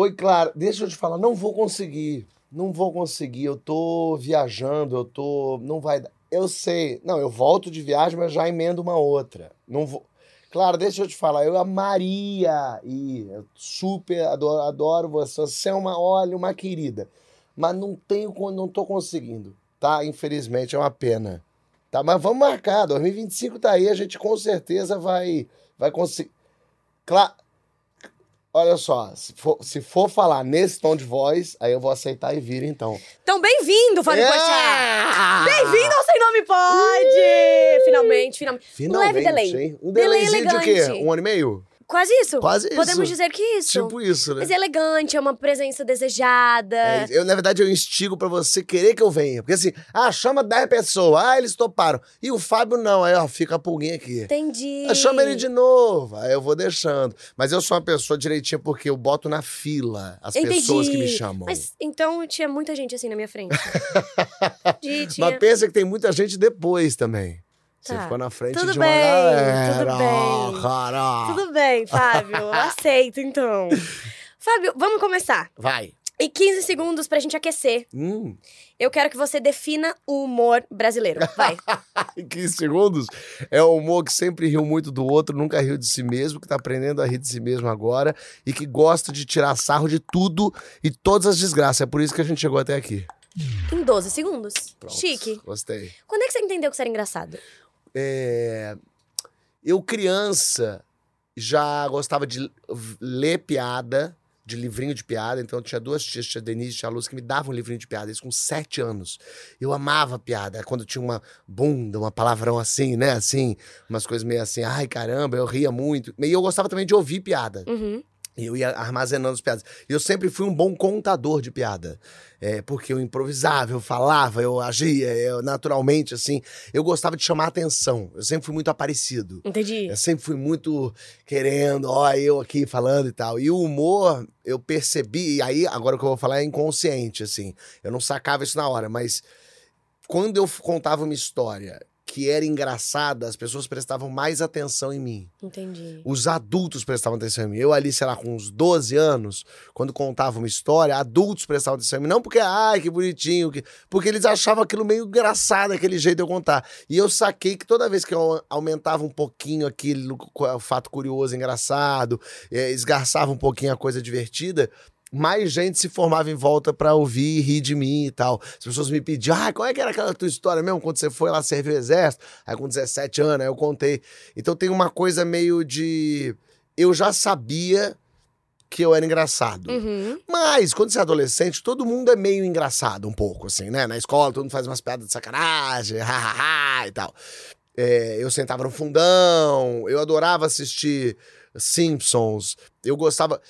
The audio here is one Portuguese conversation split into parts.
Oi, Clara, deixa eu te falar, não vou conseguir. Não vou conseguir. Eu tô viajando, eu tô. Não vai dar. Eu sei. Não, eu volto de viagem, mas já emendo uma outra. Não vou. Claro, deixa eu te falar, eu amaria. Eu super adoro, adoro você. Você é uma, olha, uma querida. Mas não tenho, não tô conseguindo, tá? Infelizmente, é uma pena. Tá, mas vamos marcar. 2025 tá aí, a gente com certeza vai, vai conseguir. Claro. Olha só, se for, se for falar nesse tom de voz, aí eu vou aceitar e vir então. Então, bem-vindo, Fábio Porchat! Ah! Bem-vindo ao Sem Nome Pode! Finalmente, finalmente. Finalmente, leve delay. hein? Um Delay delayzinho de quê? elegante. Um ano e meio? Quase isso. Quase isso. Podemos dizer que isso. Tipo isso, né? Mas é elegante, é uma presença desejada. É, eu, na verdade, eu instigo pra você querer que eu venha. Porque assim, ah, chama 10 pessoas. Ah, eles toparam. E o Fábio não. Aí, ó, fica a pulguinha aqui. Entendi. Ah, Chama ele de novo. Aí eu vou deixando. Mas eu sou uma pessoa direitinha porque eu boto na fila as Entendi. pessoas que me chamam. Mas então tinha muita gente assim na minha frente. De, tinha... Mas pensa que tem muita gente depois também. Você Tá. ficou na frente Tudo de uma bem, galera. tudo bem. Cara. Tudo bem, Fábio. aceito, então. Fábio, vamos começar. Vai. E 15 segundos pra gente aquecer. Hum. Eu quero que você defina o humor brasileiro. Vai. Em 15 segundos. É o humor que sempre riu muito do outro, nunca riu de si mesmo, que tá aprendendo a rir de si mesmo agora e que gosta de tirar sarro de tudo e todas as desgraças. É por isso que a gente chegou até aqui. em 12 segundos. Pronto. Chique. Gostei. Quando é que você entendeu que isso era engraçado? É, Eu, criança, já gostava de ler piada, de livrinho de piada. Então, eu tinha duas tias, tia Denise e tia Luz, que me davam um livrinho de piada, isso com sete anos. Eu amava piada. Quando tinha uma bunda, uma palavrão assim, né? Assim, umas coisas meio assim, ai caramba, eu ria muito. E eu gostava também de ouvir piada. Uhum. E eu ia armazenando as piadas. E eu sempre fui um bom contador de piada. É, porque eu improvisava, eu falava, eu agia, eu naturalmente, assim. Eu gostava de chamar atenção. Eu sempre fui muito aparecido. Entendi. Eu sempre fui muito querendo, ó, eu aqui falando e tal. E o humor, eu percebi, e aí, agora o que eu vou falar é inconsciente, assim. Eu não sacava isso na hora, mas quando eu contava uma história que era engraçada, as pessoas prestavam mais atenção em mim. Entendi. Os adultos prestavam atenção em mim. Eu ali, sei lá, com uns 12 anos, quando contava uma história, adultos prestavam atenção em mim. Não porque, ai, que bonitinho, que... porque eles achavam aquilo meio engraçado, aquele jeito de eu contar. E eu saquei que toda vez que eu aumentava um pouquinho aquele fato curioso, engraçado, eh, esgarçava um pouquinho a coisa divertida, mais gente se formava em volta pra ouvir e rir de mim e tal. As pessoas me pediam, ah, qual é que era aquela tua história mesmo, quando você foi lá servir o exército? Aí com 17 anos, aí eu contei. Então tem uma coisa meio de... Eu já sabia que eu era engraçado. Uhum. Mas, quando você é adolescente, todo mundo é meio engraçado um pouco, assim, né? Na escola, todo mundo faz umas piadas de sacanagem, hahaha e tal. É, eu sentava no fundão, eu adorava assistir Simpsons, eu gostava...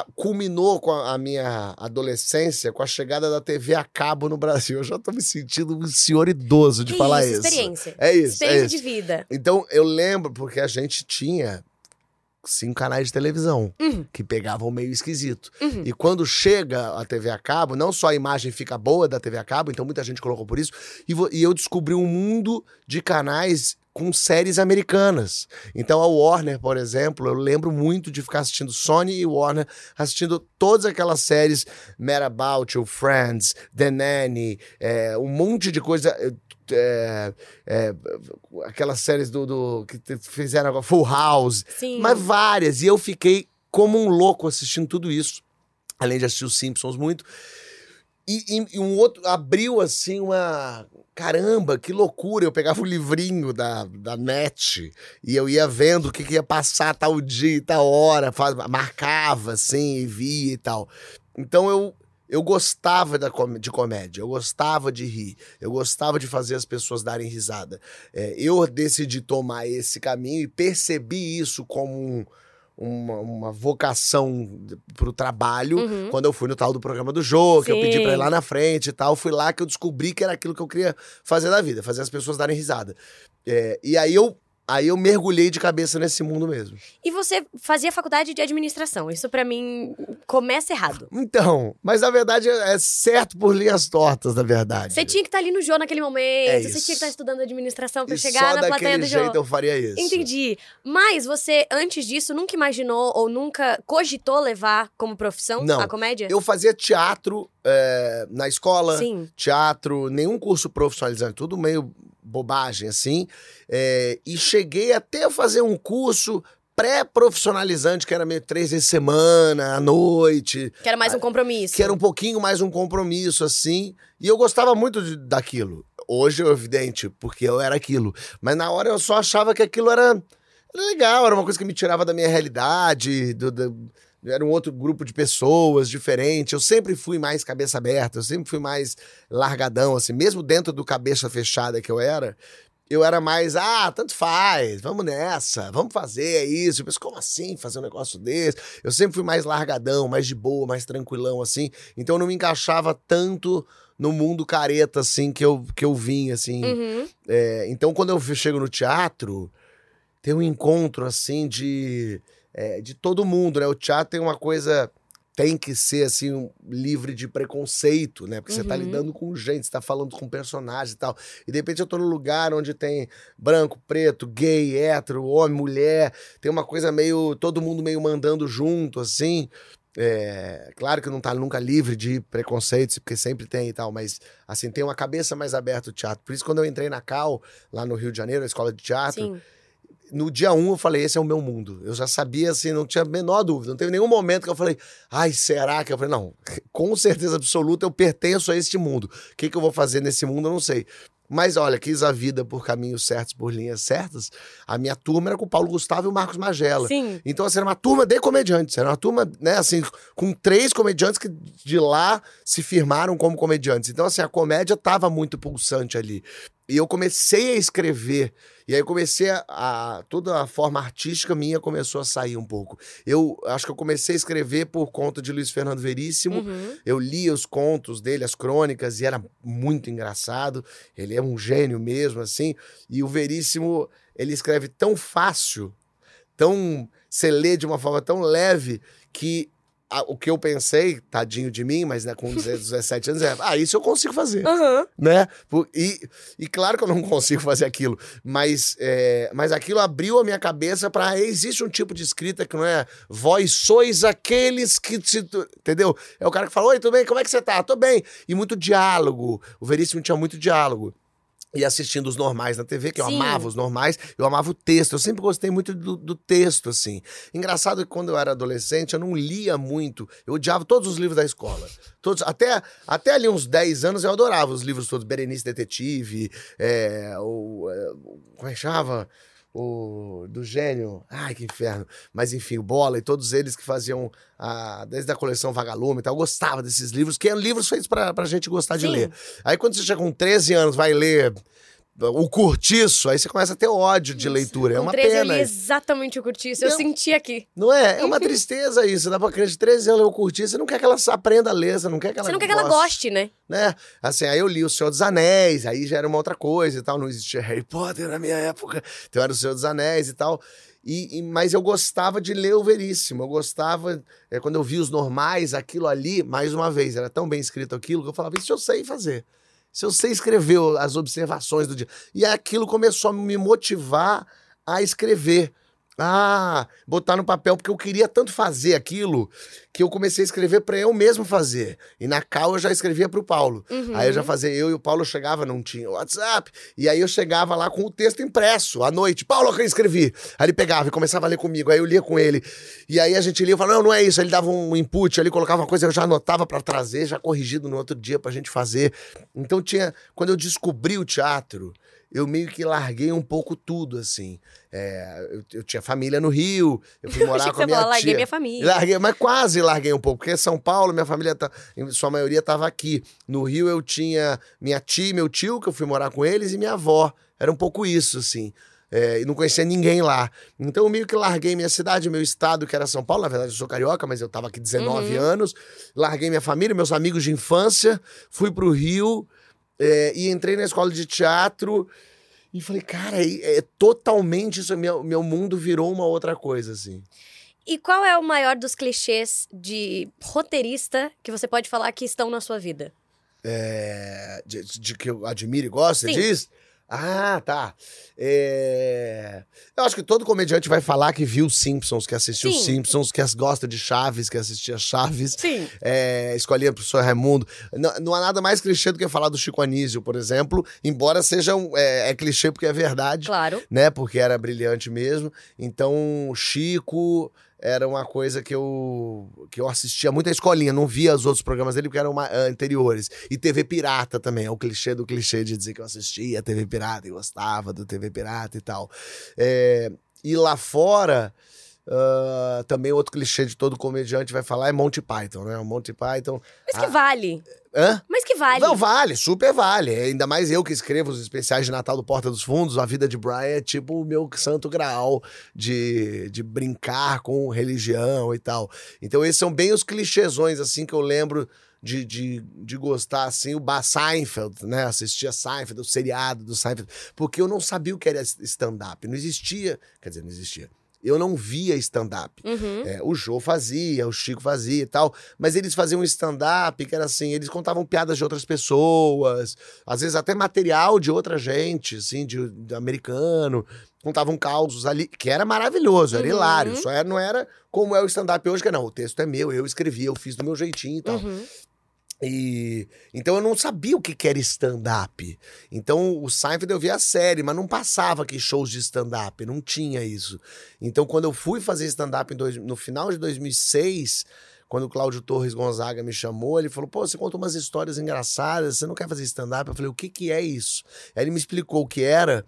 a- culminou com a, a minha adolescência com a chegada da TV a cabo no Brasil. Eu já tô me sentindo um senhor idoso de falar isso, experiência. É isso, é Experiência isso. de vida. Então, eu lembro, porque a gente tinha cinco canais de televisão Uhum. que pegavam meio esquisito. Uhum. E quando chega a TV a cabo, não só a imagem fica boa da TV a cabo, então muita gente colocou por isso, e, e eu descobri um mundo de canais com séries americanas. Então a Warner, por exemplo, eu lembro muito de ficar assistindo Sony e Warner, assistindo todas aquelas séries Mad About You, Friends, The Nanny, é, um monte de coisa. é, é, aquelas séries do, do que fizeram agora, Full House, Sim. mas várias. E eu fiquei como um louco assistindo tudo isso. Além de assistir os Simpsons muito. E, e- e um outro abriu assim uma. Caramba, que loucura! Eu pegava o livrinho da, da net e eu ia vendo o que, que ia passar tal dia tal hora, faz- marcava assim e via e tal. Então eu, eu gostava da de comédia, eu gostava de rir, eu gostava de fazer as pessoas darem risada. É, eu decidi tomar esse caminho e percebi isso como um- uma, uma vocação para o trabalho Uhum. quando eu fui no tal do programa do jogo, que eu pedi pra ir lá na frente e tal. Fui lá que eu descobri que era aquilo que eu queria fazer da vida, fazer as pessoas darem risada. É, e aí eu Aí eu mergulhei de cabeça nesse mundo mesmo. E você fazia faculdade de administração. Isso pra mim começa errado. Então, mas na verdade é certo por linhas tortas, na verdade. Você tinha que estar ali no Jô naquele momento. É você tinha que estar estudando administração pra e chegar só na plateia do Jô. jeito eu faria isso. Entendi. Mas você, antes disso, nunca imaginou ou nunca cogitou levar como profissão Não. a comédia? Eu fazia teatro é, na escola, Sim. teatro, nenhum curso profissionalizante, tudo meio bobagem assim. É, e cheguei até a fazer um curso pré-profissionalizante, que era meio três vezes semana, à noite, Que era mais um compromisso. que era um pouquinho mais um compromisso, assim. E eu gostava muito de- daquilo. Hoje é evidente, porque eu era aquilo. Mas na hora eu só achava que aquilo era, era legal, era uma coisa que me tirava da minha realidade, do, do- era um outro grupo de pessoas diferente. Eu sempre fui mais cabeça aberta, eu sempre fui mais largadão, assim, mesmo dentro do cabeça fechada que eu era. Eu era mais, ah, tanto faz, vamos nessa, vamos fazer, é isso. Eu penso, como assim fazer um negócio desse? Eu sempre fui mais largadão, mais de boa, mais tranquilão, assim. Então eu não me encaixava tanto no mundo careta, assim, que eu, que eu vim, assim. Uhum. É, então, quando eu chego no teatro, tem um encontro, assim, de, é, de todo mundo, né? O teatro tem uma coisa... Tem que ser, assim, um- livre de preconceito, né? Porque você tá Uhum. lidando com gente, você tá falando com personagens e tal. E, de repente, eu tô num lugar onde tem branco, preto, gay, hétero, homem, mulher. Tem uma coisa meio... Todo mundo meio mandando junto, assim. É, claro que não tá nunca livre de preconceitos, porque sempre tem e tal, mas assim, tem uma cabeça mais aberta o teatro. Por isso, quando eu entrei na Cal, lá no Rio de Janeiro, a escola de teatro, Sim. No dia um eu falei, esse é o meu mundo. Eu já sabia, assim, não tinha a menor dúvida. Não teve nenhum momento que eu falei, ai, será que? Eu falei, não, com certeza absoluta eu pertenço a este mundo. O que, que eu vou fazer nesse mundo, eu não sei. Mas olha, quis a vida por caminhos certos, por linhas certas. A minha turma era com o Paulo Gustavo e o Marcos Magela. Sim. Então, assim, era uma turma de comediantes. Era uma turma, né, assim, com três comediantes que de lá se firmaram como comediantes. Então, assim, a comédia tava muito pulsante ali. E eu comecei a escrever. E aí eu comecei a, a- Toda a forma artística minha começou a sair um pouco. Eu acho que eu comecei a escrever por conta de Luiz Fernando Veríssimo. Uhum. Eu lia os contos dele, as crônicas, e era muito engraçado. Ele é um gênio mesmo, assim. E o Veríssimo, ele escreve tão fácil, tão. Você lê de uma forma tão leve que. A- o que eu pensei, tadinho de mim, mas né, com 17 anos, é, ah, isso eu consigo fazer Aham. né? E, e claro que eu não consigo fazer aquilo, mas, é, mas aquilo abriu a minha cabeça para existe um tipo de escrita que não é vós sois aqueles que tu-" Entendeu? É o cara que fala: Oi, tudo bem? Como é que você tá? Tô bem. E muito diálogo. O Veríssimo tinha muito diálogo. E assistindo os normais na TV, que eu Sim. amava os normais, eu amava o texto. Eu sempre gostei muito do, do texto, assim. Engraçado que quando eu era adolescente, eu não lia muito. Eu odiava todos os livros da escola. Todos, até, até ali uns 10 anos eu adorava os livros todos. Berenice Detetive, é, o, é, como é que chamava? O do gênio. Ai, que inferno. Mas enfim, o Bola e todos eles que faziam a, desde a coleção Vagalume e tal. Eu gostava desses livros, que eram livros feitos pra, pra gente gostar de Sim. ler. Aí quando você chega com 13 anos, vai ler o Curtiço, aí você começa a ter ódio de leitura. É Com uma 13 eu pena. li exatamente o curtiço. Eu Não. senti aqui. Não é? É uma tristeza isso. Dá pra criança de 13 anos ler o Curtiço, você não quer que ela aprenda a ler, você não quer que ela Você não quer que ela goste, né? né? Assim, aí eu li O Senhor dos Anéis, aí já era uma outra coisa e tal, não existia Harry Potter na minha época, então era O Senhor dos Anéis e tal. E, e- mas eu gostava de ler o Veríssimo, eu gostava, é, quando eu vi os normais, aquilo ali, mais uma vez, era tão bem escrito aquilo que eu falava, isso eu sei fazer. Se eu sei escrever o- as observações do dia. E aquilo começou a me motivar a escrever. Ah, botar no papel, porque eu queria tanto fazer aquilo que eu comecei a escrever para eu mesmo fazer. E na Cal eu já escrevia pro Paulo. Uhum. Aí eu já fazia, eu e o Paulo chegava, não tinha WhatsApp. E aí eu chegava lá com o texto impresso à noite. Paulo, que eu escrevi. Aí ele pegava e começava a ler comigo. Aí eu lia com ele. E aí a gente lia e falava, não, não é isso. Aí ele dava um input, ali colocava uma coisa, eu já anotava para trazer, já corrigido no outro dia pra gente fazer. Então tinha, quando eu descobri o teatro, eu meio que larguei um pouco tudo, assim. É, eu, eu tinha família no Rio, eu fui morar com a você minha falou, larguei tia. minha família. Larguei, mas quase larguei um pouco, porque São Paulo, minha família, tá, em sua maioria estava aqui. No Rio eu tinha minha tia e meu tio, que eu fui morar com eles, e minha avó. Era um pouco isso, assim. É, e não conhecia ninguém lá. Então eu meio que larguei minha cidade, meu estado, que era São Paulo. Na verdade, eu sou carioca, mas eu tava aqui 19 Uhum. anos. Larguei minha família, meus amigos de infância, fui pro Rio é, e entrei na escola de teatro. E falei, cara, é, é totalmente isso. Meu, meu mundo virou uma outra coisa, assim. E qual é o maior dos clichês de roteirista que você pode falar que estão na sua vida? É, de, de que eu admiro e gosto, você Sim. diz? Ah, tá. É, Eu acho que todo comediante vai falar que viu Simpsons, que assistiu Sim. Simpsons, que as- gosta de Chaves, que assistia Chaves. Sim. É, escolinha pro professor Raimundo. Não, não há nada mais clichê do que falar do Chico Anísio, por exemplo, embora seja um, é, é clichê porque é verdade, Claro. né? Porque era brilhante mesmo. Então, Chico era uma coisa que eu que eu assistia muito à escolinha, não via os outros programas dele porque eram ma- ah, anteriores. E TV Pirata também, é o clichê do clichê de dizer que eu assistia TV Pirata e gostava do TV Pirata e tal. É, e lá fora, ah, também outro clichê de todo comediante vai falar é Monty Python, né? O Monty Python. Mas que Ah. vale. Hã? Mas que vale. Não, vale, super vale. Ainda mais eu que escrevo os especiais de Natal do Porta dos Fundos, a vida de Brian é tipo o meu santo graal de, de brincar com religião e tal. Então, esses são bem os clichêsões, assim, que eu lembro de, de, de gostar, assim, o Ba Seinfeld, né? Assistia Seinfeld, o seriado do Seinfeld, porque eu não sabia o que era stand-up. Não existia, quer dizer, não existia. Eu não via stand-up. Uhum. É, o Jô fazia, o Chico fazia e tal, mas eles faziam um stand-up que era assim, eles contavam piadas de outras pessoas, às vezes até material de outra gente, assim, de, de americano, contavam causos ali, que era maravilhoso, era Uhum. hilário, só era, não era como é o stand-up hoje, que não, o texto é meu, eu escrevi, eu fiz do meu jeitinho e tal. Uhum. E então eu não sabia o que, que era stand-up. Então o Seinfeld eu via a série, mas não passava aqui shows de stand-up, não tinha isso. Então quando eu fui fazer stand-up no final de 2006, quando o Cláudio Torres Gonzaga me chamou, ele falou: pô, você conta umas histórias engraçadas, você não quer fazer stand-up? Eu falei: o que, que é isso? Aí ele me explicou o que era.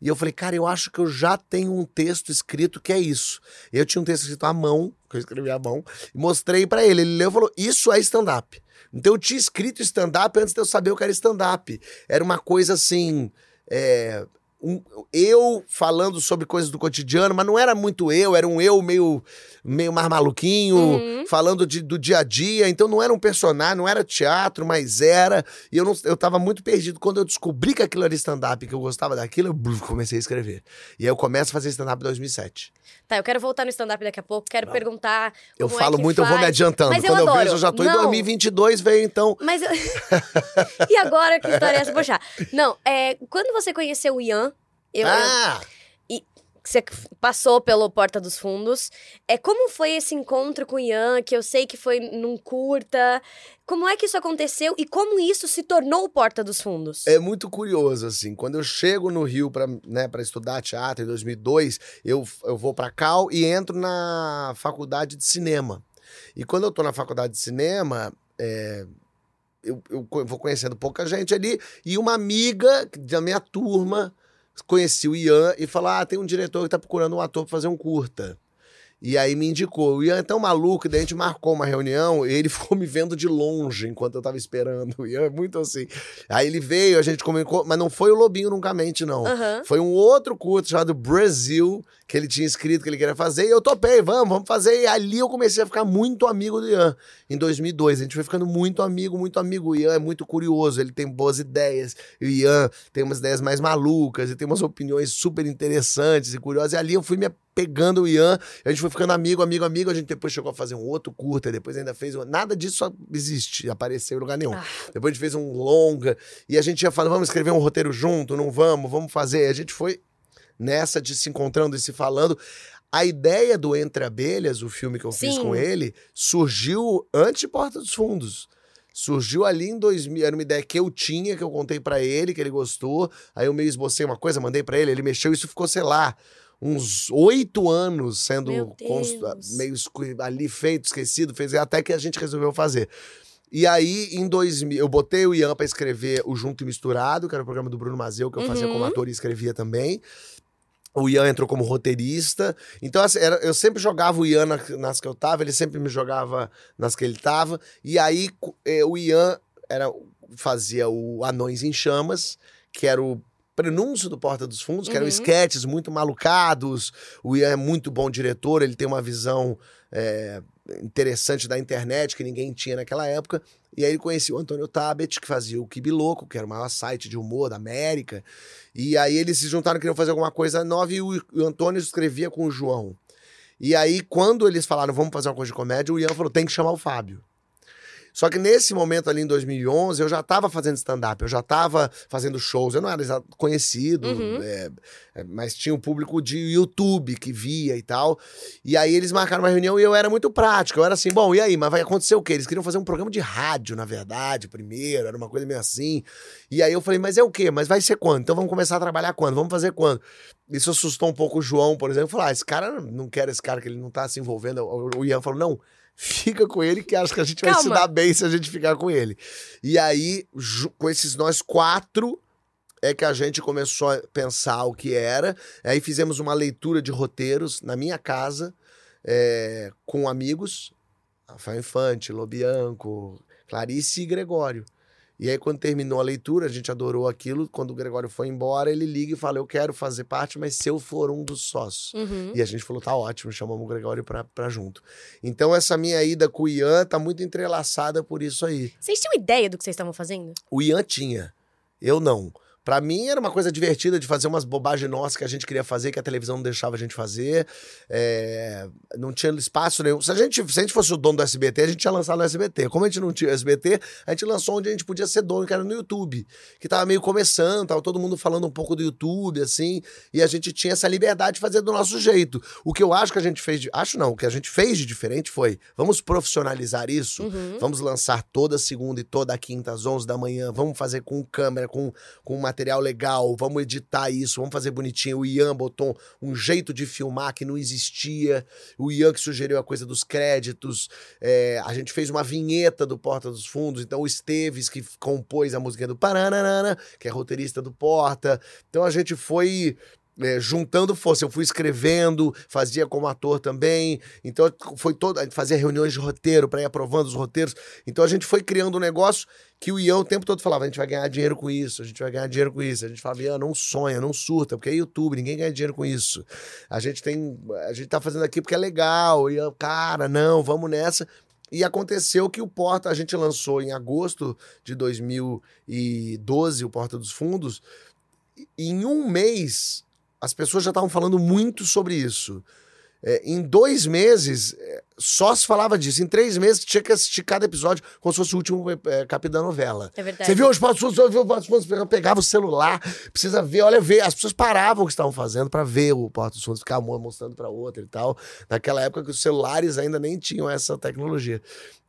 E eu falei, cara, eu acho que eu já tenho um texto escrito que é isso. Eu tinha um texto escrito à mão, que eu escrevi à mão, e mostrei pra ele. Ele leu e falou: Isso é stand-up. Então eu tinha escrito stand-up antes de eu saber o que era stand-up. Era uma coisa assim. é, um- eu falando sobre coisas do cotidiano, mas não era muito eu, era um eu meio, meio mais maluquinho, Uhum. falando de- do dia a dia. Então não era um personagem, não era teatro, mas era. E eu, não, eu tava muito perdido. Quando eu descobri que aquilo era stand-up, que eu gostava daquilo, eu comecei a escrever. E aí eu começo a fazer stand-up em 2007. Tá, eu quero voltar no stand-up daqui a pouco. Quero perguntar. Eu é falo que muito, eu vou me faz. adiantando. Mas eu Quando eu, adoro. vejo, eu já tô em Não. 2022, veio então. Mas eu... e agora que história é essa? Poxa, não, é, quando você conheceu o Ian, eu, eu- ah! você passou pelo Porta dos Fundos, é como foi esse encontro com o Ian, que eu sei que foi num curta, como é que isso aconteceu e como isso se tornou o Porta dos Fundos? É muito curioso, assim. Quando eu chego no Rio pra, né, pra estudar teatro em 2002, eu, eu vou pra Cal e entro na faculdade de cinema. E quando eu tô na faculdade de cinema, é, eu, eu vou conhecendo pouca gente ali. E uma amiga da minha turma conheci o Ian e falou: Ah, tem um diretor que tá procurando um ator pra fazer um curta. E aí me indicou. O Ian é tão maluco, daí a gente marcou uma reunião e ele ficou me vendo de longe enquanto eu tava esperando. O Ian é muito assim. Aí ele veio, a gente comunicou, mas não foi o Lobinho Nunca Mente, não. Aham. Foi um outro curto chamado Brasil, que ele tinha escrito que ele queria fazer, e eu topei, vamos, vamos fazer. E ali eu comecei a ficar muito amigo do Ian, em 2002. A gente foi ficando muito amigo, muito amigo. O Ian é muito curioso, ele tem boas ideias. O Ian tem umas ideias mais malucas, e tem umas opiniões super interessantes e curiosas. E ali eu fui me pegando o Ian, a gente foi ficando amigo, amigo, amigo. A gente depois chegou a fazer um outro curta, depois ainda fez. um- Nada disso existe, apareceu em lugar nenhum. Ah. Depois a gente fez um longa, e a gente ia falando, vamos escrever um roteiro junto, não vamos, vamos fazer. A gente foi nessa de se encontrando e se falando. A ideia do Entre Abelhas, o filme que eu fiz Sim. com ele, surgiu antes de Porta dos Fundos. Surgiu ali em 2000, era uma ideia que eu tinha, que eu contei pra ele, que ele gostou. Aí eu meio esbocei uma coisa, mandei pra ele, ele mexeu, isso ficou, sei lá, uns oito anos sendo meio ali feito, esquecido, fez até que a gente resolveu fazer. E aí, em 2000, eu botei o Ian pra escrever o Junto e Misturado, que era o programa do Bruno Mazeu, que eu fazia Uhum. como ator e escrevia também. O Ian entrou como roteirista. Então, assim, era- eu sempre jogava o Ian na- nas que eu tava, ele sempre me jogava nas que ele tava. E aí, eh, o Ian era, fazia o Anões em Chamas, que era o prenúncio do Porta dos Fundos, que eram Uhum. esquetes muito malucados. O Ian é muito bom diretor, ele tem uma visão é, interessante da internet que ninguém tinha naquela época. E aí ele conhecia o Antônio Tabet, que fazia o Kibi Louco, que era o maior site de humor da América. E aí eles se juntaram, queriam fazer alguma coisa nova e o, o Antônio escrevia com o João. E aí, quando eles falaram, vamos fazer uma coisa de comédia, o Ian falou, tem que chamar o Fábio. Só que nesse momento ali em 2011, eu já estava fazendo stand-up, eu já estava fazendo shows, eu não era conhecido, Uhum. é, é, mas tinha um público de YouTube que via e tal. E aí eles marcaram uma reunião e eu era muito prático. Eu era assim, bom, e aí, mas vai acontecer o quê? Eles queriam fazer um programa de rádio, na verdade, primeiro, era uma coisa meio assim. E aí eu falei, mas é o quê? Mas vai ser quando? Então vamos começar a trabalhar quando? Vamos fazer quando? Isso assustou um pouco o João, por exemplo. Falou, ah, esse cara, não quero esse cara que ele não tá se envolvendo. O Ian falou, não, fica com ele que acho que a gente vai se Calma. dar bem se a gente ficar com ele. E aí, com esses nós quatro, é que a gente começou a pensar o que era. Aí fizemos uma leitura de roteiros na minha casa, é, com amigos, Rafael Infante, Lobianco, Clarice e Gregório. E aí, quando terminou a leitura, a gente adorou aquilo. Quando o Gregório foi embora, ele liga e fala: Eu quero fazer parte, mas se eu for um dos sócios. Uhum. E a gente falou, tá ótimo, chamamos o Gregório pra, pra junto. Então, essa minha ida com o Ian tá muito entrelaçada por isso aí. Vocês tinham ideia do que vocês estavam fazendo? O Ian tinha, eu não. Pra mim era uma coisa divertida de fazer umas bobagens nossas que a gente queria fazer, que a televisão não deixava a gente fazer. É, Não tinha espaço nenhum. Se a, gente, se a gente fosse o dono do SBT, a gente tinha lançado no SBT. Como a gente não tinha SBT, a gente lançou onde a gente podia ser dono, que era no YouTube. Que tava meio começando, tava todo mundo falando um pouco do YouTube, assim. E a gente tinha essa liberdade de fazer do nosso jeito. O que eu acho que a gente fez de. Acho não, o que a gente fez de diferente foi: vamos profissionalizar isso. Uhum. Vamos lançar toda segunda e toda quinta às 11 da manhã. Vamos fazer com câmera, com, com material legal. Vamos editar isso, vamos fazer bonitinho. O Ian botou um jeito de filmar que não existia. O Ian que sugeriu a coisa dos créditos. É, a gente fez uma vinheta do Porta dos Fundos. Então o Esteves que compôs a música do Paranana, que é roteirista do Porta. Então a gente foi é, juntando força. Eu fui escrevendo, fazia como ator também. Então foi todo, a gente fazia reuniões de roteiro para ir aprovando os roteiros. Então a gente foi criando um negócio que o Ian o tempo todo falava: a gente vai ganhar dinheiro com isso, a gente vai ganhar dinheiro com isso. A gente falava: Ian, não sonha, não surta, porque é YouTube, ninguém ganha dinheiro com isso. A gente tem, a gente tá fazendo aqui porque é legal. Eu, cara, não, vamos nessa. E aconteceu que o Porta, a gente lançou em agosto de 2012, o Porta dos Fundos. Em um mês, as pessoas já estavam falando muito sobre isso. É, em dois meses, é, só se falava disso. Em três meses, tinha que assistir cada episódio como se fosse o último é, capítulo da novela. É verdade. Você viu os? Você viu os? Eu Pegava o celular, precisa ver, olha, ver. As pessoas paravam o que estavam fazendo para ver o Portos Fundos, ficar mo- mostrando para outra e tal. Naquela época que os celulares ainda nem tinham essa tecnologia.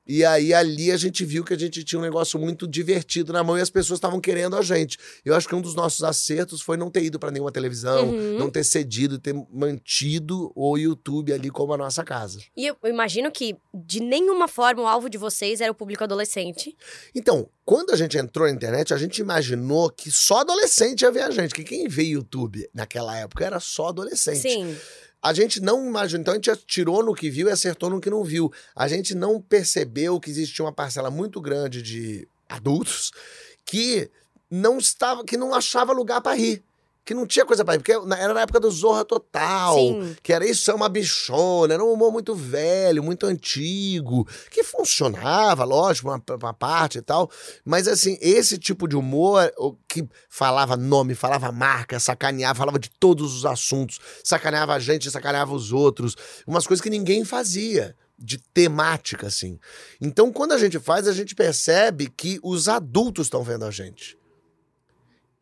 E aí ali a gente viu que a gente tinha um negócio muito divertido na mão e as pessoas estavam querendo a gente. Eu acho que um dos nossos acertos foi não ter ido para nenhuma televisão, Uhum. não ter cedido, ter mantido o YouTube ali como a nossa casa. E eu imagino que, de nenhuma forma, o alvo de vocês era o público adolescente. Então, quando a gente entrou na internet, a gente imaginou que só adolescente ia ver a gente. Que quem vê YouTube naquela época era só adolescente. Sim. A gente não imaginou, então a gente atirou no que viu e acertou no que não viu. A gente não percebeu que existia uma parcela muito grande de adultos que não estava, que não achava lugar para rir. Que não tinha coisa pra porque era na época do Zorra Total, Sim. que era isso, é uma bichona, era um humor muito velho, muito antigo, que funcionava, lógico, uma, uma parte e tal, mas assim, esse tipo de humor, que falava nome, falava marca, sacaneava, falava de todos os assuntos, sacaneava a gente, sacaneava os outros, umas coisas que ninguém fazia. De temática, assim. Então, quando a gente faz, a gente percebe que os adultos estão vendo a gente.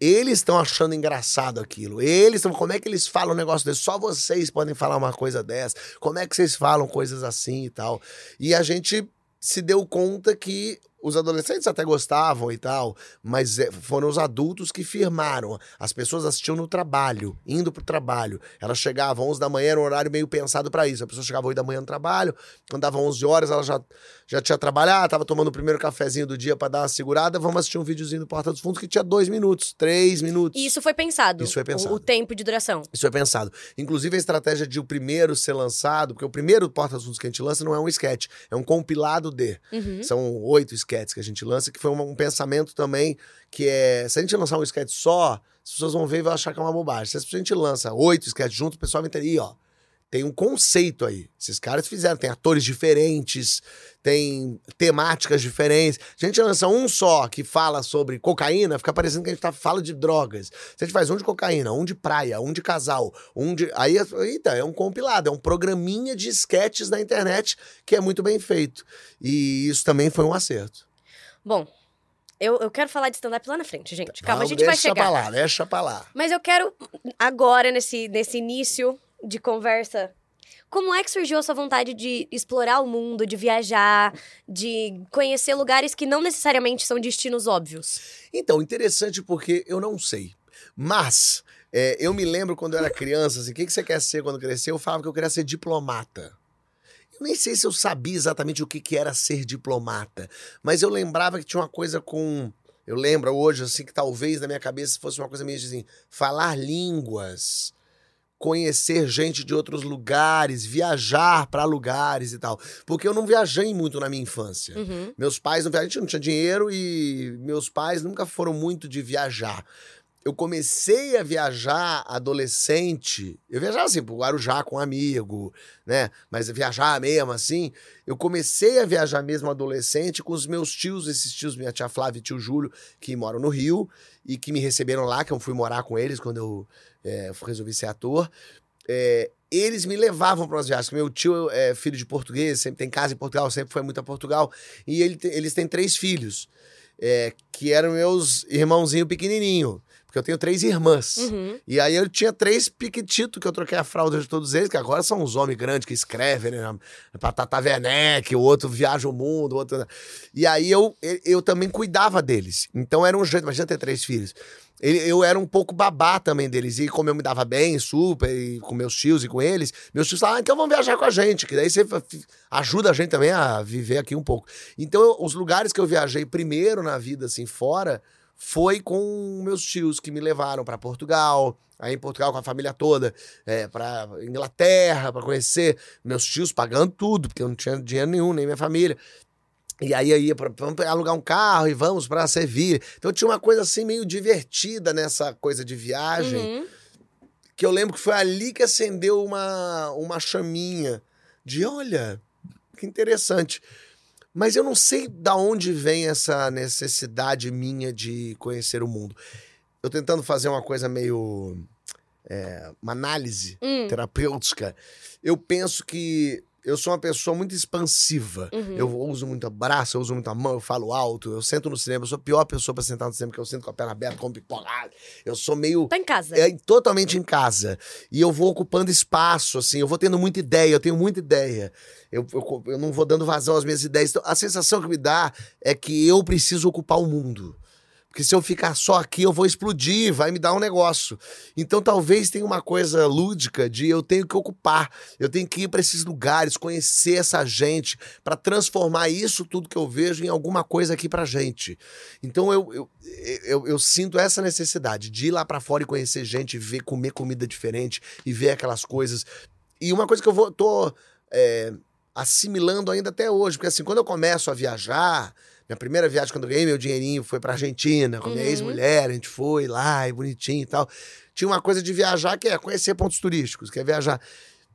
Eles estão achando engraçado aquilo. Eles estão. Como é que eles falam um negócio desse? Só vocês podem falar uma coisa dessa. Como é que vocês falam coisas assim e tal? E a gente se deu conta que os adolescentes até gostavam e tal, mas é, foram os adultos que firmaram. As pessoas assistiam no trabalho, indo pro trabalho. Elas chegavam 11 da manhã, era um horário meio pensado para isso. A pessoa chegava 8 da manhã no trabalho, quando dava 11 horas, ela já, já tinha trabalhado, tava tomando o primeiro cafezinho do dia para dar uma segurada. Vamos assistir um videozinho do Porta dos Fundos que tinha dois minutos, três minutos. E isso foi pensado. Isso foi pensado. O, o tempo de duração. Isso é pensado. Inclusive, a estratégia de o primeiro ser lançado, porque o primeiro Porta dos Fundos que a gente lança não é um sketch, é um compilado de. Uhum. São oito sketches que a gente lança, que foi um, um pensamento também que é. Se a gente lançar um sketch só, as pessoas vão ver e vão achar que é uma bobagem. Se a gente lança oito sketches juntos, o pessoal vai entender, "Ih, ó. Tem um conceito aí. Esses caras fizeram, tem atores diferentes, tem temáticas diferentes. Se a gente lança um só que fala sobre cocaína, fica parecendo que a gente tá, fala de drogas. Se a gente faz um de cocaína, um de praia, um de casal, um de. Aí, eita, é um compilado, é um programinha de sketches na internet que é muito bem feito. E isso também foi um acerto. Bom, eu, eu quero falar de stand-up lá na frente, gente. Calma, Vamos, a gente vai deixa chegar. pra lá, deixa pra lá. Mas eu quero, agora, nesse, nesse início de conversa, como é que surgiu a sua vontade de explorar o mundo, de viajar, de conhecer lugares que não necessariamente são destinos óbvios? Então, interessante porque eu não sei. Mas é, eu me lembro quando eu era criança, assim, o que, que você quer ser quando crescer? Eu falava que eu queria ser diplomata. Eu nem sei se eu sabia exatamente o que, que era ser diplomata, mas eu lembrava que tinha uma coisa com. Eu lembro hoje, assim, que talvez na minha cabeça fosse uma coisa meio assim: falar línguas, conhecer gente de outros lugares, viajar para lugares e tal. Porque eu não viajei muito na minha infância. Uhum. Meus pais não viajavam, a gente não tinha dinheiro e meus pais nunca foram muito de viajar. Eu comecei a viajar adolescente. Eu viajava assim, pro Guarujá com um amigo, né? Mas viajar mesmo assim. Eu comecei a viajar mesmo adolescente com os meus tios, esses tios, minha tia Flávia e tio Júlio, que moram no Rio e que me receberam lá, que eu fui morar com eles quando eu é, resolvi ser ator. É, eles me levavam para as viagens. Meu tio é filho de português, sempre tem casa em Portugal, sempre foi muito a Portugal. E ele eles têm três filhos, é, que eram meus irmãozinhos pequenininho. Porque eu tenho três irmãs. Uhum. E aí eu tinha três piquititos que eu troquei a fralda de todos eles, que agora são uns homens grandes que escrevem, né? Pra Tata Werneck, o outro viaja o mundo, o outro... E aí eu, eu, também cuidava deles. Então era um jeito, imagina ter três filhos. Eu era um pouco babá também deles. E como eu me dava bem, super, e com meus tios e com eles, meus tios falavam, ah, então vamos viajar com a gente, que daí você ajuda a gente também a viver aqui um pouco. Então, eu- os lugares que eu viajei primeiro na vida, assim, fora, foi com meus tios que me levaram para Portugal. Aí em Portugal com a família toda, é, para Inglaterra, para conhecer meus tios pagando tudo, porque eu não tinha dinheiro nenhum, nem minha família. E aí pra, vamos alugar um carro e vamos para Sevilha. Então tinha uma coisa assim meio divertida nessa coisa de viagem Uhum. que eu lembro que foi ali que acendeu uma, uma chaminha de olha, que interessante. Mas eu não sei da onde vem essa necessidade minha de conhecer o mundo. Eu tentando fazer uma coisa meio. é, uma análise Hum. terapêutica, eu penso que eu sou uma pessoa muito expansiva. Uhum. Eu uso muito braço, eu uso muito a mão, eu falo alto, eu sento no cinema, eu sou a pior pessoa pra sentar no cinema, porque eu sento com a perna aberta, como pipoca. Eu sou meio Tá em casa. é totalmente em casa. E eu vou ocupando espaço, assim, eu vou tendo muita ideia, eu tenho muita ideia. Eu, eu, eu não vou dando vazão às minhas ideias. Então, a sensação que me dá é que eu preciso ocupar o mundo. Porque se eu ficar só aqui, eu vou explodir, vai me dar um negócio. Então talvez tenha uma coisa lúdica de eu tenho que ocupar, eu tenho que ir para esses lugares, conhecer essa gente, para transformar isso tudo que eu vejo em alguma coisa aqui pra gente. Então eu, eu, eu, eu sinto essa necessidade de ir lá para fora e conhecer gente, ver, comer comida diferente e ver aquelas coisas. E uma coisa que eu vou, tô é, assimilando ainda até hoje, porque assim, quando eu começo a viajar, minha primeira viagem, quando eu ganhei meu dinheirinho, foi pra Argentina, com minha Uhum. ex-mulher, a gente foi lá, e bonitinho e tal. Tinha uma coisa de viajar que é conhecer pontos turísticos, que é viajar.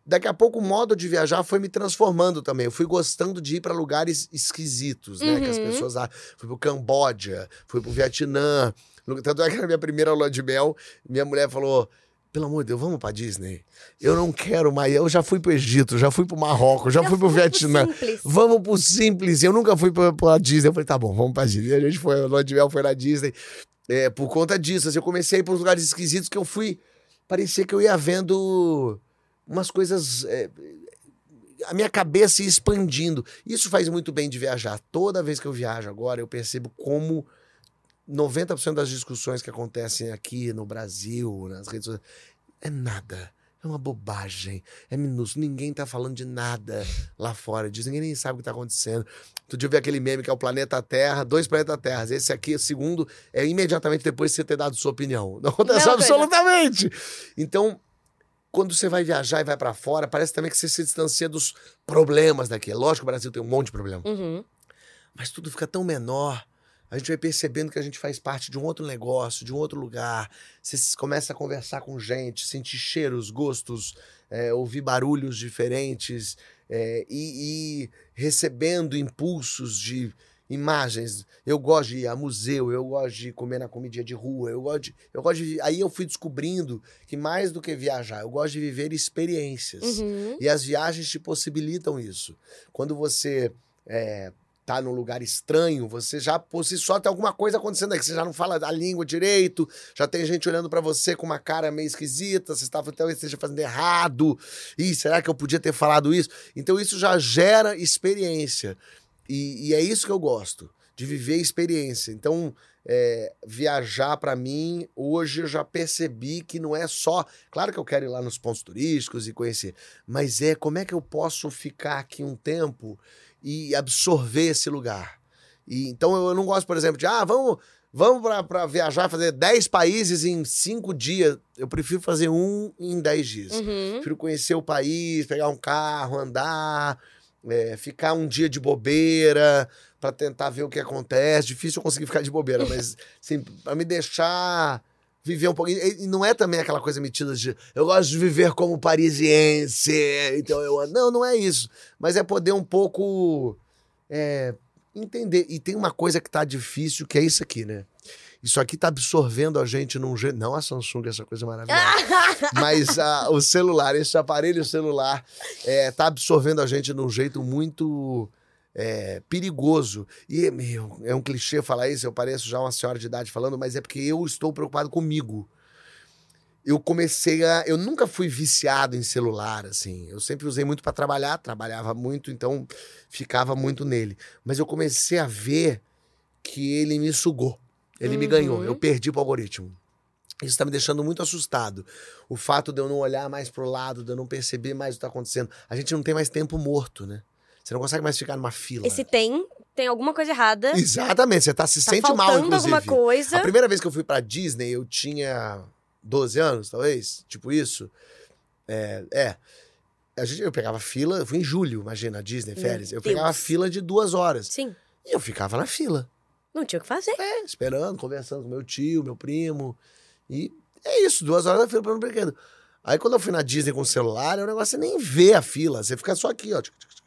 Daqui a pouco o modo de viajar foi me transformando também. Eu fui gostando de ir pra lugares esquisitos, né? Que as Uhum. pessoas lá. Fui pro Camboja, fui pro Vietnã. Tanto é que na minha primeira lua de mel, minha mulher falou: pelo amor de Deus, vamos pra Disney? Eu não quero mais. Eu já fui pro Egito, já fui pro Marrocos, já, fui pro Vietnã. Simples. Vamos pro simples. Eu nunca fui pra, pra Disney. Eu falei, tá bom, vamos pra Disney. A gente foi, lua de mel foi na Disney. É, por conta disso, assim, eu comecei a ir pros lugares esquisitos que eu fui. Parecia que eu ia vendo umas coisas. é, a minha cabeça ia expandindo. Isso faz muito bem de viajar. Toda vez que eu viajo agora, eu percebo como 90% das discussões que acontecem aqui no Brasil, nas redes sociais, é nada. É uma bobagem. É minúsculo. Ninguém tá falando de nada lá fora disso. Ninguém nem sabe o que tá acontecendo. Outro dia eu vi aquele meme que é o planeta Terra, dois planetas Terras. Esse aqui, o segundo, é imediatamente depois de você ter dado sua opinião. Não acontece Mesma coisa. absolutamente. Então, quando você vai viajar e vai pra fora, parece também que você se distancia dos problemas daqui. É lógico que o Brasil tem um monte de problema Uhum. mas tudo fica tão menor. A gente vai percebendo que a gente faz parte de um outro negócio, de um outro lugar. Você começa a conversar com gente, sentir cheiros, gostos, é, ouvir barulhos diferentes é, e, e recebendo impulsos de imagens. Eu gosto de ir a museu, eu gosto de comer na comidinha de rua, eu gosto de, eu gosto de. Aí eu fui descobrindo que mais do que viajar, eu gosto de viver experiências. Uhum. E as viagens te possibilitam isso. Quando você é, tá num lugar estranho, você já por si só tem alguma coisa acontecendo aí, que você já não fala a língua direito, já tem gente olhando pra você com uma cara meio esquisita, você está, talvez esteja fazendo errado. Ih, será que eu podia ter falado isso? Então isso já gera experiência. E, e é isso que eu gosto, de viver experiência. Então, é, viajar pra mim, hoje eu já percebi que não é só. Claro que eu quero ir lá nos pontos turísticos e conhecer, mas é como é que eu posso ficar aqui um tempo e absorver esse lugar. E, então eu não gosto, por exemplo, de ah, vamos, vamos para viajar, fazer 10 países em 5 dias. Eu prefiro fazer um em 10 dias. Uhum. Prefiro conhecer o país, pegar um carro, andar, é, ficar um dia de bobeira para tentar ver o que acontece. Difícil eu conseguir ficar de bobeira, mas assim, para me deixar viver um pouquinho. E não é também aquela coisa metida de eu gosto de viver como parisiense, então eu. Não, não é isso. Mas é poder um pouco é, entender. E tem uma coisa que tá difícil, que é isso aqui, né? Isso aqui tá absorvendo a gente num jeito. Não a Samsung, essa coisa maravilhosa. Mas ah, o celular, esse aparelho celular, é, tá absorvendo a gente num jeito muito é, perigoso. E, meu, é um clichê falar isso, eu pareço já uma senhora de idade falando, mas é porque eu estou preocupado comigo. Eu comecei a. Eu nunca fui viciado em celular, assim. Eu sempre usei muito para trabalhar, trabalhava muito, então ficava muito nele. Mas eu comecei a ver que ele me sugou. Ele me Uhum. ganhou. Eu perdi pro algoritmo. Isso tá me deixando muito assustado. O fato de eu não olhar mais pro lado, de eu não perceber mais o que tá acontecendo. A gente não tem mais tempo morto, né? Você não consegue mais ficar numa fila. Esse tem, tem alguma coisa errada. Exatamente, você tá, se tá sente mal, inclusive. alguma coisa. A primeira vez que eu fui pra Disney, eu tinha 12 anos, talvez, tipo isso. É, é. A gente, eu pegava fila, eu fui em julho, imagina, Disney, Meu férias. Eu Deus. pegava fila de duas horas. Sim, E eu ficava na fila. não tinha o que fazer. É, esperando, conversando com meu tio, meu primo. E é isso, duas horas na fila pra um brinquedo. Aí quando eu fui na Disney com o celular, é um negócio você nem vê a fila. Você fica só aqui, ó. tchic, tchic, tchic,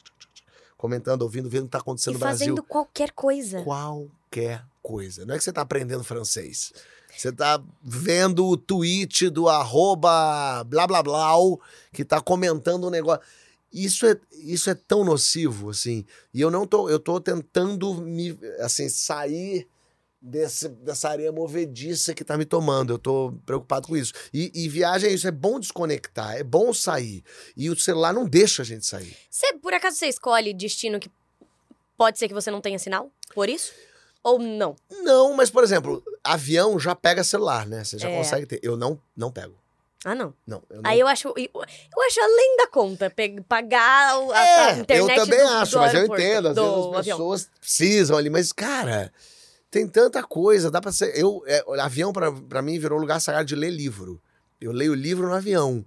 Comentando, ouvindo, vendo o que tá acontecendo no Brasil. fazendo qualquer coisa. Qualquer coisa. Não é que você tá aprendendo francês. Você tá vendo o tweet do arroba blá blá blá que tá comentando um negócio. Isso é, isso é tão nocivo, assim. E eu não tô, eu tô tentando me, assim, sair desse, dessa areia movediça que tá me tomando. Eu tô preocupado com isso. E, e viagem é isso, é bom desconectar, é bom sair. E o celular não deixa a gente sair. Você, por acaso, você escolhe destino que pode ser que você não tenha sinal? Por isso? Ou não? Não, mas, por exemplo, avião já pega celular, né? Você já É. consegue ter. Eu não, não pego. Ah, não. Não, eu não Aí eu acho, eu, acho além da conta pagar a, É, a internet eu também do- acho, do mas eu entendo. Às vezes as avião. pessoas precisam ali, mas, cara, tem tanta coisa, dá pra ser. Eu, é, avião, pra mim, virou lugar sagrado de ler livro. Eu leio livro no avião.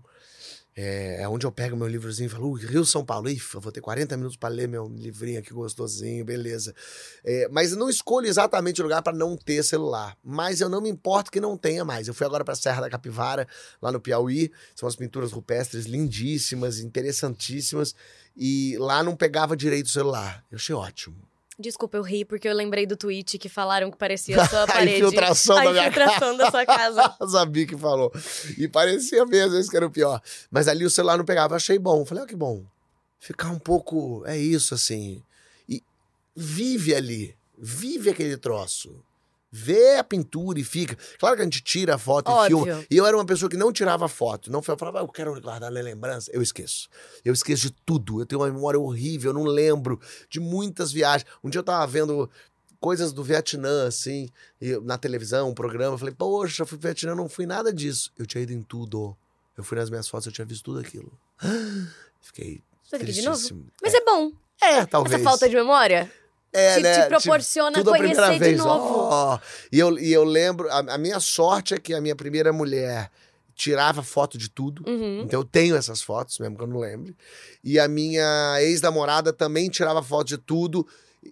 É, é onde eu pego meu livrozinho e falo, "Ui, Rio São Paulo, eu vou ter 40 minutos pra ler meu livrinho aqui gostosinho, beleza. É, mas eu não escolho exatamente o lugar pra não ter celular. Mas eu não me importo que não tenha mais. Eu fui agora pra Serra da Capivara, lá no Piauí. São as pinturas rupestres lindíssimas, interessantíssimas. E lá não pegava direito o celular. Eu achei ótimo. Desculpa, eu ri porque eu lembrei do tweet que falaram que parecia a sua a parede. infiltração a da minha infiltração da sua casa. A Zabi que falou. E parecia mesmo, esse que era o pior. Mas ali o celular não pegava, achei bom. Falei, ó, que bom. Ficar um pouco. É isso, assim. E vive ali. Vive aquele troço. Vê a pintura e fica. Claro que a gente tira a foto e Óbvio. filma. E eu era uma pessoa que não tirava foto. Não eu falava, ah, eu quero guardar na lembrança. Eu esqueço. Eu esqueço de tudo. Eu tenho uma memória horrível, eu não lembro de muitas viagens. Um dia eu tava vendo coisas do Vietnã, assim, e eu- na televisão, um programa. Eu falei, poxa, eu fui pro Vietnã, não fui nada disso. Eu tinha ido em tudo. Eu fui nas minhas fotos, eu tinha visto tudo aquilo. Fiquei ir de novo? Mas é bom. É, talvez. Essa falta de memória É, te, né? te Tipo, proporciona conhecer de novo. ó. E, eu, e eu lembro, a, a minha sorte é que a minha primeira mulher tirava foto de tudo. Uhum. Então eu tenho essas fotos, mesmo que eu não lembre. E a minha ex-namorada também tirava foto de tudo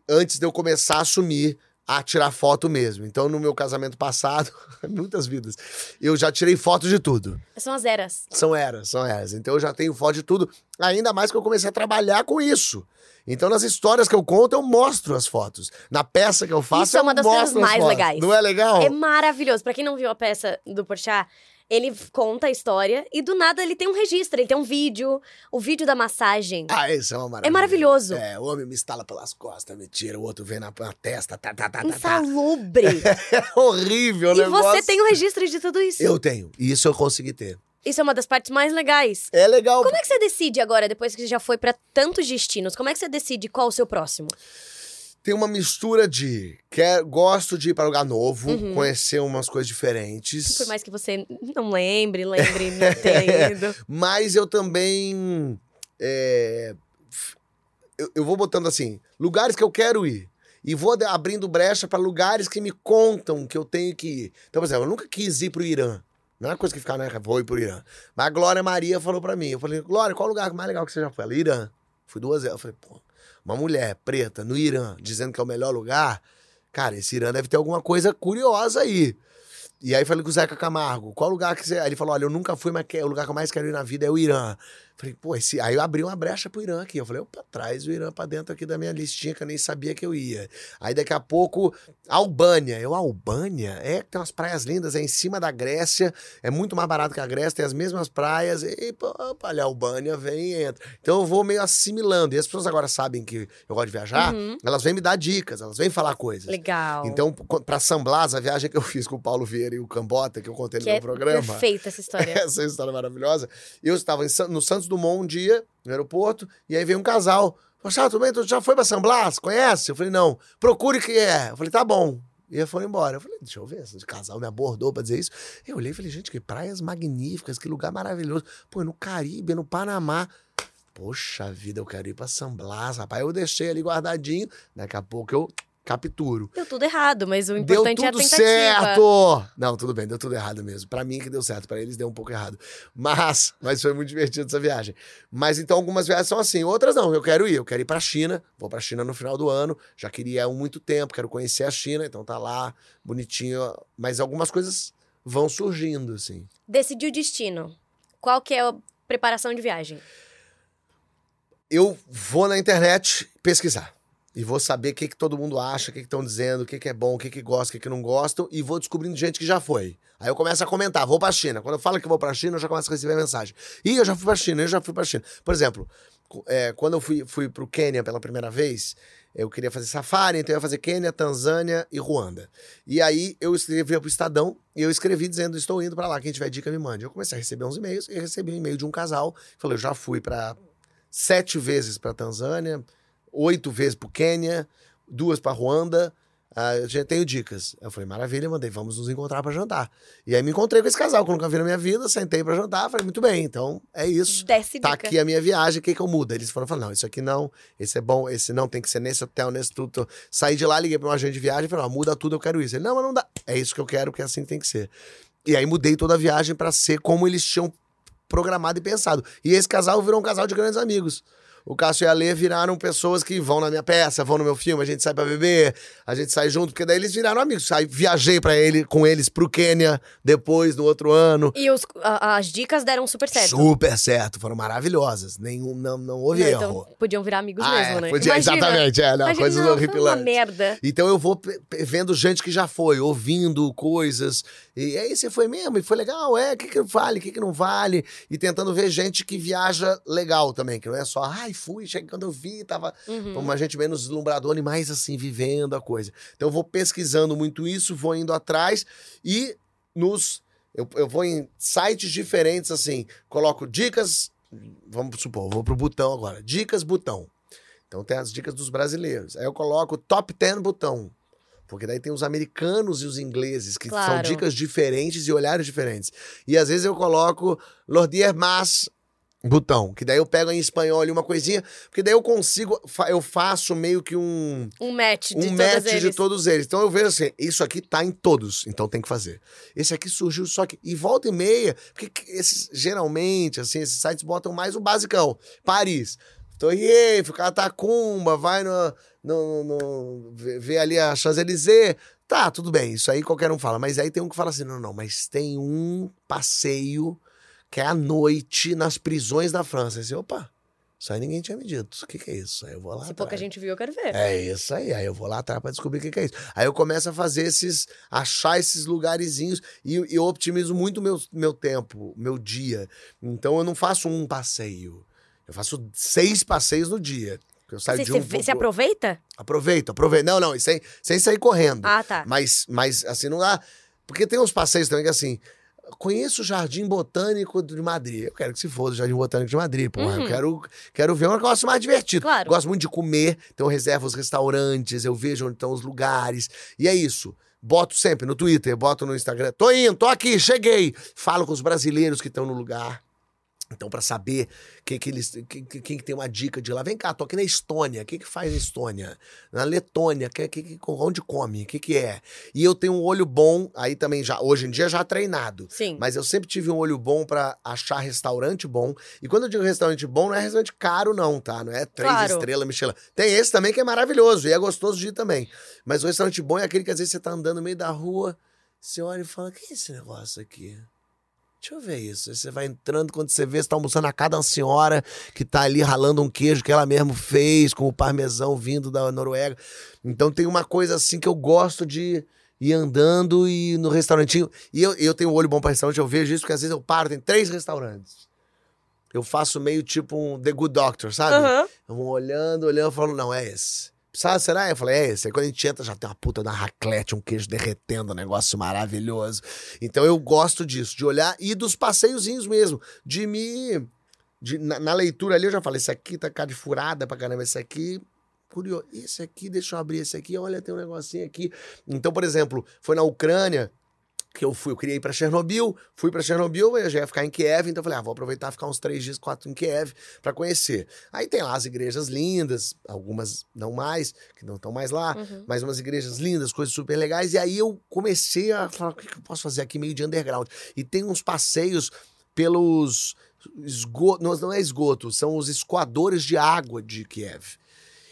antes de eu começar a assumir a tirar foto mesmo. Então, no meu casamento passado, muitas vidas, eu já tirei foto de tudo. São as eras. São eras, são eras. Então eu já tenho foto de tudo. Ainda mais que eu comecei a trabalhar com isso. Então, nas histórias que eu conto, eu mostro as fotos. Na peça que eu faço, Isso é eu uma das mostro coisas as mais fotos. legais. Não é legal? É maravilhoso. Pra quem não viu a peça do Porchat, ele conta a história e do nada ele tem um registro, ele tem um vídeo, o vídeo da massagem. Ah, isso é uma maravilha. É maravilhoso. É, o homem me estala pelas costas, me tira, o outro vem na, na testa, tá, tá, tá, tá, tá. Insalubre. É horrível o e negócio. você tem o registro de tudo isso. Eu tenho. E isso eu consegui ter. Isso é uma das partes mais legais. É legal. Como é que você decide agora, depois que você já foi pra tantos destinos, como é que você decide qual o seu próximo? Tem uma mistura de quer, gosto de ir para lugar novo, Uhum. conhecer umas coisas diferentes. Por mais que você não lembre, lembre, não ido. Mas eu também. é, eu, eu vou botando assim: lugares que eu quero ir. E vou abrindo brecha para lugares que me contam que eu tenho que ir. Então, por exemplo, eu nunca quis ir pro Irã. Não é uma coisa que ficar, né? Vou ir pro Irã. Mas a Glória Maria falou pra mim. Eu falei, Glória, qual o lugar mais legal que você já foi? Ela, Irã. Fui duas vezes. Eu falei, pô, uma mulher preta no Irã dizendo que é o melhor lugar. Cara, esse Irã deve ter alguma coisa curiosa aí. E aí falei com o Zeca Camargo, qual lugar que você. Aí ele falou: olha, eu nunca fui, mas o lugar que eu mais quero ir na vida é o Irã. Falei, pô, esse... aí eu abri uma brecha pro Irã aqui. Eu falei, opa, traz o Irã pra dentro aqui da minha listinha que eu nem sabia que eu ia. Aí daqui a pouco, Albânia. Eu, Albânia? É, tem umas praias lindas, é em cima da Grécia, é muito mais barato que a Grécia, tem as mesmas praias. E, pô, olha, Albânia vem e entra. Então eu vou meio assimilando. E as pessoas agora sabem que eu gosto de viajar, Uhum. elas vêm me dar dicas, elas vêm falar coisas. Legal. Então, pra San Blas, a viagem que eu fiz com o Paulo Vieira e o Cambota, que eu contei no que meu é programa. perfeita essa história. Essa história maravilhosa. Eu estava San- no Santos Dumont um dia, no aeroporto, e aí veio um casal. Chato, tudo bem? Tu já foi pra San Blas? Conhece? Eu falei, não. Procure que é. Eu falei, tá bom. E aí foram embora. Eu falei, deixa eu ver, esse casal me abordou pra dizer isso. Eu olhei e falei, gente, que praias magníficas, que lugar maravilhoso. Pô, é no Caribe, é no Panamá. Poxa vida, eu quero ir pra San Blas, rapaz. Eu deixei ali guardadinho. Daqui a pouco eu capturo. Deu tudo errado, mas o Deu importante é a tudo tentativa. certo! Não, tudo bem, deu tudo errado mesmo. Pra mim que deu certo, pra eles deu um pouco errado. Mas, mas foi muito divertido essa viagem. Mas então algumas viagens são assim, outras não. Eu quero ir, eu quero ir pra China. Vou pra China no final do ano. Já queria há muito tempo, quero conhecer a China, então tá lá, bonitinho. Mas algumas coisas vão surgindo, assim. Decidiu o destino. Qual que é a preparação de viagem? eu vou na internet pesquisar. E vou saber o que, que todo mundo acha, o que estão dizendo, o que, que é bom, o que, que gosta, o que, que não gostam, e vou descobrindo gente que já foi. Aí eu começo a comentar, vou pra China. Quando eu falo que vou pra China, eu já começo a receber mensagem. Ih, eu já fui pra China, eu já fui pra China. Por exemplo, é, quando eu fui, fui pro Quênia pela primeira vez, eu queria fazer safari, então eu ia fazer Quênia, Tanzânia e Ruanda. E aí eu escrevi pro Estadão e eu escrevi dizendo: estou indo pra lá, quem tiver dica me mande. Eu comecei a receber uns e-mails e recebi um e-mail de um casal. Falei, eu já fui pra sete vezes pra Tanzânia, oito vezes pro Quênia, duas pra Ruanda. Eu já tenho dicas. Eu falei, maravilha, mandei, vamos nos encontrar pra jantar. E aí me encontrei com esse casal que eu nunca vi na minha vida, sentei pra jantar, falei, muito bem, então é isso. Desce Tá dica. aqui a minha viagem, o que que eu mudo? Eles foram falando, não, isso aqui não, esse é bom, esse não, tem que ser nesse hotel, nesse tudo. Saí de lá, liguei pra um agente de viagem e falei, ó, muda tudo, eu quero isso. Ele, não, mas não dá. É isso que eu quero, porque é assim que tem que ser. E aí mudei toda a viagem pra ser como eles tinham programado e pensado. E esse casal virou um casal de grandes amigos. O Cássio e a Lê viraram pessoas que vão na minha peça, vão no meu filme, a gente sai pra beber, a gente sai junto, porque daí eles viraram amigos. Aí viajei para ele, com eles pro Quênia, depois, no outro ano. E os- a- as dicas deram super certo. Super certo, foram maravilhosas. Nenhum, não, não houve Não, erro. então podiam virar amigos Ah, mesmo, é, né? podia- Imagina. exatamente, é, não, Imagina, coisas não, horripilantes. uma merda. Então eu vou vendo gente que já foi, ouvindo coisas. E aí você foi mesmo, e foi legal, é, o que, que vale, o que, que não vale. E tentando ver gente que viaja legal também, que não é só, ai, fui, cheguei quando eu vi, tava Uhum. uma gente menos deslumbradora e mais assim, vivendo a coisa. Então eu vou pesquisando muito isso, vou indo atrás e nos. Eu, eu vou em sites diferentes, assim, coloco dicas. Vamos supor, vou pro botão agora. Dicas botão. Então tem as dicas dos brasileiros. Aí eu coloco top 10 botão. Porque daí tem os americanos e os ingleses, que são Claro. dicas diferentes e olhares diferentes. E às vezes eu coloco Los dias más botão, que daí eu pego em espanhol ali uma coisinha, porque daí eu consigo, eu faço meio que um, Um match de um todos match eles. de todos eles. Então eu vejo assim, isso aqui tá em todos, então tem que fazer. Esse aqui surgiu só que e volta e meia, porque que esses geralmente assim, esses sites botam mais o basicão. Paris. Torre Eiffel, Catacumba, vai no, no, no, vê, vê ali a Champs-Élysées. Tá, tudo bem, isso aí qualquer um fala. Mas aí tem um que fala assim: não, não, mas tem um passeio que é à noite nas prisões da França. Aí você, opa, isso aí ninguém tinha me dito. O que, que é isso? Aí eu vou lá. Se pouca atrás. gente viu, eu quero ver. É isso aí. Aí eu vou lá atrás pra descobrir o que, que é isso. Aí eu começo a fazer esses. achar esses lugarzinhos e, e eu optimizo muito meu, meu tempo, meu dia. Então eu não faço um passeio. Eu faço seis passeios no dia. Eu saio Você, de um. você, você pro- aproveita? Aproveito, aproveito. Não, não, sem, sem sair correndo. Ah, tá. Mas, mas assim, não dá. Porque tem uns passeios também que assim. Conheço o Jardim Botânico de Madrid. Eu quero que se foda o Jardim Botânico de Madrid, porra. Uhum. Eu quero, quero ver um negócio mais divertido. Claro. Gosto muito de comer, então eu reservo os restaurantes, eu vejo onde estão os lugares. E é isso. Boto sempre no Twitter, boto no Instagram. Tô indo, tô aqui, cheguei. Falo com os brasileiros que estão no lugar. Então, pra saber quem que eles, quem, quem que tem uma dica de lá, vem cá, tô aqui na Estônia, o que que faz na Estônia? Na Letônia, que, que, onde come, o que que é? E eu tenho um olho bom, aí também já, hoje em dia já treinado, Sim. mas eu sempre tive um olho bom pra achar restaurante bom. E quando eu digo restaurante bom, não é restaurante caro não, tá? Não é três Claro. estrelas Michelin. Tem esse também que é maravilhoso e é gostoso de ir também. Mas o restaurante bom é aquele que às vezes você tá andando no meio da rua, você olha e fala, que é esse negócio aqui? Deixa eu ver isso. Aí você vai entrando, quando você vê, você tá almoçando a cada senhora que tá ali ralando um queijo que ela mesmo fez, com o parmesão vindo da Noruega. Então tem uma coisa assim que eu gosto de ir andando e no restaurantinho. E eu, eu tenho um olho bom pra restaurante, eu vejo isso, porque às vezes eu paro, tem três restaurantes. Eu faço meio tipo um The Good Doctor, sabe? Aham. Eu vou olhando, olhando, falo, não, é esse. Sabe, será? Eu falei, é esse. Aí quando a gente entra, já tem uma puta da raclete, um queijo derretendo, um negócio maravilhoso. Então eu gosto disso, de olhar e dos passeiozinhos mesmo, de me. de- na, na leitura ali eu já falei, esse aqui tá cara de furada pra caramba, esse aqui. Curioso. Esse aqui, deixa eu abrir esse aqui, olha, tem um negocinho aqui. Então, por exemplo, foi na Ucrânia que eu fui, eu queria ir pra Chernobyl, fui pra Chernobyl, eu já ia ficar em Kiev, então eu falei, ah, vou aproveitar e ficar uns três dias, quatro em Kiev pra conhecer. Aí tem lá as igrejas lindas, algumas não mais, que não estão mais lá, Uhum. mas umas igrejas lindas, coisas super legais. E aí eu comecei a falar, o que, que eu posso fazer aqui meio de underground? E tem uns passeios pelos esgotos, não, não é esgoto, são os escoadores de água de Kiev.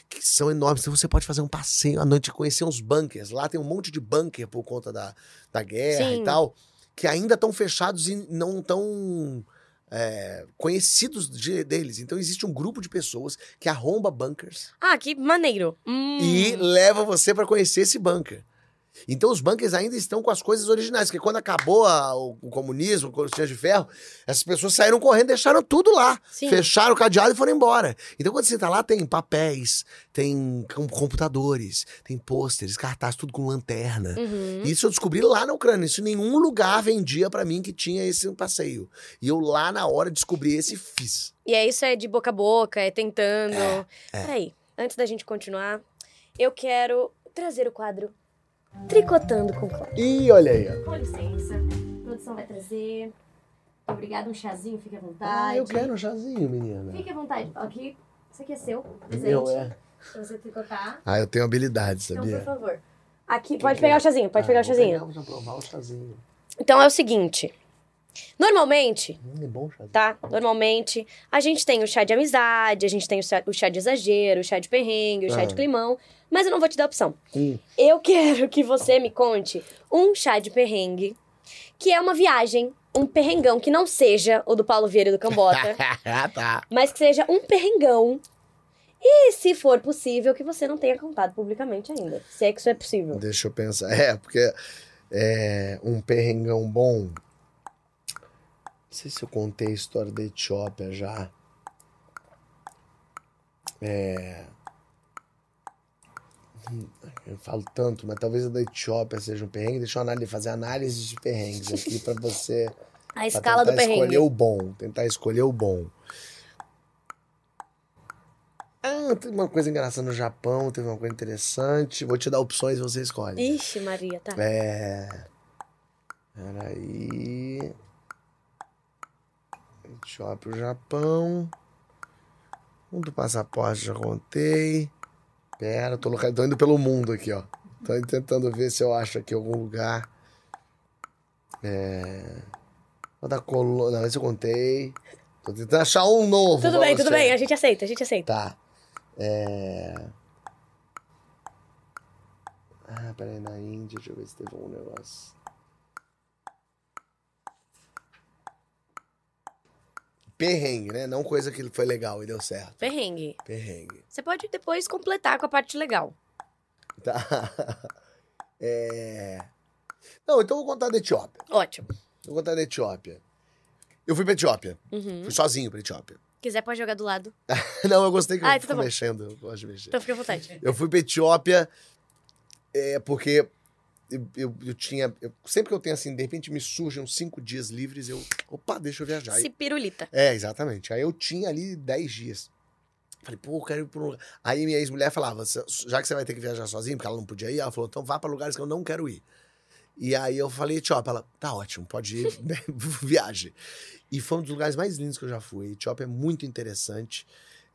Que são enormes. Então você pode fazer um passeio à noite, conhecer uns bunkers. Lá tem um monte de bunker por conta da, da guerra Sim. e tal, que ainda estão fechados e não estão é, conhecidos de- deles. Então existe um grupo de pessoas que arromba bunkers Ah, que maneiro. Hum. e leva você para conhecer esse bunker. Então os bunkers ainda estão com as coisas originais, porque quando acabou a- o, o comunismo, quando tinha de ferro, essas pessoas saíram correndo, deixaram tudo lá, Sim. fecharam o cadeado e foram embora. Então quando você tá lá tem papéis, tem com- computadores, tem pôsteres, cartazes, tudo com lanterna. Uhum. Isso eu descobri lá na Ucrânia. Isso nenhum lugar vendia pra mim que tinha esse passeio. E eu lá na hora descobri esse e fiz. E aí isso é de boca a boca, é tentando. é. Peraí, antes da gente continuar, eu quero trazer o quadro Tricotando com Cláudio. Ih, olha aí. ó. Com licença, a produção vai trazer. Obrigada, um chazinho, fique à vontade. Ah, eu quero um chazinho, menina. Fique à vontade. Aqui, isso aqui é seu, presente. Meu, é. Pra você tricotar. Ah, eu tenho habilidade, Então, sabia? por favor. Aqui, pode pegar o chazinho, pode Ah, pegar o chazinho. vou provar o chazinho. Então é o seguinte. Normalmente, Hum, é bom chazinho. tá? Normalmente, a gente tem o chá de amizade, a gente tem o chá, o chá de exagero, o chá de perrengue, o chá Ah. de climão, mas eu não vou te dar opção. Hum. Eu quero que você me conte um chá de perrengue, que é uma viagem, um perrengão que não seja o do Paulo Vieira e do Cambota, tá. mas que seja um perrengão. E, se for possível, que você não tenha contado publicamente ainda. Se é que isso é possível. Deixa eu pensar. É, porque é um perrengão bom. Não sei se eu contei a história da Etiópia já. É. Eu falo tanto, mas talvez a da Etiópia seja um perrengue. Deixa eu anali- fazer análise de perrengues aqui pra você. A escala do tentar perrengue. escolher o bom. Tentar escolher o bom. Ah, teve uma coisa engraçada no Japão, teve uma coisa interessante. Vou te dar opções e você escolhe. Ixi, Maria, tá. É. Peraí. Etiópia, o Japão. Um do passaporte já contei. Pera, tô, loca- tô indo pelo mundo aqui, ó. Tô tentando ver se eu acho aqui algum lugar. É. O da Colônia. Não, esse eu contei. Tô tentando achar um novo. Tudo bem, tudo você. bem, a gente aceita, a gente aceita. Tá. É... peraí, na Índia, deixa eu ver se teve um negócio. Perrengue, né? Não coisa que foi legal e deu certo. Perrengue. Perrengue. Você pode depois completar com a parte legal. Tá. É... Não, então eu vou contar da Etiópia. Ótimo. Vou contar da Etiópia. Eu fui pra Etiópia. Uhum. Fui sozinho pra Etiópia. Quiser, pode jogar do lado. Não, eu gostei que Ah, eu então fico tá mexendo. Eu gosto de mexer. Então fica à vontade. Eu fui pra Etiópia é, porque eu, eu, eu tinha. eu- sempre que eu tenho assim, de repente me surgem uns cinco dias livres, eu. Opa, deixa eu viajar. Se pirulita. É, exatamente. Aí eu tinha ali 10 dias. Falei, pô, eu quero ir pra um lugar. Aí minha ex-mulher falava, "Cê- já que você vai ter que viajar sozinho, porque ela não podia ir, ela falou, então vá pra lugares que eu não quero ir. E aí eu falei, Etiópia, ela, tá ótimo, pode ir, viaje. E foi um dos lugares mais lindos que eu já fui. Etiópia é muito interessante.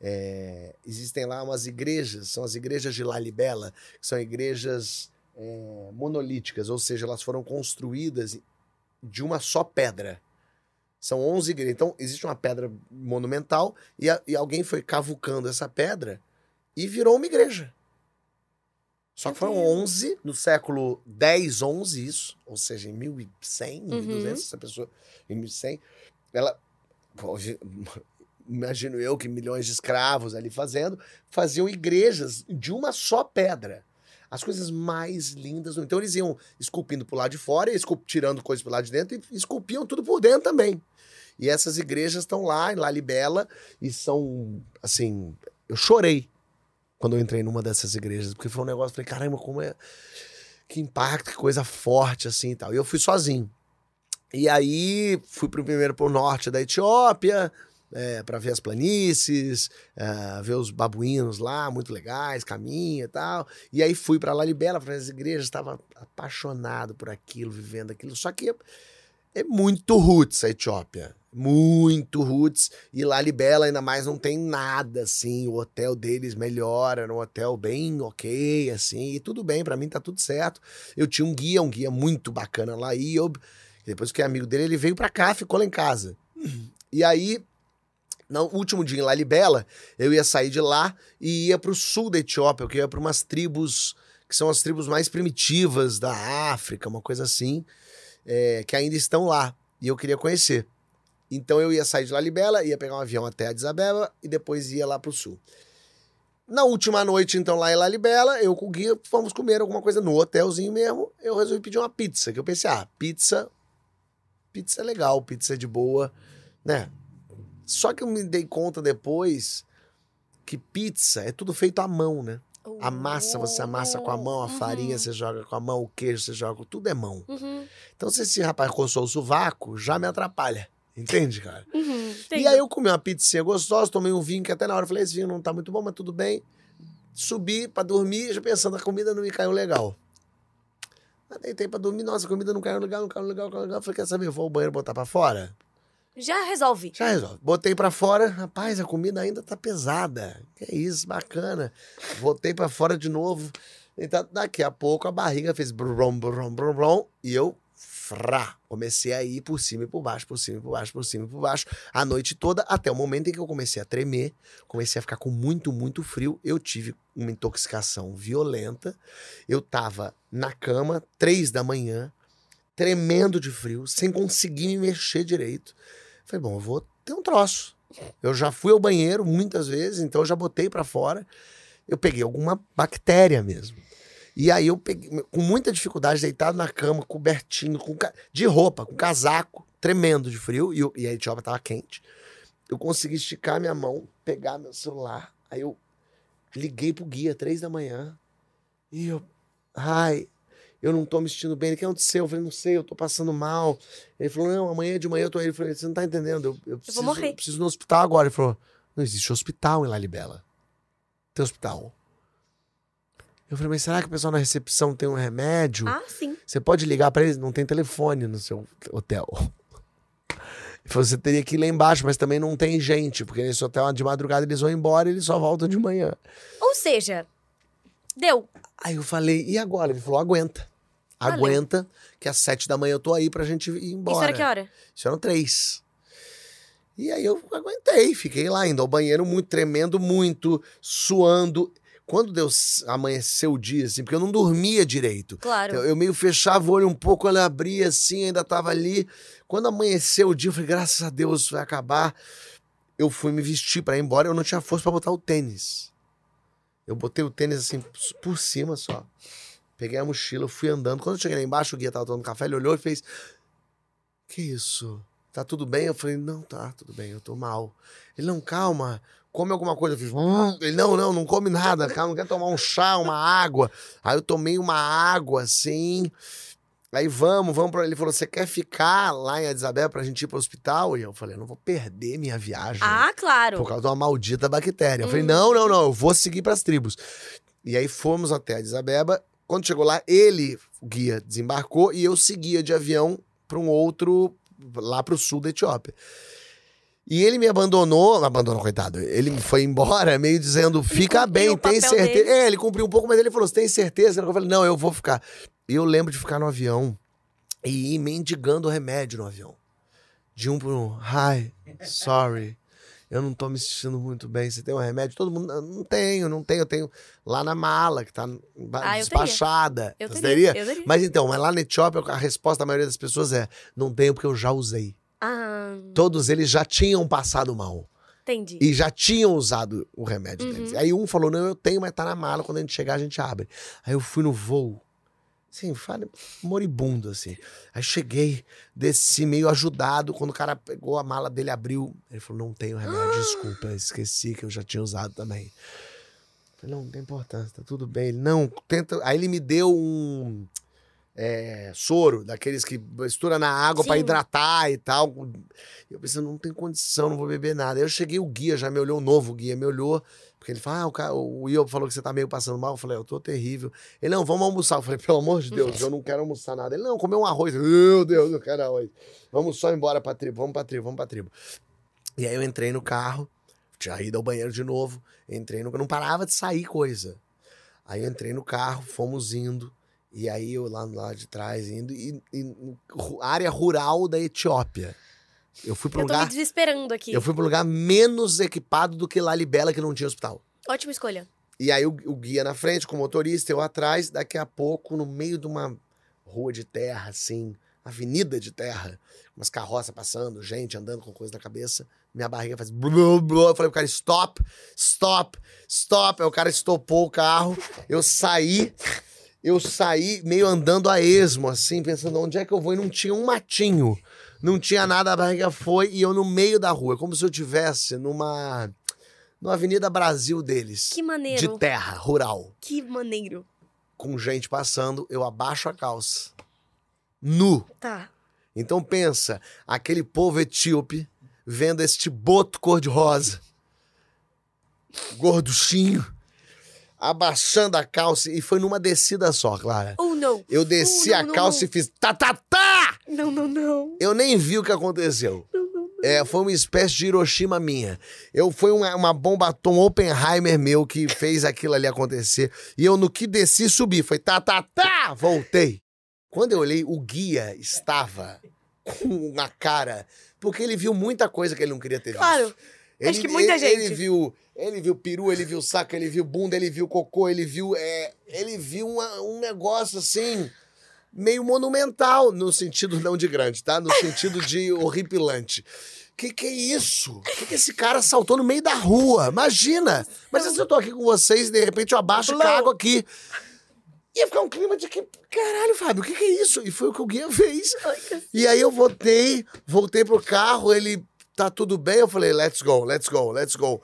É, existem lá umas igrejas, são as igrejas de Lalibela, que são igrejas é, monolíticas, ou seja, elas foram construídas de uma só pedra. São 11 igrejas. Então, existe uma pedra monumental e, a- e alguém foi cavucando essa pedra e virou uma igreja. Só que foram 11 no século 10, 11 isso, ou seja, em 1100, 1200, essa pessoa, em 1100, ela, imagino eu que milhões de escravos ali fazendo, faziam igrejas de uma só pedra. As coisas mais lindas. Então eles iam esculpindo pro lado de fora, esculp- tirando coisas pro lado de dentro e esculpiam tudo por dentro também. E essas igrejas estão lá em Lalibela e são, assim, eu chorei quando eu entrei numa dessas igrejas, porque foi um negócio, falei, caramba, como é, que impacto, que coisa forte, assim e tal. E eu fui sozinho. E aí fui pro, primeiro pro norte da Etiópia, é, para ver as planícies, é, ver os babuínos lá, muito legais, caminho e tal. E aí fui para Lalibela, para as igrejas, estava apaixonado por aquilo, vivendo aquilo. Só que é muito roots a Etiópia. Muito roots. E Lalibela ainda mais não tem nada, assim. O hotel deles melhora, era um hotel bem ok, assim. E tudo bem, para mim tá tudo certo. Eu tinha um guia, um guia muito bacana lá, Iob. Depois que é amigo dele, ele veio pra cá, ficou lá em casa. E aí, no último dia em Lalibela, eu ia sair de lá e ia pro sul da Etiópia, que ia pra umas tribos que são as tribos mais primitivas da África, uma coisa assim, é, que ainda estão lá. E eu queria conhecer. Então eu ia sair de Lalibela, ia pegar um avião até Addis Abeba e depois ia lá pro sul. Na última noite, então, lá em Lalibela, eu com o guia fomos comer alguma coisa no hotelzinho mesmo. Eu resolvi pedir uma pizza, que eu pensei, ah, pizza. Pizza é legal, pizza é de boa, né? Só que eu me dei conta depois que pizza é tudo feito à mão, né? A massa você amassa com a mão, a Uhum. farinha você joga com a mão, o queijo você joga, tudo é mão. Uhum, Então, se esse rapaz coçou o sovaco, já me atrapalha. Entende, cara? uhum, E aí eu comi uma pizzinha gostosa, tomei um vinho que até na hora eu falei, esse vinho não tá muito bom, mas tudo bem. Subi pra dormir, já pensando, a comida não me caiu legal. Aí deitei pra dormir, nossa, a comida não caiu legal, não caiu legal, não caiu legal. Falei, quer saber, eu vou ao banheiro botar pra fora? Já resolve. Já resolve. Botei pra fora, rapaz, a comida ainda tá pesada. Que isso, bacana. Botei pra fora de novo. Então, daqui a pouco a barriga fez brum, brum, brum, brum, e eu frá. Comecei a ir por cima e por baixo, por cima e por baixo, por cima e por baixo, a noite toda, até o momento em que eu comecei a tremer, comecei a ficar com muito, muito frio. Eu tive uma intoxicação violenta. Eu tava na cama, três da manhã, tremendo de frio, sem conseguir me mexer direito. Falei, bom, eu vou ter um troço. Eu já fui ao banheiro muitas vezes, então eu já botei pra fora. Eu peguei alguma bactéria mesmo. E aí eu peguei, com muita dificuldade, deitado na cama, cobertinho, com, de roupa, com casaco, tremendo de frio, e, e a Etiópia tava quente. Eu consegui esticar minha mão, pegar meu celular, aí eu liguei pro guia, três da manhã, e eu, ai, eu não tô me sentindo bem. Ele, o que aconteceu? Eu falei, não sei, eu tô passando mal. Ele falou, não, amanhã de manhã eu tô aí. Eu falei, você não tá entendendo, eu, eu preciso, morrer. eu preciso ir no hospital agora. Ele falou, não existe hospital em Lalibela. Tem hospital. Eu falei, mas será que o pessoal na recepção tem um remédio? Ah, sim. Você pode ligar pra eles? Não tem telefone no seu hotel. Ele falou, você teria que ir lá embaixo, mas também não tem gente, porque nesse hotel de madrugada eles vão embora e eles só voltam de manhã. Ou seja, deu. Aí eu falei, e agora? Ele falou, aguenta. Valeu. Aguenta, que às sete da manhã eu tô aí pra gente ir embora. Isso era que hora? Isso eram três. E aí eu aguentei, fiquei lá indo ao banheiro muito, tremendo muito, suando. Quando deu s- amanheceu o dia, assim, porque eu não dormia direito. Claro. Eu, eu meio fechava o olho um pouco, eu abria assim, ainda tava ali. Quando amanheceu o dia, eu falei, graças a Deus, vai acabar. Eu fui me vestir pra ir embora, eu não tinha força pra botar o tênis. Eu botei o tênis assim, por cima só. Peguei a mochila, fui andando. Quando eu cheguei lá embaixo, o guia tava tomando café, ele olhou e fez: Que isso? Tá tudo bem? Eu falei: Não, tá, tudo bem, eu tô mal. Ele, não, calma, come alguma coisa. Eu fiz: "Hum." Ele, não, não, não come nada, calma, não quer tomar um chá, uma água. Aí eu tomei uma água assim. Aí vamos, vamos pra. Ele falou: Você quer ficar lá em Addis Abeba pra gente ir pro hospital? E eu falei: Eu não vou perder minha viagem. Ah, claro. Por causa de uma maldita bactéria. Eu falei, Hum. não, não, não, eu vou seguir pras tribos. E aí fomos até Addis Abeba. Quando chegou lá, ele, o guia, desembarcou e eu seguia de avião para um outro, lá pro sul da Etiópia. E ele me abandonou, abandonou, coitado. Ele foi embora meio dizendo, fica bem, o tem certeza. dele. É, ele cumpriu um pouco, mas ele falou, você tem certeza? Eu falei, não, eu vou ficar. E eu lembro de ficar no avião e ir mendigando remédio no avião. De um por um. Hi, sorry. Eu não tô me sentindo muito bem. Você tem um remédio? Todo mundo. Não tenho, não tenho. Eu tenho lá na mala, que tá Ah, eu despachada. Eu teria. teria? Eu teria. Mas então, mas lá na Etiópia, a resposta da maioria das pessoas é: não tenho porque eu já usei. Ah, Todos eles já tinham passado mal. entendi. E já tinham usado o remédio Uhum. deles. Aí um falou: não, eu tenho, mas tá na mala. Quando a gente chegar, a gente abre. Aí eu fui no voo. Assim, fala, moribundo, assim. Aí cheguei, desci meio ajudado. Quando o cara pegou a mala dele, abriu. Ele falou: não tenho remédio, desculpa, esqueci que eu já tinha usado também. Falei, não, não tem importância, tá tudo bem. Ele, não, tenta. Aí ele me deu um é, soro, daqueles que mistura na água pra Sim. hidratar e tal. Eu pensei, não tem condição, não vou beber nada. Aí eu cheguei, o guia já me olhou, o novo guia me olhou, porque ele falou, ah, o, cara, o falou que você tá meio passando mal. Eu falei, eu tô terrível. Ele, não, vamos almoçar. Eu falei, pelo amor de Deus, eu não quero almoçar nada. Ele, não, comer um arroz. Meu Deus, eu quero arroz. Vamos só embora pra tribo, vamos pra tribo, vamos pra tribo. E aí eu entrei no carro, tinha ido ao banheiro de novo, entrei no... Não parava de sair coisa. Aí eu entrei no carro, fomos indo, e aí eu lá, lá de trás indo, e, e área rural da Etiópia. Eu fui para um Eu tô me lugar, desesperando aqui. eu fui um lugar menos equipado do que Lalibela, que não tinha hospital. Ótima escolha. E aí o, o guia na frente, com o motorista, eu atrás, daqui a pouco, no meio de uma rua de terra, assim, avenida de terra, umas carroças passando, gente andando com coisa na cabeça, minha barriga faz blu, blu. Eu falei pro cara, stop, stop, stop. Aí o cara estopou o carro, eu saí, eu saí meio andando a esmo, assim, pensando onde é que eu vou, e não tinha um matinho. Não tinha nada, a barriga foi, e eu no meio da rua, como se eu tivesse numa. numa Avenida Brasil deles Que maneiro. de terra, rural, Que maneiro. com gente passando, eu abaixo a calça. Nu. Tá. Então pensa, aquele povo etíope vendo este boto cor-de-rosa, gorduchinho, abaixando a calça, e foi numa descida só, Clara. Oh, não. Eu desci não, a não, calça não. e fiz tá, tá, tá! Não, não, não. Eu nem vi o que aconteceu. É, foi uma espécie de Hiroshima minha. Eu foi uma, uma bomba atom Oppenheimer meu que fez aquilo ali acontecer. E eu no que desci subi, foi tá tá tá, voltei. Quando eu olhei, o guia estava com uma cara, porque ele viu muita coisa que ele não queria ter visto. Claro. Ele, Acho que muita ele, gente. Ele viu, ele viu peru, ele viu saco, ele viu bunda, ele viu cocô, ele viu, é, ele viu uma- um negócio assim meio monumental no sentido não de grande, tá? No sentido de horripilante. Que que é isso? Que que esse cara saltou no meio da rua? Imagina! Mas se eu tô aqui com vocês e de repente eu abaixo e Blow. cago aqui. Ia ficar um clima de que, caralho, Fábio, o que que é isso? E foi o que o guia fez. E aí eu voltei, voltei pro carro, ele tá tudo bem, eu falei, let's go, let's go, let's go.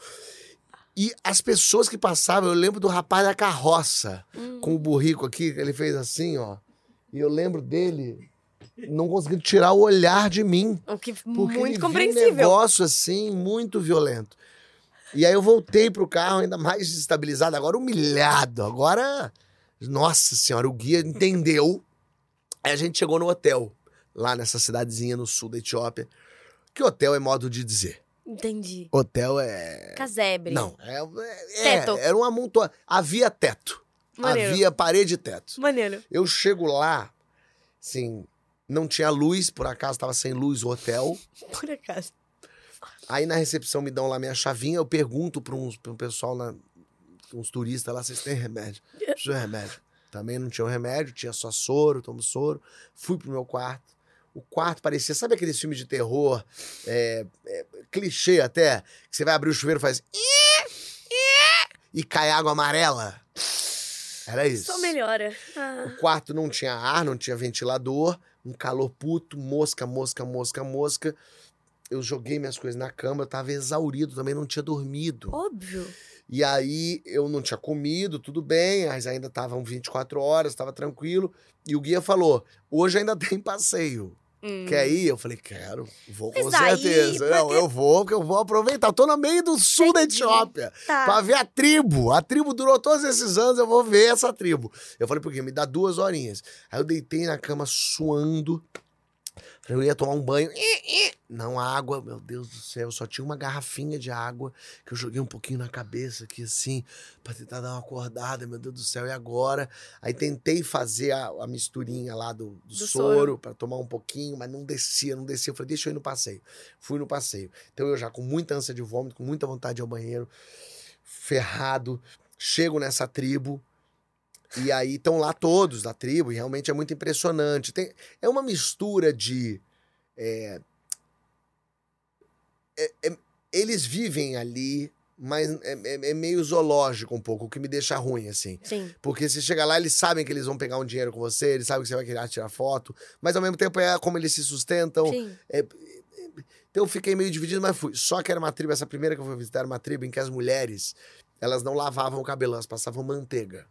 E as pessoas que passavam, eu lembro do rapaz da carroça, Hum. com o burrico aqui, ele fez assim, ó. E eu lembro dele não conseguindo tirar o olhar de mim. O que Porque muito viu um compreensível. negócio assim, muito violento. E aí eu voltei pro carro ainda mais desestabilizado, agora humilhado. Agora, nossa senhora, o guia entendeu. Aí a gente chegou no hotel, lá nessa cidadezinha no sul da Etiópia. Que hotel é modo de dizer? Entendi. Hotel é. Casebre. Não, é. é Teto. Era um amontoado. Havia teto. Maneiro. Havia parede e teto. Maneiro. Eu chego lá, assim, não tinha luz, por acaso tava sem luz o hotel. Por acaso. Aí na recepção me dão lá minha chavinha, eu pergunto para um, pessoal na- uns turistas lá, vocês têm remédio? Preciso de remédio. Também não tinha um remédio, tinha só soro, tomo soro. Fui pro meu quarto. O quarto parecia, sabe aqueles filmes de terror, é, é, clichê até, que você vai abrir o chuveiro e faz. E cai água amarela. Era isso. Só melhora. Ah. O quarto não tinha ar, não tinha ventilador, um calor puto, mosca, mosca, mosca, mosca. Eu joguei minhas coisas na cama, eu tava exaurido, também não tinha dormido. Óbvio. E aí eu não tinha comido, tudo bem, mas ainda estavam 24 horas, estava tranquilo. E o guia falou: hoje ainda tem passeio. Hum. Quer ir? Eu falei, quero, vou com certeza. Não, porque- eu vou, porque eu vou aproveitar. Eu tô no meio do sul da Entendi. Etiópia. Tá. Pra ver a tribo. A tribo durou todos esses anos, eu vou ver essa tribo. Eu falei, por quê? Me dá duas horinhas. Aí eu deitei na cama suando. Eu ia tomar um banho. Não, água, meu Deus do céu. Só tinha uma garrafinha de água que eu joguei um pouquinho na cabeça aqui, assim, pra tentar dar uma acordada, meu Deus do céu. E agora? Aí tentei fazer a, a misturinha lá do, do, Do soro, soro. pra tomar um pouquinho, mas não descia, não descia. Eu falei, deixa eu ir no passeio. Fui no passeio. Então eu já com muita ânsia de vômito, com muita vontade de ir ao banheiro, ferrado, chego nessa tribo. E aí estão lá todos da tribo, e realmente é muito impressionante. Tem, é uma mistura de. é, é- é- eles vivem ali, mas é, é- é meio zoológico um pouco, o que me deixa ruim, assim. Sim. Porque se chega lá, eles sabem que eles vão pegar um dinheiro com você, eles sabem que você vai querer tirar foto, mas ao mesmo tempo é como eles se sustentam. Sim. Então eu fiquei meio dividido, mas fui. Só que era uma tribo, essa primeira que eu fui visitar era uma tribo em que as mulheres, elas não lavavam o cabelo, elas passavam manteiga.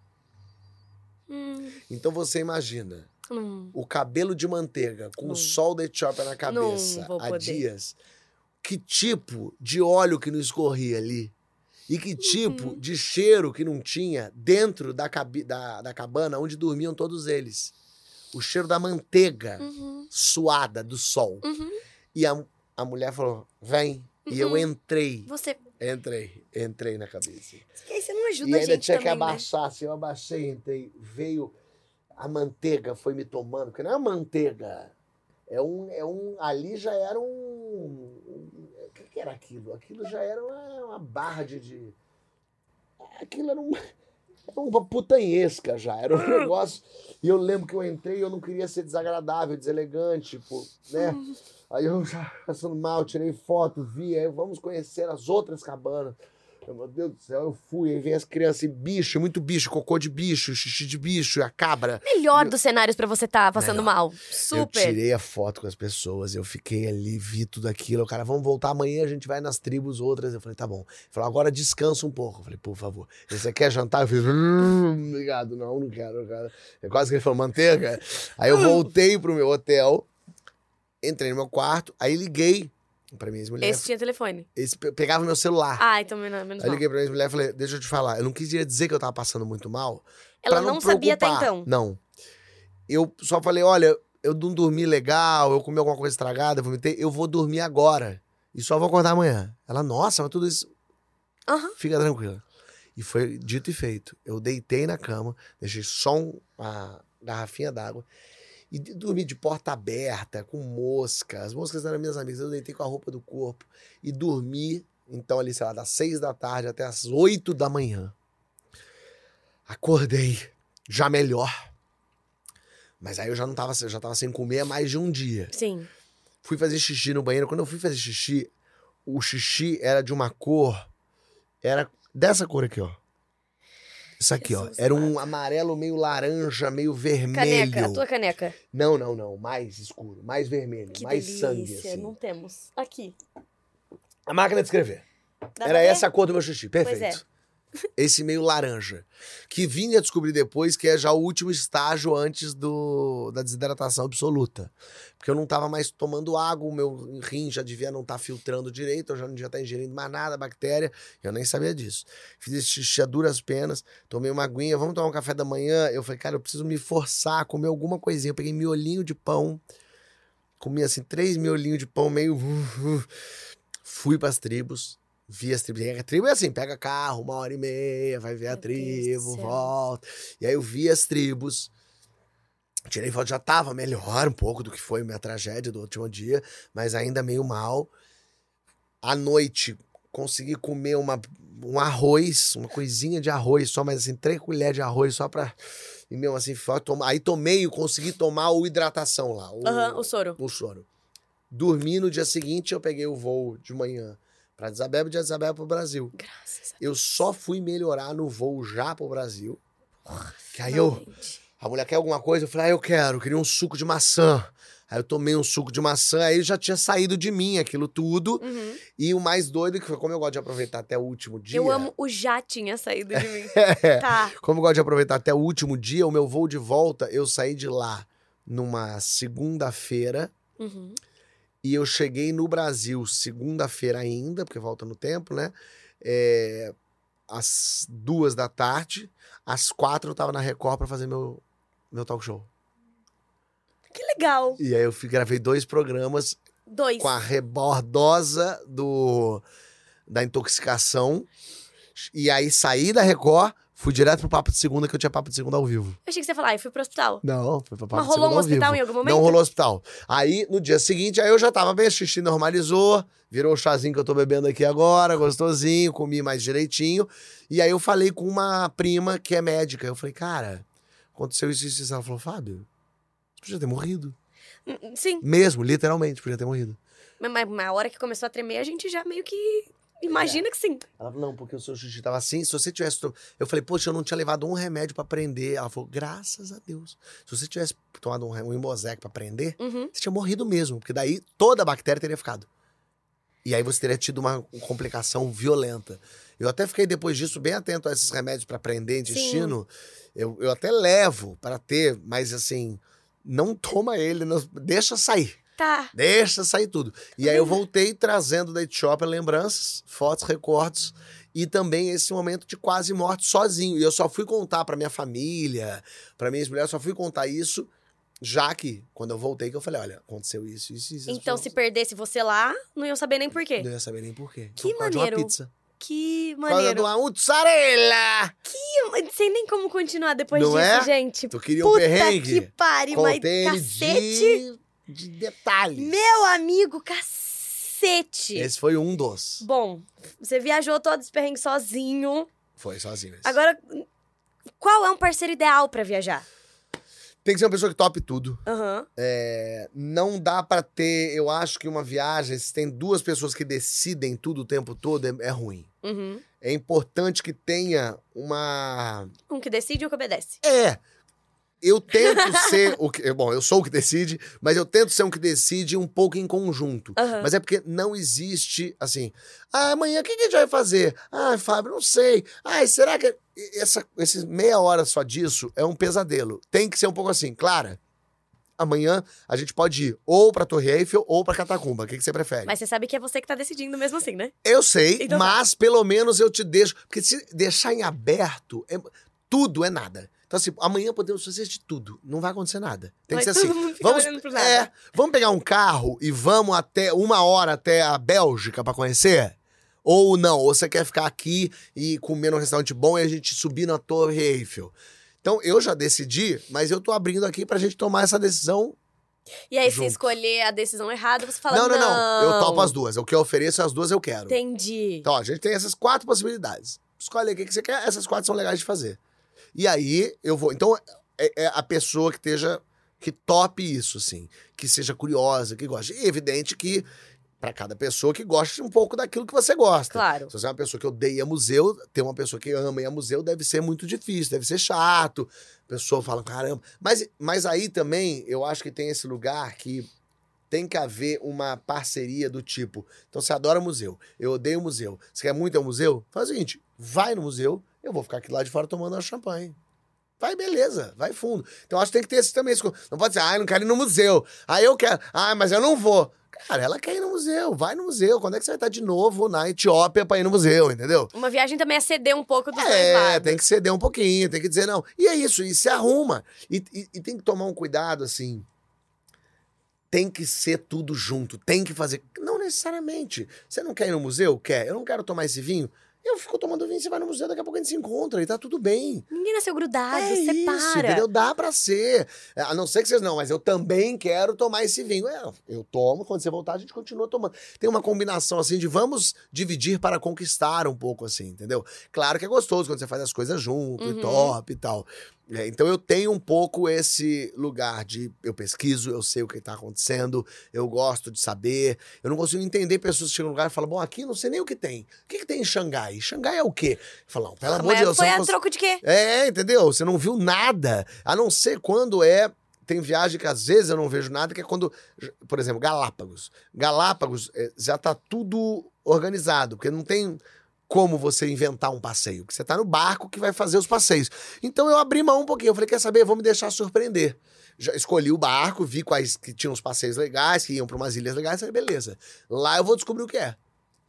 Hum, Então você imagina, hum. o cabelo de manteiga com Não. o sol da Etiópia na cabeça há poder. dias. Que tipo de óleo que não escorria ali? E que tipo Uhum. de cheiro que não tinha dentro da, da, da cabana onde dormiam todos eles? O cheiro da manteiga Uhum. suada do sol. Uhum. E a, a mulher falou: vem. E eu entrei. Você. Entrei, entrei na cabeça. Que aí você não ajuda E a ainda gente tinha que também, né? abaixar, assim, eu abaixei, entrei, veio, a manteiga foi me tomando, porque não é manteiga, é um, é um, ali já era um, um- o que, que era aquilo? Aquilo já era uma, uma barra de, de- aquilo era, um, era uma putanhesca já, era um negócio, e eu lembro que eu entrei e eu não queria ser desagradável, deselegante, tipo, né? Aí eu já passando mal, tirei foto, vi, aí vamos conhecer as outras cabanas. Eu, Meu Deus do céu, eu fui, aí vem as crianças, e bicho, muito bicho, cocô de bicho, xixi de bicho, a cabra. Melhor dos cenários pra você estar passando Melhor. mal. Eu Super. tirei a foto com as pessoas, eu fiquei ali, vi tudo aquilo. O cara, vamos voltar amanhã, a gente vai nas tribos outras. Eu falei, tá bom. Ele falou, agora descansa um pouco. Eu falei, por favor. Você quer jantar? Eu fiz, "Hum, obrigado, não, não quero, cara. É quase que ele falou, manteiga. Aí eu voltei pro meu hotel, entrei no meu quarto, aí liguei pra minha ex-mulher. Esse tinha telefone. Esse pe- pegava meu celular. Ah, então menos, menos Aí liguei pra minha ex-mulher e falei, deixa eu te falar, eu não queria dizer que eu tava passando muito mal. Ela pra não, sabia até então. Não. Eu só falei, olha, eu não dormi legal, eu comi alguma coisa estragada, eu vomitei, eu vou dormir agora. E só vou acordar amanhã. Ela, nossa, mas tudo isso. Aham. Fica tranquila. E foi dito e feito. Eu deitei na cama, deixei só um- uma garrafinha d'água e dormi de porta aberta, com mosca. As moscas eram minhas amigas. Eu deitei com a roupa do corpo e dormi, então, ali, sei lá, das seis da tarde até as oito da manhã. Acordei, já melhor. Mas aí eu já não tava, eu já tava sem comer há mais de um dia. Sim. Fui fazer xixi no banheiro. Quando eu fui fazer xixi, o xixi era de uma cor. Era dessa cor aqui, ó. Isso aqui, ó. Jesus Era um amarelo meio laranja, meio vermelho. Caneca, a tua caneca. Não, não, não. Mais escuro, mais vermelho, Que mais delícia. sangue. Assim. Não temos. Aqui. A máquina de escrever. Dá Era essa a cor do meu xixi, Pois perfeito. Esse meio laranja. Que vim a descobrir depois que é já o último estágio antes do, da desidratação absoluta. Porque eu não tava mais tomando água, o meu rim já devia não estar filtrando direito, eu já não devia estar ingerindo mais nada, bactéria. Eu nem sabia disso. Fiz esse xixi a duras penas, tomei uma aguinha, vamos tomar um café da manhã. Eu falei, cara, eu preciso me forçar comer alguma coisinha. Eu peguei miolinho de pão, comi assim, três miolinhos de pão meio. Fui pras tribos, vi as tribos. A tribo é assim: pega carro, uma hora e meia, vai ver a Meu do tribo, volta. E aí eu vi as tribos. Tirei foto, já tava melhor um pouco do que foi minha tragédia do último dia, mas ainda meio mal. À noite, consegui comer uma, um arroz, uma coisinha de arroz só, mas assim, três colheres de arroz só pra. E mesmo assim, foi tom- aí tomei e consegui tomar o hidratação lá. O, Aham, o soro. o soro. Dormi no dia seguinte, eu peguei o voo de manhã pra Addis Abeba e de Addis Abeba pro Brasil. Graças a Eu só fui melhorar no voo já pro Brasil. Que aí eu, a mulher quer alguma coisa? Eu falei, ah, eu quero, eu queria um suco de maçã. Aí eu tomei um suco de maçã, aí já tinha saído de mim aquilo tudo. Uhum. E o mais doido, que foi como eu gosto de aproveitar até o último dia. Eu amo o já tinha saído de mim. É, Tá. como eu gosto de aproveitar até o último dia, o meu voo de volta, eu saí de lá numa segunda-feira. Uhum. E eu cheguei no Brasil segunda-feira ainda, porque volta no tempo, né? É, às duas da tarde. Às quatro eu tava na Record pra fazer meu, meu talk show. Que legal. E aí eu fui, gravei dois programas Dois. com a rebordosa do, da intoxicação. E aí saí da Record, fui direto pro Papo de Segunda, que eu tinha Papo de Segunda ao vivo. Eu achei que você ia falar, ai, fui pro hospital. Não, foi pro Papo Mas de rolou Segunda um ao hospital vivo. em algum momento? Não rolou hospital. Aí, no dia seguinte, aí eu já tava bem, xixi normalizou, virou o chazinho que eu tô bebendo aqui agora, gostosinho, comi mais direitinho. E aí eu falei com uma prima que é médica. Eu falei, cara, aconteceu isso e isso. isso. Ela falou, Fábio, você podia ter morrido. Hum, Sim. Mesmo, literalmente, podia ter morrido. Mas, mas na hora que começou a tremer, a gente já meio que imagina que sim. Ela falou, não, porque o seu xixi tava assim, se você tivesse... to-" Eu falei, poxa, eu não tinha levado um remédio pra prender. Ela falou, graças a Deus. Se você tivesse tomado um, um Imbosec pra prender, Uhum. você tinha morrido mesmo, porque daí toda a bactéria teria ficado. E aí você teria tido uma complicação violenta. Eu até fiquei depois disso bem atento a esses remédios para prender intestino. Eu, eu até levo para ter, mas assim, não toma ele, não- deixa sair. Tá. Deixa sair tudo. E aí eu voltei trazendo da Etiópia lembranças, fotos, recortes e também esse momento de quase morte sozinho. E eu só fui contar pra minha família, pra minha ex-mulher, eu só fui contar isso já que quando eu voltei que eu falei, olha, aconteceu isso, isso, isso. Então, se perdesse você lá, não iam saber nem por quê. não ia saber nem por quê. Que maneiro. pizza. Que maneiro. uma mozzarella! Eu Não sei nem como continuar depois Não disso, é? gente. Tu queria um Puta perrengue? que pariu, mas cacete. De, de detalhes. Meu amigo, cacete. Esse foi um dos. Bom, você viajou todo esse perrengue sozinho. Foi sozinho esse. Agora, qual é um parceiro ideal pra viajar? Tem que ser uma pessoa que tope tudo. Aham. É, não dá pra ter, eu acho que uma viagem, se tem duas pessoas que decidem tudo o tempo todo, é, é ruim. Uhum. É importante que tenha uma. Um que decide e um que obedece. É. Eu tento ser o que. Bom, eu sou o que decide, mas eu tento ser um que decide um pouco em conjunto. Aham. Mas é porque não existe assim. Ah, amanhã o que a gente vai fazer? Ah, Fábio, não sei. Ai, será que. Essa, meia hora só disso é um pesadelo. Tem que ser um pouco assim, Clara. Amanhã a gente pode ir ou pra Torre Eiffel ou pra Catacumba. O que, que você prefere? Mas você sabe que é você que tá decidindo mesmo assim, né? Eu sei, Então tá. mas pelo menos eu te deixo. Porque se deixar em aberto, é- tudo é nada. Então, assim, amanhã podemos fazer de tudo. Não vai acontecer nada. Tem que ser assim. Vamos, é, vamos pegar um carro e vamos até uma hora até a Bélgica pra conhecer? Ou não? Ou você quer ficar aqui e comer num restaurante bom e a gente subir na Torre Eiffel? Então, eu já decidi, mas eu tô abrindo aqui pra gente tomar essa decisão. E aí, se escolher a decisão errada, você fala, não, não, não, não. Eu topo as duas. O que eu ofereço, as duas eu quero. Entendi. Então, ó, a gente tem essas quatro possibilidades. Escolhe aí o que você quer, essas quatro são legais de fazer. E aí eu vou. Então, é, é a pessoa que esteja. que tope isso, assim. Que seja curiosa, que goste. E é evidente que, pra cada pessoa que goste um pouco daquilo que você gosta. Claro. Se você é uma pessoa que odeia museu, ter uma pessoa que ama e a museu deve ser muito difícil, deve ser chato. A pessoa fala, caramba. Mas, mas aí também, eu acho que tem esse lugar que tem que haver uma parceria do tipo. Então você adora museu, eu odeio museu. Você quer muito ir ao museu? Faz o seguinte: vai no museu, eu vou ficar aqui lá de fora tomando uma champanhe. Vai, beleza, vai fundo. Então acho que tem que ter esse também. Não pode ser, ah, eu não quero ir no museu. Ah, eu quero. Ah, mas eu não vou. Cara, ela quer ir no museu, vai no museu. Quando é que você vai estar de novo na Etiópia pra ir no museu, entendeu? Uma viagem também é ceder um pouco dos dois É, lados. tem que ceder um pouquinho, tem que dizer não. E é isso, e se arruma. E, e- e tem que tomar um cuidado, assim. Tem que ser tudo junto, tem que fazer. Não necessariamente. Você não quer ir no museu? Quer. Eu não quero tomar esse vinho? Eu fico tomando vinho, você vai no museu, daqui a pouco a gente se encontra e tá tudo bem. Ninguém nasceu grudado, é isso, separa. entendeu? Dá pra ser. É, A não ser que vocês não, mas eu também quero tomar esse vinho. É, eu tomo, quando você voltar, a gente continua tomando. Tem uma combinação assim de vamos dividir para conquistar um pouco, assim, entendeu? Claro que é gostoso quando você faz as coisas junto Uhum. e top e tal. É, então eu tenho um pouco esse lugar de eu pesquiso, eu sei o que tá acontecendo, eu gosto de saber. Eu não consigo entender pessoas que chegam no lugar e falam, bom, aqui não sei nem o que tem. O que, que tem em Xangai? Xangai é o quê? Falam, pelo amor Mas de Deus, foi a cons- troco de quê? é, entendeu? Você não viu nada. A não ser quando é. Tem viagem que às vezes eu não vejo nada, que é quando. Por exemplo, Galápagos. Galápagos é, já tá tudo organizado, porque não tem como você inventar um passeio. Porque você tá no barco que vai fazer os passeios. Então eu abri mão um pouquinho. Eu falei, quer saber? Vou me deixar surpreender. Já escolhi o barco, vi quais que tinham os passeios legais, que iam para umas ilhas legais, falei, beleza. Lá eu vou descobrir o que é.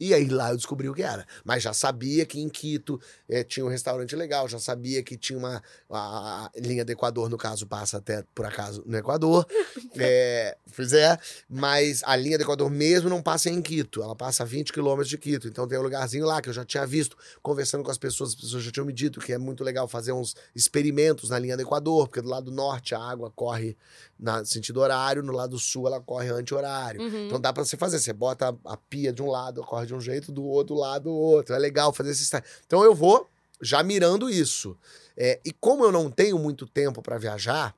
E aí lá eu descobri o que era. Mas já sabia que em Quito eh, tinha um restaurante legal, já sabia que tinha uma. A, a linha do Equador, no caso, passa até por acaso no Equador. é, pois é, mas a linha do Equador mesmo não passa em Quito, ela passa a 20 quilômetros de Quito. Então tem um lugarzinho lá que eu já tinha visto, conversando com as pessoas, as pessoas já tinham me dito que é muito legal fazer uns experimentos na linha do Equador, porque do lado norte a água corre no sentido horário, no lado sul ela corre anti-horário. Uhum. Então dá pra você fazer. Você bota a, a pia de um lado, corre de um jeito, do outro lado, outro. É legal fazer esse style. Então eu vou já mirando isso. É, e como eu não tenho muito tempo pra viajar,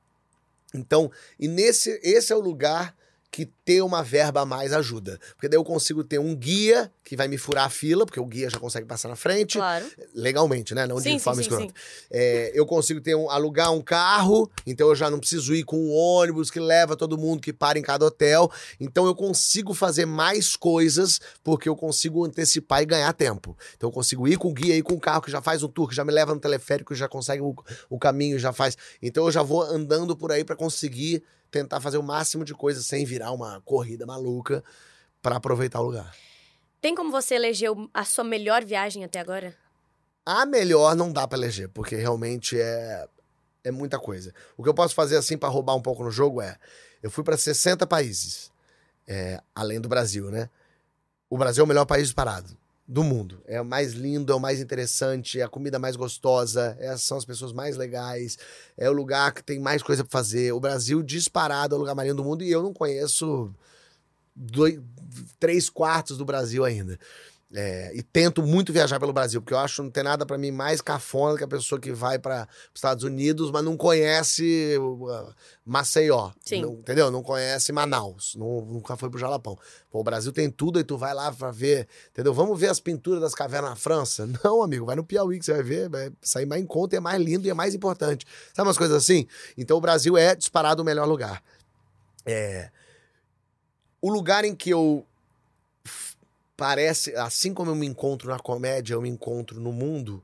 então, e nesse, esse é o lugar que ter uma verba a mais ajuda. Porque daí eu consigo ter um guia que vai me furar a fila, porque o guia já consegue passar na frente, Claro. legalmente, né? Não de Sim, sim, forma sim, escrota. sim. É, eu consigo ter um- alugar um carro, então eu já não preciso ir com um ônibus que leva todo mundo que para em cada hotel. Então eu consigo fazer mais coisas porque eu consigo antecipar e ganhar tempo. Então eu consigo ir com o guia, ir com o carro que já faz um tour, que já me leva no teleférico, já consegue o, o caminho, já faz. Então eu já vou andando por aí para conseguir tentar fazer o máximo de coisas sem virar uma corrida maluca para aproveitar o lugar. Tem como você eleger a sua melhor viagem até agora? A melhor não dá pra eleger, porque realmente é, é muita coisa. O que eu posso fazer assim pra roubar um pouco no jogo é: eu fui pra 60 países, é, além do Brasil, né? O Brasil é o melhor país disparado do mundo. É o mais lindo, é o mais interessante, é a comida mais gostosa, essas são as pessoas mais legais, é o lugar que tem mais coisa pra fazer. O Brasil disparado é o lugar mais lindo do mundo e eu não conheço dois, três quartos do Brasil ainda. É, e tento muito viajar pelo Brasil, porque eu acho que não tem nada pra mim mais cafona que a pessoa que vai para os Estados Unidos, mas não conhece Maceió. Não- entendeu? Não conhece Manaus. não- nunca foi pro Jalapão. Pô, o Brasil tem tudo e tu vai lá pra ver, entendeu? Vamos ver as pinturas das cavernas na França? Não, amigo, vai no Piauí que você vai ver, vai sair mais em conta é mais lindo e é mais importante. Sabe umas coisas assim? Então o Brasil é disparado o melhor lugar. É. O lugar em que eu parece, assim como eu me encontro na comédia, eu me encontro no mundo,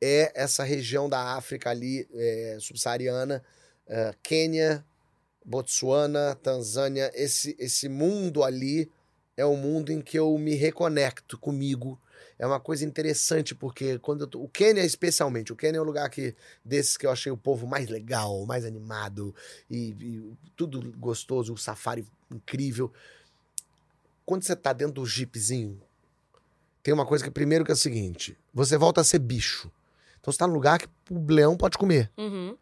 é essa região da África ali, é, subsaariana, é, Quênia, Botsuana, Tanzânia, esse, esse mundo ali é um mundo em que eu me reconecto comigo. É uma coisa interessante, porque quando tô, o Quênia especialmente, o Quênia é um lugar que desses que eu achei o povo mais legal, mais animado e, e tudo gostoso, o safari incrível. Quando você tá dentro do jeepzinho, tem uma coisa que primeiro que é o seguinte, você volta a ser bicho. Então você tá num lugar que o leão pode comer. Uhum.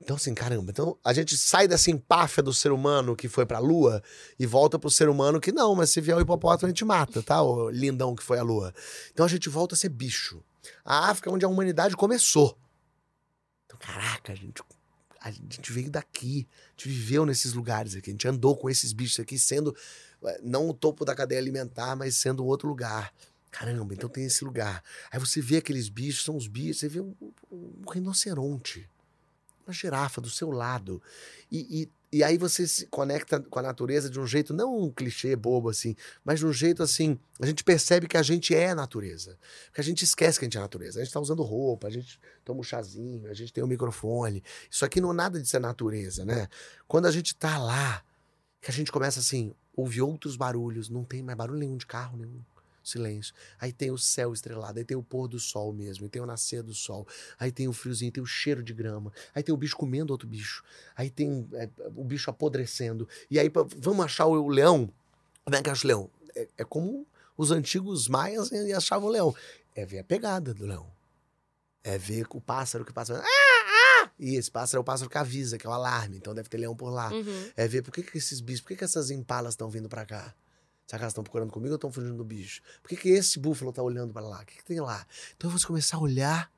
Então, assim, caramba. Então, a gente sai dessa empáfia do ser humano que foi pra lua e volta pro ser humano que não, mas se vier o hipopótamo, a gente mata, tá? O lindão que foi a lua. Então, a gente volta a ser bicho. A África é onde a humanidade começou. Então, caraca, a gente, a gente veio daqui. A gente viveu nesses lugares aqui. A gente andou com esses bichos aqui, sendo não o topo da cadeia alimentar, mas sendo um outro lugar. Caramba, então tem esse lugar. Aí você vê aqueles bichos, são os bichos, você vê um, um rinoceronte uma girafa do seu lado. E, e, e aí você se conecta com a natureza de um jeito, não um clichê bobo assim, mas de um jeito assim, a gente percebe que a gente é a natureza. Porque a gente esquece que a gente é a natureza. A gente tá usando roupa, a gente toma um chazinho, a gente tem um microfone. Isso aqui não é nada de ser natureza, né? Quando a gente tá lá, que a gente começa assim, ouvir outros barulhos, não tem mais barulho nenhum de carro nenhum. Silêncio. Aí tem o céu estrelado, aí tem o pôr do sol mesmo, aí tem o nascer do sol, aí tem o friozinho, tem o cheiro de grama, aí tem o bicho comendo outro bicho, aí tem é, o bicho apodrecendo. E aí, vamos achar o leão? Como é que acha o leão? É, é como os antigos maias achavam o leão. é ver a pegada do leão. É ver o pássaro que passa. Ah! E esse pássaro é o pássaro que avisa, que é o alarme. Então deve ter leão por lá. Uhum. É ver por que, que esses bichos, por que, que essas impalas estão vindo pra cá? Será que elas estão procurando comigo ou estão fugindo do bicho? Por que, que esse búfalo tá olhando pra lá? O que, que tem lá? Então você começar a olhar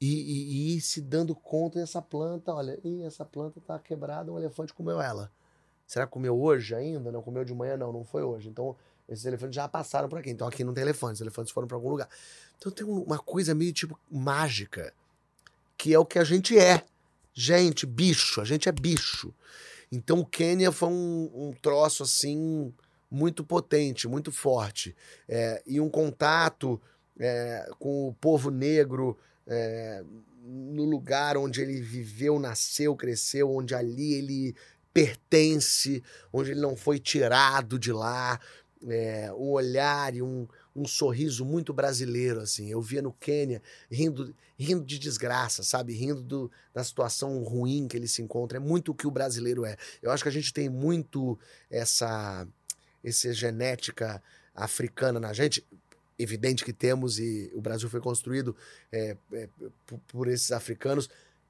e, e- e ir se dando conta dessa planta. Olha, e essa planta tá quebrada, um elefante comeu ela. Será que comeu hoje ainda? Não comeu de manhã? Não, não foi hoje. Então esses elefantes já passaram por aqui. Então aqui não tem elefantes, os elefantes foram pra algum lugar. Então tem um- uma coisa meio tipo mágica, que é o que a gente é. Gente, bicho, a gente é bicho. Então o Quênia foi um, um troço assim muito potente, muito forte. É, e um contato é, com o povo negro é, no lugar onde ele viveu, nasceu, cresceu, onde ali ele pertence, onde ele não foi tirado de lá. É, um olhar e um, um sorriso muito brasileiro, assim. Eu via no Quênia rindo, rindo de desgraça, sabe? Rindo do, da situação ruim que ele se encontra. É muito o que o brasileiro é. Eu acho que a gente tem muito essa, essa genética africana na gente. Evidente que temos, e o Brasil foi construído é, é, por, por esses africanos,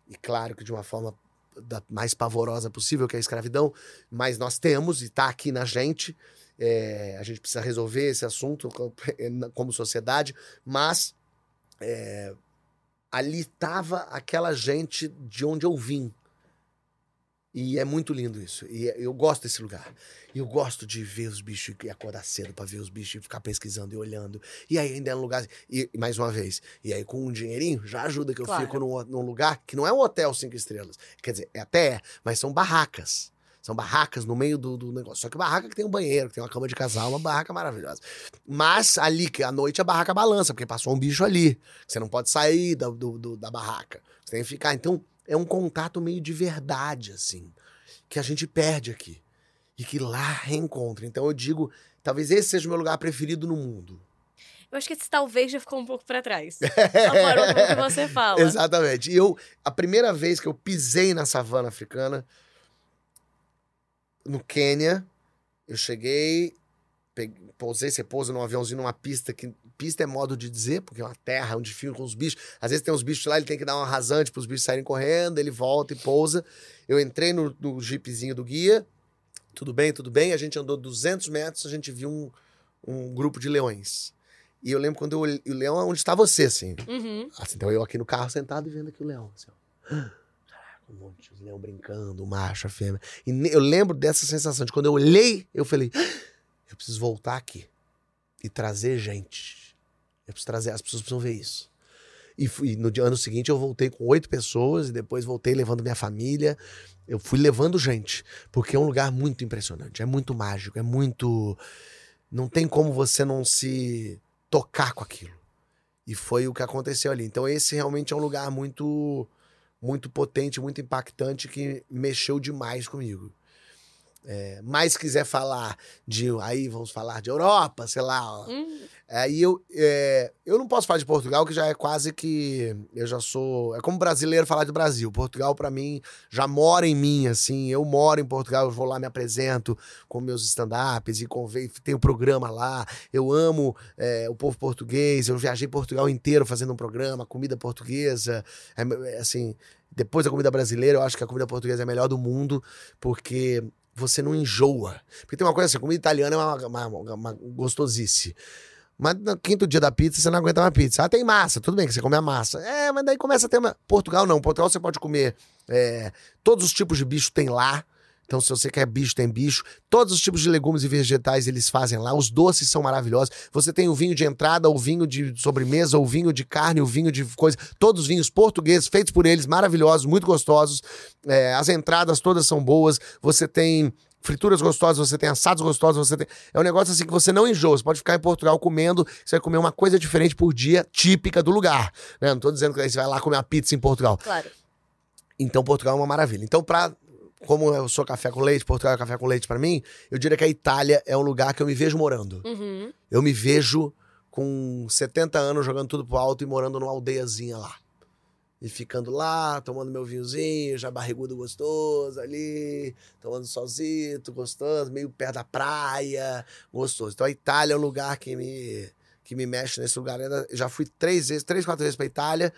e claro que de uma forma da mais pavorosa possível, que é a escravidão, mas nós temos e está aqui na gente. É, a gente precisa resolver esse assunto co- como sociedade, mas é, ali estava aquela gente de onde eu vim. E é muito lindo isso. E eu gosto desse lugar. E eu gosto de ver os bichos e acordar cedo pra ver os bichos e ficar pesquisando e olhando. E aí ainda é um lugar. E e mais uma vez, e aí com um dinheirinho já ajuda que eu Claro. fico num, num lugar que não é um hotel cinco estrelas. Quer dizer, é até é, mas são barracas. São barracas no meio do, do negócio. Só que barraca que tem um banheiro, que tem uma cama de casal, uma barraca maravilhosa. Mas ali, que à noite a barraca balança, porque passou um bicho ali. Você não pode sair da, do- do- da barraca. Você tem que ficar. Então, é um contato meio de verdade, assim, que a gente perde aqui. E que lá reencontra. Então eu digo, talvez esse seja o meu lugar preferido no mundo. Eu acho que esse talvez já ficou um pouco pra trás. A forma como que você fala. Exatamente. E eu, a primeira vez que eu pisei na savana africana, no Quênia, eu cheguei, peguei- pousei, você pousa num aviãozinho numa pista que. Pista é modo de dizer, porque é uma terra onde fica com os bichos. Às vezes tem uns bichos lá, ele tem que dar uma rasante para os bichos saírem correndo, ele volta e pousa. Eu entrei no, no jeepzinho do guia, tudo bem, tudo bem. A gente andou 200 metros, a gente viu um, um grupo de leões. E eu lembro quando eu olhei, o leão é onde está você, assim. Uhum. Assim, então eu aqui no carro sentado e vendo aqui o leão. Assim, ó. Um monte de leão brincando, o macho, a fêmea. E eu lembro dessa sensação de quando eu olhei, eu falei, "Ah, eu preciso voltar aqui e trazer gente. Eu preciso trazer, as pessoas precisam ver isso. E, fui- no ano seguinte eu voltei com oito pessoas e depois voltei levando minha família. Eu fui levando gente, porque é um lugar muito impressionante, é muito mágico, é muito. Não tem como você não se tocar com aquilo. E foi o que aconteceu ali. Então esse realmente é um lugar muito muito potente, muito impactante que mexeu demais comigo. É, mais quiser falar de aí vamos falar de Europa, sei lá. ó. Aí eu é, eu não posso falar de Portugal que já é quase que eu já sou é como brasileiro falar do Brasil. Portugal pra mim já mora em mim assim. Eu moro em Portugal, eu vou lá me apresento com meus stand-ups e tenho programa lá. Eu amo é, o povo português. Eu viajei Portugal inteiro fazendo um programa, comida portuguesa. É, é, assim, depois da comida brasileira, eu acho que a comida portuguesa é a melhor do mundo, porque você não enjoa. Porque tem uma coisa assim, comida italiana é uma, uma- uma gostosice. Mas no quinto dia da pizza, você não aguenta uma pizza. Ah, tem massa, tudo bem que você come a massa. É, mas daí começa a ter uma... Portugal não, Portugal você pode comer é, todos os tipos de bicho tem lá. Então, se você quer bicho, tem bicho. Todos os tipos de legumes e vegetais eles fazem lá. Os doces são maravilhosos. Você tem o vinho de entrada, o vinho de sobremesa, o vinho de carne, o vinho de coisa. Todos os vinhos portugueses, feitos por eles, maravilhosos, muito gostosos. É, as entradas todas são boas. Você tem frituras gostosas, você tem assados gostosos, você tem. É um negócio assim que você não enjoa. Você pode ficar em Portugal comendo, você vai comer uma coisa diferente por dia, típica do lugar. Né? Não tô dizendo que você vai lá comer uma pizza em Portugal. claro. Então Portugal é uma maravilha. Então, pra. Como eu sou café com leite, Portugal é café com leite pra mim, eu diria que a Itália é um lugar que eu me vejo morando. Uhum. Eu me vejo com 70 anos jogando tudo pro alto e morando numa aldeiazinha lá. E ficando lá, tomando meu vinhozinho, já barrigudo gostoso ali, tomando solzito, gostoso, meio perto da praia, gostoso. Então a Itália é um lugar que me, que me mexe nesse lugar. Ainda- Já fui três vezes, três, quatro vezes pra Itália.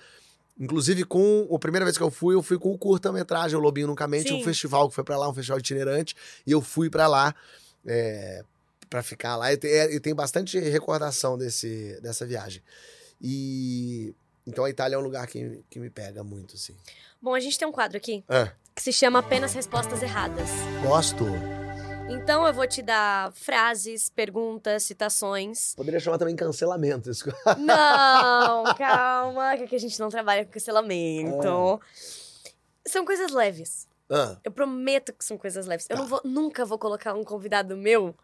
Inclusive com. A primeira vez que eu fui, eu fui com o curta-metragem, o Lobinho Nunca Mente, Sim. um festival que foi pra lá, um festival itinerante. E eu fui pra lá é, para ficar lá. E tem, e tem bastante recordação desse, dessa viagem. E. Então a Itália é um lugar que, que me pega muito, assim. Bom, a gente tem um quadro aqui Ah, que se chama Apenas Respostas Erradas. gosto. Então eu vou te dar frases, perguntas, citações. Poderia chamar também cancelamento. isso. Não, calma, que aqui a gente não trabalha com cancelamento. São coisas leves. Ah, Eu prometo que são coisas leves. Eu Tá. não vou, nunca vou colocar um convidado meu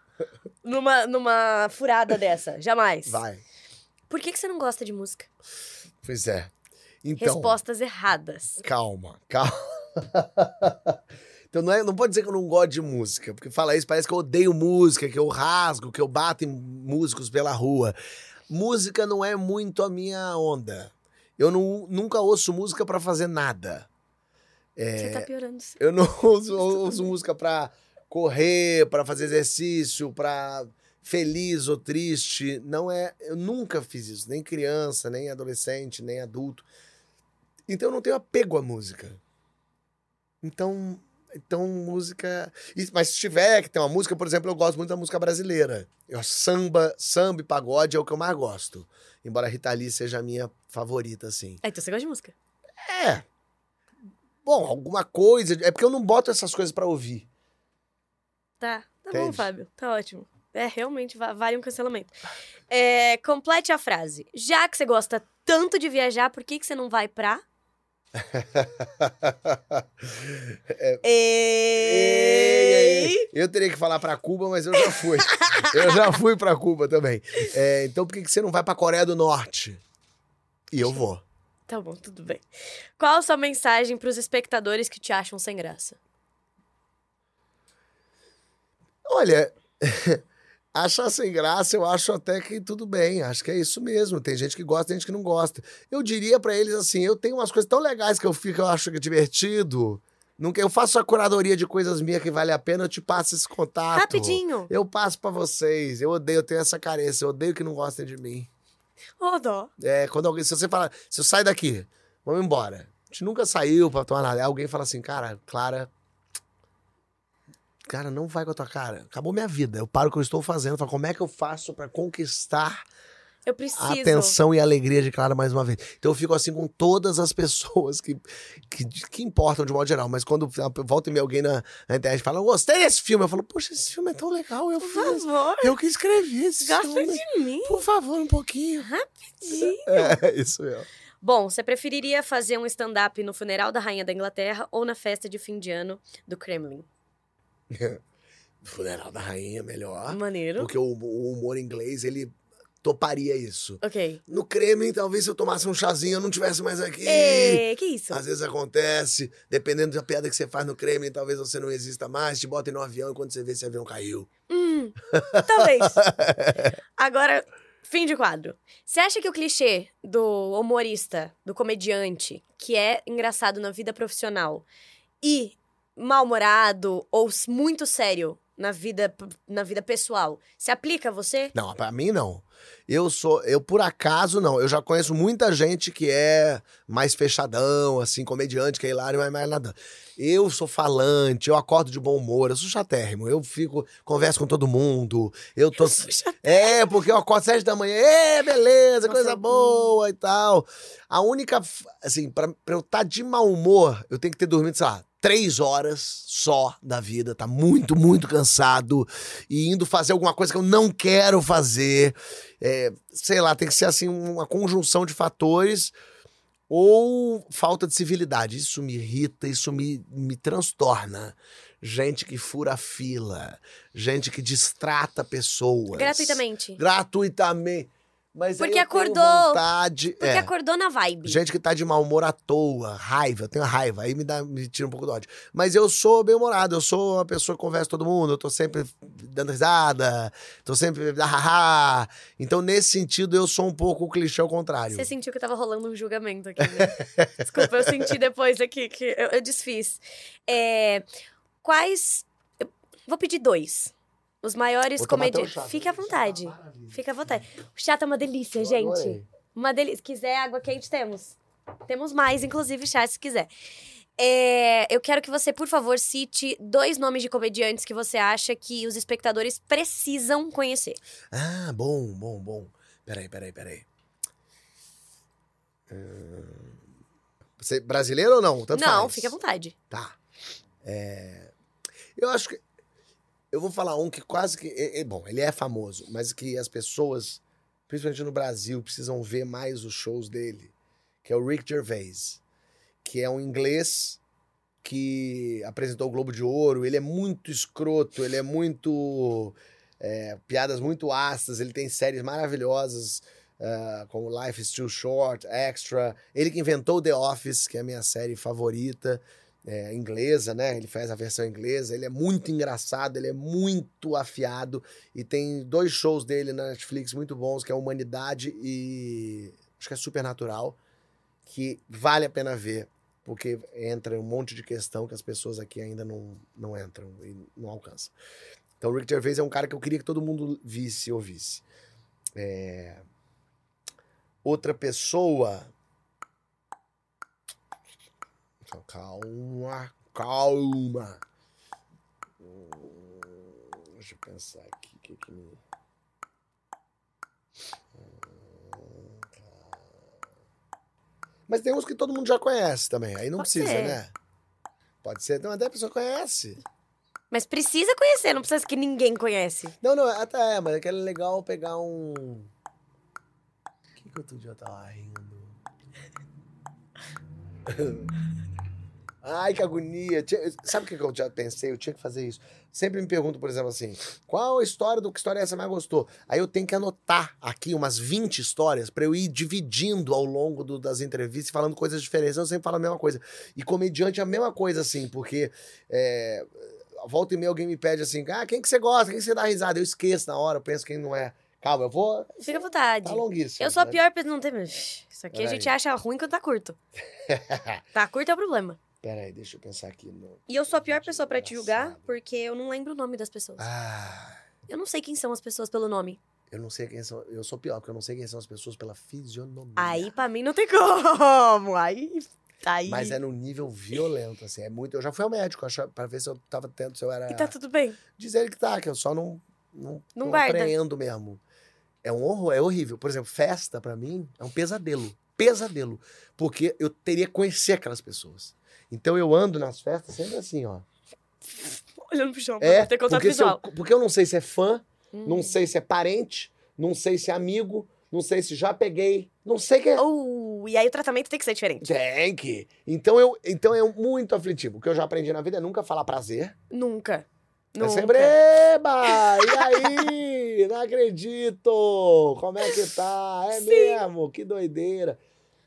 numa, numa furada dessa. Jamais. vai. Por que, que você não gosta de música? Pois é. Então. Respostas erradas. Calma, calma. então não, é, não pode dizer que eu não gosto de música, porque fala isso, parece que eu odeio música, que eu rasgo, que eu bato em músicos pela rua. Música não é muito a minha onda. Eu não, nunca ouço música pra fazer nada. Você tá piorando. Eu não uso, eu uso música pra correr, pra fazer exercício, pra feliz ou triste. Não é. Eu nunca fiz isso, nem criança, nem adolescente, nem adulto. Então eu não tenho apego à música. Então. Então, música. Mas se tiver que ter uma música, por exemplo, eu gosto muito da música brasileira. Eu, samba, samba e pagode é o que eu mais gosto. Embora a Rita Lee seja a minha favorita, assim. Ah, então você gosta de música. É. Bom, alguma coisa. É porque eu não boto essas coisas pra ouvir. Tá, tá bom, Entende? Fábio. Tá ótimo. É, realmente, va- vale um cancelamento. É, complete a frase. Já que você gosta tanto de viajar, por que, que você não vai pra... Ei! Eu teria que falar pra Cuba, mas eu já fui. eu já fui pra Cuba também. É, então por que que você não vai pra Coreia do Norte? E eu vou. Tá bom, tudo bem. Qual a sua mensagem pros espectadores que te acham sem graça? Olha, achar sem graça, eu acho até que tudo bem. Acho que é isso mesmo. Tem gente que gosta, tem gente que não gosta. Eu diria pra eles assim: eu tenho umas coisas tão legais que eu fico, eu acho que é divertido. Nunca, eu faço a curadoria de coisas minhas que vale a pena, eu te passo esse contato. Rapidinho. Eu passo pra vocês. Eu odeio, eu tenho essa carência. Eu odeio que não gostem de mim. Ô, dó. É, quando alguém, se você fala, se eu sair daqui, vamos embora. A gente nunca saiu pra tomar nada. Aí alguém fala assim, cara, Clara. Cara, não vai com a tua cara. Acabou minha vida. Eu paro o que eu estou fazendo. Falo, como é que eu faço pra conquistar a atenção e a alegria de Clara mais uma vez? Então eu fico assim com todas as pessoas que, que, que importam de modo geral. Mas quando volta e meia alguém na, na internet fala, gostei desse filme. Eu falo, poxa, esse filme é tão legal. Eu Por fiz. favor, Eu que escrevi esse gosta filme. de mim. Por favor, um pouquinho. Rapidinho. É, isso mesmo. Bom, você preferiria fazer um stand-up no funeral da Rainha da Inglaterra ou na festa de fim de ano do Kremlin? Funeral da rainha, melhor. Maneiro. Porque o, o humor inglês, ele toparia isso. Ok. No Kremlin, talvez se eu tomasse um chazinho, eu não tivesse mais aqui. Ê, que isso? Às vezes acontece, dependendo da piada que você faz no Kremlin, talvez você não exista mais, te botem no avião e quando você vê, esse avião caiu. Hum, talvez. Agora, fim de quadro. Você acha que o clichê do humorista, do comediante, que é engraçado na vida profissional e mal-humorado ou muito sério na vida, na vida pessoal, se aplica a você? Não, pra mim não. Eu sou, eu por acaso não. Eu já conheço muita gente que é mais fechadão, assim, comediante, que é hilário, mas mais nada. Eu sou falante, eu acordo de bom humor, eu sou chatérrimo, eu fico, converso com todo mundo, eu tô... É, porque eu acordo sete da manhã, é, beleza, Nossa, coisa eu- boa e tal. A única, assim, pra, pra eu estar de mau humor, eu tenho que ter dormido, sei lá, três horas só da vida, tá muito, muito cansado e indo fazer alguma coisa que eu não quero fazer. É, sei lá, tem que ser assim uma conjunção de fatores ou falta de civilidade. Isso me irrita, isso me, me transtorna. Gente que fura fila, gente que distrata pessoas. Gratuitamente. Gratuitamente. Mas Porque acordou. vontade. Porque é. acordou na vibe. Gente que tá de mau humor à toa, raiva, eu tenho raiva, aí me, dá, me tira um pouco do ódio. Mas eu sou bem-humorado, eu sou uma pessoa que conversa com todo mundo, eu tô sempre dando risada, tô sempre ah, Então, nesse sentido, eu sou um pouco o clichê ao contrário. Você sentiu que tava rolando um julgamento aqui, né? Desculpa, eu senti depois aqui que eu, eu desfiz. É, quais. eu vou pedir dois. Os maiores comediantes. chá. Fique à Chá vontade. maravilha. Fique à vontade. O chá tá uma delícia, Eu gente. adorei. Uma delícia. Se quiser água quente, temos. Temos mais, inclusive, chá, se quiser. É, eu quero que você, por favor, cite dois nomes de comediantes que você acha que os espectadores precisam conhecer. Ah, bom, bom, bom. Peraí, peraí, peraí. Hum, Você brasileiro ou não? Tanto Não, faz. fique à vontade. Tá. É, Eu acho que. Eu vou falar um que quase que. é- é- bom, ele é famoso, mas que as pessoas, principalmente no Brasil, precisam ver mais os shows dele, que é o Rick Gervais, que é um inglês que apresentou o Globo de Ouro. Ele é muito escroto, ele é muito. é, piadas muito ácidas, ele tem séries maravilhosas. ah, como Life is Too Short, Extra. Ele que inventou The Office, que é a minha série favorita é, inglesa, né? Ele faz a versão inglesa. Ele é muito engraçado, ele é muito afiado. E tem dois shows dele na Netflix muito bons, que é Humanidade e. Acho que é Supernatural, que vale a pena ver, porque entra um monte de questão que as pessoas aqui ainda não, não entram e não alcançam. Então, o Rick Gervais é um cara que eu queria que todo mundo visse e ouvisse. É, Outra pessoa. Calma, calma. Hum, Deixa eu pensar aqui. o Que que me... Mas tem uns que todo mundo já conhece também. Aí não Pode precisa, ser. né? Pode ser. Então, até a pessoa conhece. Mas precisa conhecer, não precisa que ninguém conhece. Não, não, até é, mas é que é legal pegar um. O que, que outro dia eu tava rindo? Ai, que agonia. Sabe o que eu já pensei? Eu tinha que fazer isso. Sempre me pergunto, por exemplo, assim: qual a história do que história é essa mais gostou? Aí eu tenho que anotar aqui umas 20 histórias pra eu ir dividindo ao longo do- das entrevistas falando coisas diferentes. Eu sempre falo a mesma coisa. E comediante é a mesma coisa, assim, porque. É, volta e meia alguém me pede assim: ah, quem que você gosta? Quem que você dá risada? Eu esqueço na hora, eu penso quem não é. Calma, eu vou. Fica à vontade. Tá longuíssimo. Eu sou a né? pior pessoa. Não tem. Isso aqui a Peraí. gente acha ruim quando tá curto. Tá curto é o problema. Peraí, deixa eu pensar aqui. No... E eu sou a pior pessoa pra te julgar porque eu não lembro o nome das pessoas. Ah, Eu não sei quem são as pessoas pelo nome. eu não sei quem são. Eu sou pior, porque eu não sei quem são as pessoas pela fisionomia. Aí pra mim não tem como. Aí. Aí. Mas é num nível violento, assim. É muito. Eu já fui ao médico pra ver se eu tava tendo, se eu era. E tá tudo bem. Diz ele que tá, que eu só não. Não, Não não guarda. apreendo mesmo. É um horror, é horrível. Por exemplo, festa, pra mim, é um pesadelo. Pesadelo. Porque eu teria que conhecer aquelas pessoas. Então eu ando nas festas sempre assim, ó. Olhando pro chão, É, pra ter contato porque, se eu, visual. porque eu não sei se é fã, Hum. não sei se é parente, não sei se é amigo, não sei se já peguei, não sei quem é. Oh, e aí o tratamento tem que ser diferente. Tem que. Então, eu, então é muito aflitivo. O que eu já aprendi na vida é nunca falar prazer. Nunca. É Nunca. sempre, eba! E aí? Não acredito! Como é que tá? É Sim. mesmo? Que doideira.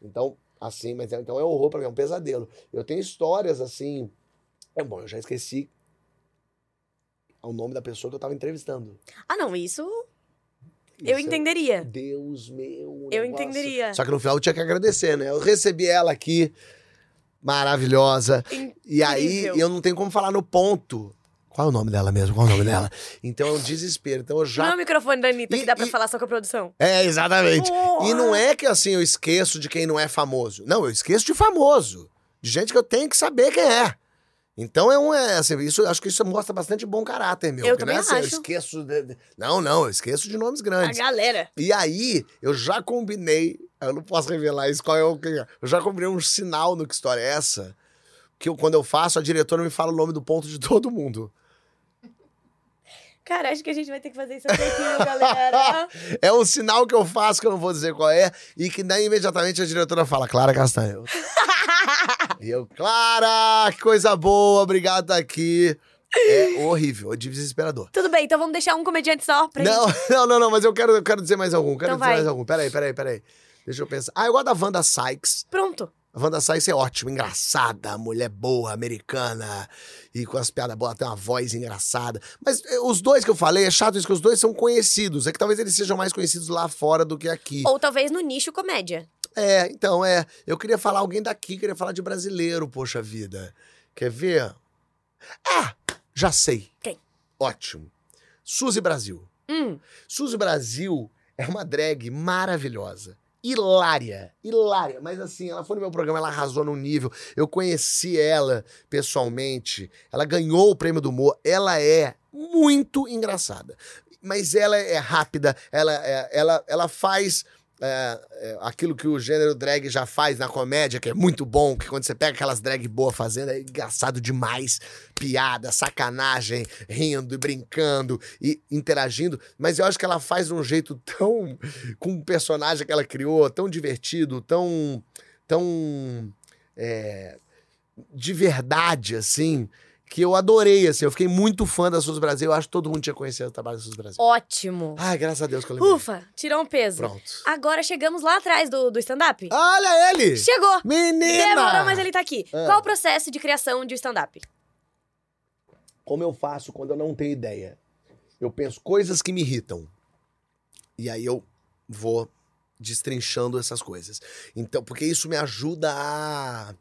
Então, assim, mas é- então é horror pra mim, é um pesadelo. Eu tenho histórias assim. É bom, eu já esqueci o nome da pessoa que eu tava entrevistando. Ah, não, isso eu Isso é- entenderia. Deus meu. Eu negócio. entenderia. Só que no final eu tinha que agradecer, né? Eu recebi ela aqui, maravilhosa. E aí Incrível. eu não tenho como falar no ponto. Qual é o nome dela mesmo? Qual é o nome dela? Então é um desespero. Então eu Não é já. o microfone da Anitta que E- dá pra e- falar só com a produção. É, exatamente. Porra! E não é que assim eu esqueço de quem não é famoso. Não, eu esqueço de famoso. De gente que eu tenho que saber quem é. Então é um. É, assim, isso, acho que isso mostra bastante bom caráter, meu. Eu porque não é também assim, eu acho. esqueço. de- Não, não, eu esqueço de nomes A grandes. galera. E aí, eu já combinei, eu não posso revelar isso, qual é o que é. Eu já combinei um sinal no que história é essa, que eu, quando eu faço, a diretora me fala o nome do ponto de todo mundo. Cara, acho que a gente vai ter que fazer isso até aqui, galera. É um sinal que eu faço, que eu não vou dizer qual é, e que daí imediatamente a diretora fala, Clara Castanho. e eu, Clara, que coisa boa, obrigado por estar aqui. É horrível, é desesperador. Tudo bem, então vamos deixar um comediante só pra Não, gente. não, não, não, mas eu quero, eu quero dizer mais algum, quero Então dizer vai. mais algum. Peraí, peraí, peraí. Deixa eu pensar. Ah, eu gosto da Wanda Sykes. Pronto. A Wanda Sykes é ótima, engraçada, mulher boa, americana, e com as piadas boas, tem uma voz engraçada. Mas eh, os dois que eu falei, é chato isso, que os dois são conhecidos. É que talvez eles sejam mais conhecidos lá fora do que aqui. Ou talvez no nicho comédia. É, então, é. Eu queria falar alguém daqui, queria falar de brasileiro, poxa vida. Quer ver? Ah, já sei. Quem? Ótimo. Suzy Brasil. Hum, Suzy Brasil é uma drag maravilhosa. Hilária, hilária. Mas assim, ela foi no meu programa, ela arrasou no nível. Eu conheci ela pessoalmente. Ela ganhou o prêmio do humor. Ela é muito engraçada. Mas ela é rápida, ela, é- ela, ela faz é, é, aquilo que o gênero drag já faz na comédia, que é muito bom, que quando você pega aquelas drag boas fazendo, é engraçado demais. Piada, sacanagem, rindo e brincando e interagindo. Mas eu acho que ela faz de um jeito tão. com o personagem que ela criou, tão divertido, tão. tão. é, de verdade, assim. Que eu adorei, assim. Eu fiquei muito fã da Sus Brasil. Eu acho que todo mundo tinha conhecido o trabalho da Sus Brasil. ótimo. Ai, graças a Deus que eu lembrei. Ufa, tirou um peso. Pronto. Agora chegamos lá atrás do, do stand-up. Olha ele! Chegou! Menina! Demorou, mas ele tá aqui. Ah. Qual o processo de criação de stand-up? Como eu faço quando eu não tenho ideia? Eu penso coisas que me irritam. E aí eu vou destrinchando essas coisas. Então, porque isso me ajuda a.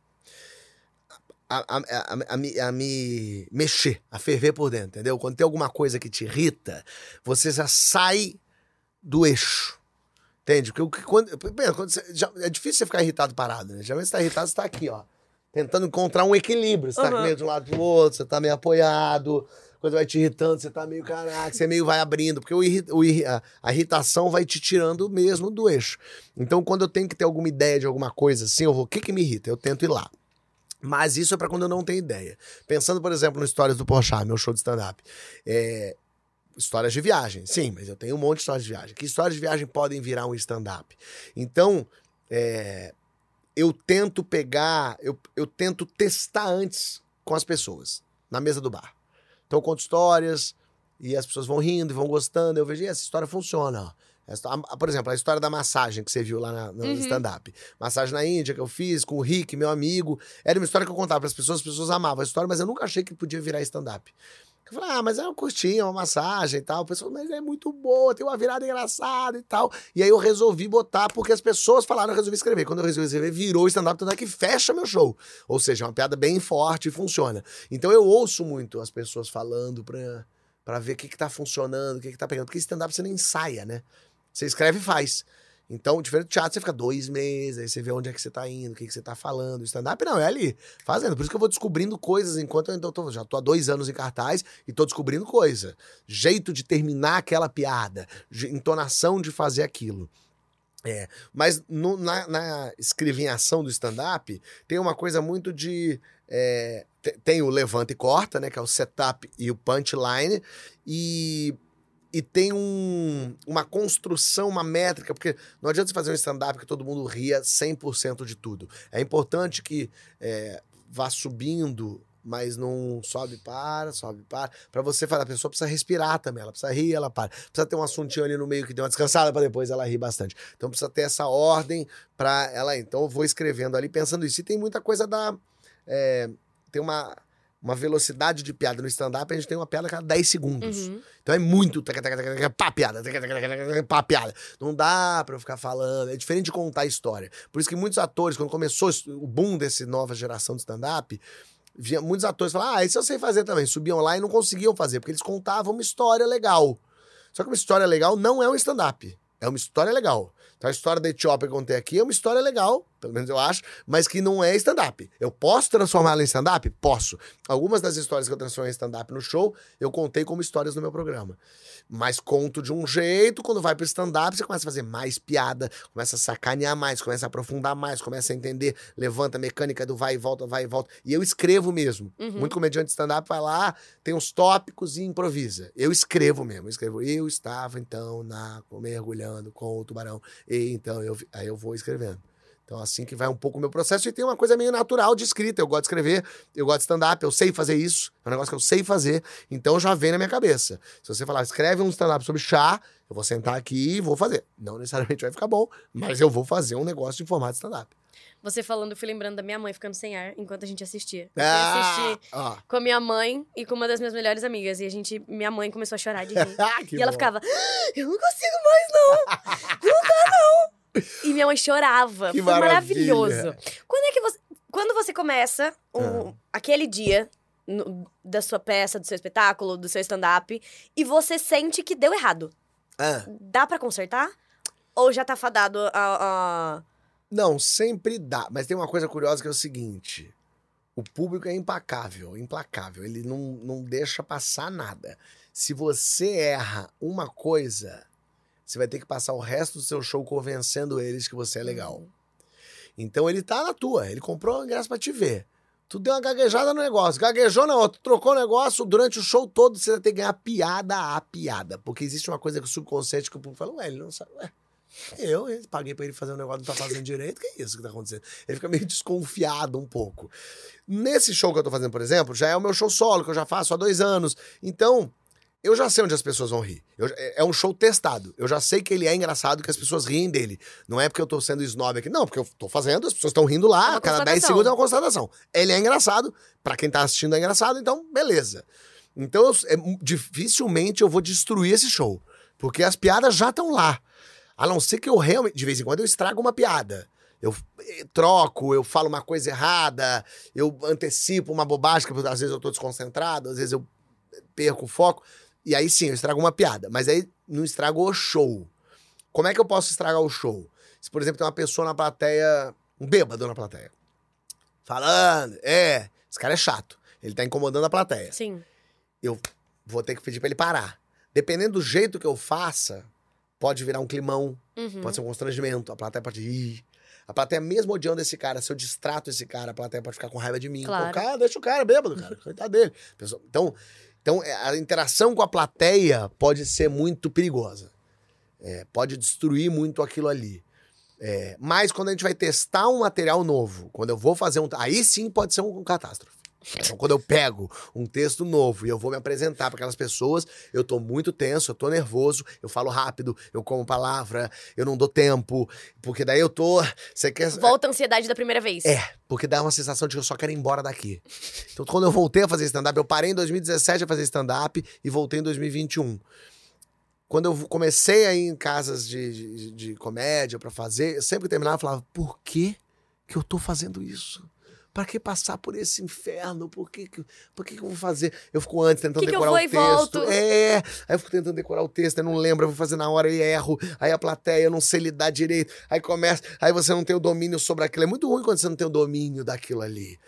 A, a, a, a me- a me mexer, a ferver por dentro, entendeu? Quando tem alguma coisa que te irrita, você já sai do eixo. Entende? Porque quando, quando você- já- é difícil você ficar irritado parado, né? Geralmente você tá irritado, você tá aqui, ó. Tentando encontrar um equilíbrio. Você tá Aham. meio de um lado pro outro, você tá meio apoiado, coisa vai te irritando, você tá meio, caraca, você meio vai abrindo, porque o o a, a irritação vai te tirando mesmo do eixo. Então, quando eu tenho que ter alguma ideia de alguma coisa assim, eu vou, o que que me irrita? Eu tento ir lá. Mas isso é pra quando eu não tenho ideia. Pensando, por exemplo, no Histórias do Porchat, meu show de stand-up. É, histórias de viagem, sim, mas eu tenho um monte de histórias de viagem. Que histórias de viagem podem virar um stand-up? Então, é, eu tento pegar, eu, eu tento testar antes com as pessoas, na mesa do bar. Então eu conto histórias e as pessoas vão rindo e vão gostando. Eu vejo, "Ih, essa história funciona, ó. Por exemplo, a história da massagem que você viu lá na- no Uhum. stand-up. Massagem na Índia que eu fiz com o Rick, meu amigo. Era uma história que eu contava para as pessoas, as pessoas amavam a história, mas eu nunca achei que podia virar stand-up. Eu falei, ah, mas é uma curtinha, uma massagem e tal. O pessoal, mas é muito boa, tem uma virada engraçada e tal. E aí eu resolvi botar, porque as pessoas falaram, eu resolvi escrever. Quando eu resolvi escrever, virou stand-up, tanto é que fecha meu show. Ou seja, é uma piada bem forte e funciona. Então eu ouço muito as pessoas falando pra, pra ver o que, que tá funcionando, o que, que tá pegando. Porque stand-up você não ensaia, né? Você escreve e faz. Então, diferente do teatro, você fica dois meses, aí você vê onde é que você tá indo, o que, que você tá falando. Stand-up não, é ali, fazendo. Por isso que eu vou descobrindo coisas enquanto eu tô, já tô há dois anos em cartaz e tô descobrindo coisa. Jeito de terminar aquela piada, entonação de fazer aquilo. É, mas no- na, na escrevinhação do stand-up, tem uma coisa muito de. é, te- tem o levanta e corta, né? Que é o setup e o punchline. E, e tem um, uma construção, uma métrica, porque não adianta você fazer um stand-up que todo mundo ria 100% de tudo. É importante que é, vá subindo, mas não sobe para, sobe para. Pra você falar, a pessoa precisa respirar também. Ela precisa rir, ela para. Precisa ter um assuntinho ali no meio que dê uma descansada pra depois ela rir bastante. Então precisa ter essa ordem pra ela. Então eu vou escrevendo ali pensando isso. E tem muita coisa da. é, tem uma, uma velocidade de piada no stand-up, a gente tem uma piada a cada 10 segundos. Uhum. Então é muito taca, taca, taca, pá, piada, taca, taca, taca, pá, piada. Não dá pra eu ficar falando. É diferente de contar história. Por isso que muitos atores, quando começou o boom desse nova geração de stand-up, via- muitos atores falavam, ah, isso eu sei fazer também. Subiam lá e não conseguiam fazer, porque eles contavam uma história legal. Só que uma história legal não é um stand-up. É uma história legal. Então a história da Etiópia que eu contei aqui é uma história legal, pelo menos eu acho, mas que não é stand-up. Eu posso transformá-la em stand-up? Posso. Algumas das histórias que eu transformei em stand-up no show, eu contei como histórias no meu programa. Mas conto de um jeito, quando vai pro stand-up, você começa a fazer mais piada, começa a sacanear mais, começa a aprofundar mais, começa a entender, levanta a mecânica do vai e volta, vai e volta. E eu escrevo mesmo. Uhum. Muito comediante de stand-up vai lá, tem uns tópicos e improvisa. Eu escrevo mesmo, eu escrevo. Eu estava então na mergulhando com o tubarão. E então eu aí eu vou escrevendo. Então assim que vai um pouco o meu processo e tem uma coisa meio natural de escrita. Eu gosto de escrever, eu gosto de stand-up, eu sei fazer isso. É um negócio que eu sei fazer, então já vem na minha cabeça. Se você falar, escreve um stand-up sobre chá, eu vou sentar aqui e vou fazer. Não necessariamente vai ficar bom, mas eu vou fazer um negócio em formato stand-up. Você falando, eu fui lembrando da minha mãe ficando sem ar enquanto a gente assistia. Eu fui Ah, assistir ó. com a minha mãe e com uma das minhas melhores amigas. E a gente, minha mãe começou a chorar de rir. Que e ela bom. ficava, "Ah, eu não consigo mais, não! Não dá, não! E minha mãe chorava. Que Foi maravilha. maravilhoso. Quando é que você. Quando você começa um- Ah. aquele dia no- da sua peça, do seu espetáculo, do seu stand-up, e você sente que deu errado. Ah, Dá pra consertar? Ou já tá fadado a. a- não, sempre dá. Mas tem uma coisa curiosa que é o seguinte: o público é impacável, implacável. Ele não, não deixa passar nada. Se você erra uma coisa, você vai ter que passar o resto do seu show convencendo eles que você é legal. Então ele tá na tua, ele comprou o ingresso pra te ver. Tu deu uma gaguejada no negócio. Gaguejou na outra, trocou o negócio, durante o show todo você vai ter que ganhar piada a piada. Porque existe uma coisa que o subconsciente que o público fala, ué, ele não sabe. Ué, eu, eu paguei pra ele fazer um negócio, não tá fazendo direito, que é isso que tá acontecendo? Ele fica meio desconfiado um pouco. Nesse show que eu tô fazendo, por exemplo, já é o meu show solo, que eu já faço há dois anos. Então, eu já sei onde as pessoas vão rir. Eu- é é um show testado. Eu já sei que ele é engraçado, que as pessoas riem dele. Não é porque eu tô sendo snob aqui. Não, porque eu tô fazendo, as pessoas estão rindo É lá, a cada 10 constatação. segundos é uma constatação. Ele é engraçado, pra quem tá assistindo é engraçado, então beleza. Então, eu- é dificilmente eu vou destruir esse show. Porque as piadas já estão lá. A não ser que eu realmente, de vez em quando, eu estrago uma piada. Eu eh, troco, eu falo uma coisa errada, eu antecipo uma bobagem, que às vezes eu tô desconcentrado, às vezes eu perco o foco. E aí sim, eu estrago uma piada. Mas aí não estrago o show. Como é que eu posso estragar o show? Se, por exemplo, tem uma pessoa na plateia, um bêbado na plateia, falando, é, esse cara é chato. Ele tá incomodando a plateia. Sim. Vou ter que pedir pra ele parar. Dependendo do jeito que eu faça, pode virar um climão, Uhum. pode ser um constrangimento, a plateia pode ir. A plateia, mesmo odiando esse cara, se eu distrato esse cara, a plateia pode ficar com raiva de mim. Claro. Pô, cara, deixa o cara bêbado, cara. Coitado dele. Então, então, é, a interação com a plateia pode ser muito perigosa. É, pode destruir muito aquilo ali. É, mas quando a gente vai testar um material novo, quando eu vou fazer um. Aí sim pode ser um, catástrofe. Então, quando eu pego um texto novo e eu vou me apresentar para aquelas pessoas, eu tô muito tenso, eu tô nervoso, eu falo rápido, eu como palavra, eu não dou tempo, porque daí eu tô. Você quer. Volta a ansiedade da primeira vez. É, porque dá uma sensação de que eu só quero ir embora daqui. Então, quando eu voltei a fazer stand-up, eu parei em 2017 a fazer stand-up e voltei em 2021. Quando eu comecei a ir em casas de, de, de comédia pra fazer, eu sempre que terminava, eu falava: por que, que eu tô fazendo isso? Pra que passar por esse inferno? Por que, que, por que, que eu vou fazer? Eu fico antes tentando Que que eu decorar vou o e texto. volto? É, aí eu fico tentando decorar o texto, eu não lembro, eu vou fazer na hora e erro. Aí a plateia, eu não sei lidar direito. Aí começa, aí você não tem o domínio sobre aquilo. É muito ruim quando você não tem o domínio daquilo ali.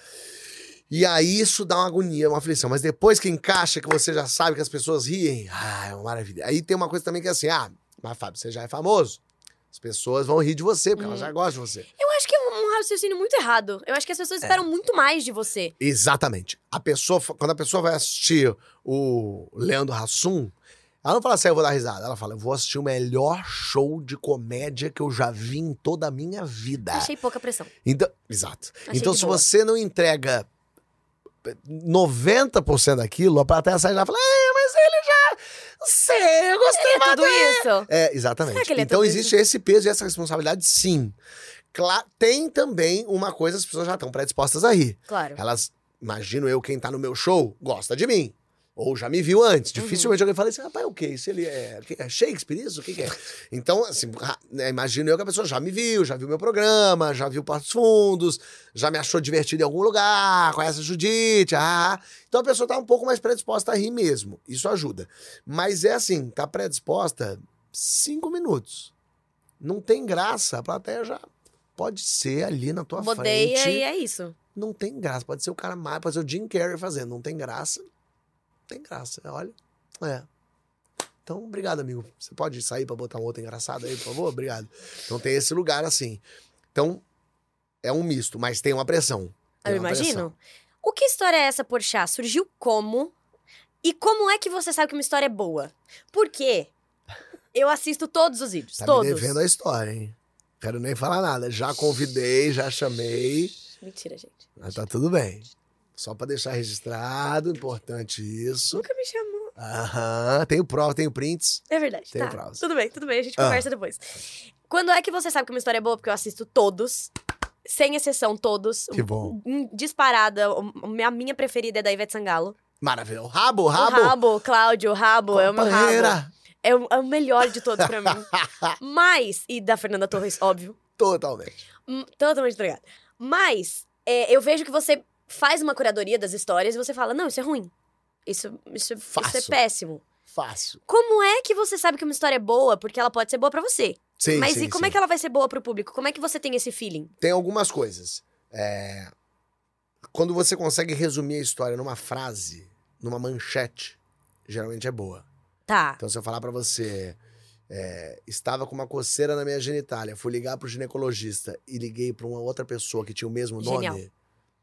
E aí isso dá uma agonia, uma aflição. Mas depois que encaixa, que você já sabe que as pessoas riem, ah, é uma maravilha. Aí tem uma coisa também que é assim, ah, mas Fábio, você já é famoso. As pessoas vão rir de você, porque elas Uhum. já gostam de você. Eu acho que raciocínio muito errado. Eu acho que as É. pessoas esperam muito mais de você. Exatamente. A pessoa, quando a pessoa vai assistir o Leandro Hassum, ela não fala assim, "Ah, eu vou dar risada. Ela fala, eu vou assistir o melhor show de comédia que eu já vi em toda a minha vida. Achei pouca pressão. Então, exato. Achei então, se boa. você não entrega 90% daquilo, a plateia sai lá e fala, é, mas ele já. Não sei, eu gostei É mais tudo dele." isso? É, exatamente. Será que ele é então existe esse peso e essa responsabilidade, sim. Cla tem também uma coisa, as pessoas já estão predispostas a rir. Claro. Elas, imagino eu, quem tá no meu show, gosta de mim. Ou já me viu antes. Uhum. Dificilmente alguém fala assim, rapaz, o que? Isso ele é, é Shakespeare isso? O que, que é? Então, assim, né, imagino eu que a pessoa já me viu, já viu meu programa, já viu Passos Fundos, já me achou divertido em algum lugar, conhece a Judite, ah, ah. Então a pessoa tá um pouco mais predisposta a rir mesmo. Isso ajuda. Mas é assim, tá predisposta cinco minutos. Não tem graça, a plateia já pode ser ali na tua Bodeia frente e é isso. não tem graça. Pode ser o cara mais, pode ser o Jim Carrey fazendo. Não tem graça. Não tem graça. Olha. É. Então, obrigado, amigo. Você pode sair pra botar um outro engraçado aí, por favor? Obrigado. Então tem esse lugar assim. Então, é um misto, mas tem uma pressão. Tem Eu uma imagino. pressão. O que história é essa, Porchat? Surgiu como? E como é que você sabe que uma história é boa? Por quê? Eu assisto todos os vídeos, Tá todos. me devendo a história, hein? Quero nem falar nada. Já convidei, já chamei. Mentira, gente. Mas tá tudo bem. Só pra deixar registrado, importante isso. Nunca me chamou. Aham. Tenho prova, tenho prints. É verdade. Tem tá. provas. Tudo bem, tudo bem. A gente Ah. conversa depois. Quando é que você sabe que uma história é boa? Porque eu assisto todos. Sem exceção, todos. Que bom. Disparada. A minha preferida é da Ivete Sangalo. Maravilha. O rabo, o O rabo. Rabo, Cláudio, o Rabo, é o meu rabo. É o, é o melhor de todos pra mim. Mas, e da Fernanda Torres, óbvio. Totalmente. Hum, Totalmente obrigada. Mas, é, eu vejo que você faz uma curadoria das histórias e você fala, não, isso é ruim. Isso, isso, isso é péssimo. Fácil. Como é que você sabe que uma história é boa? Porque ela pode ser boa pra você. Sim, Mas sim, e como sim. é que ela vai ser boa pro público? Como é que você tem esse feeling? Tem algumas coisas. É, Quando você consegue resumir a história numa frase, numa manchete, geralmente é boa. Tá. Então, se eu falar pra você, é, estava com uma coceira na minha genitália, fui ligar pro ginecologista e liguei pra uma outra pessoa que tinha o mesmo nome, Genial.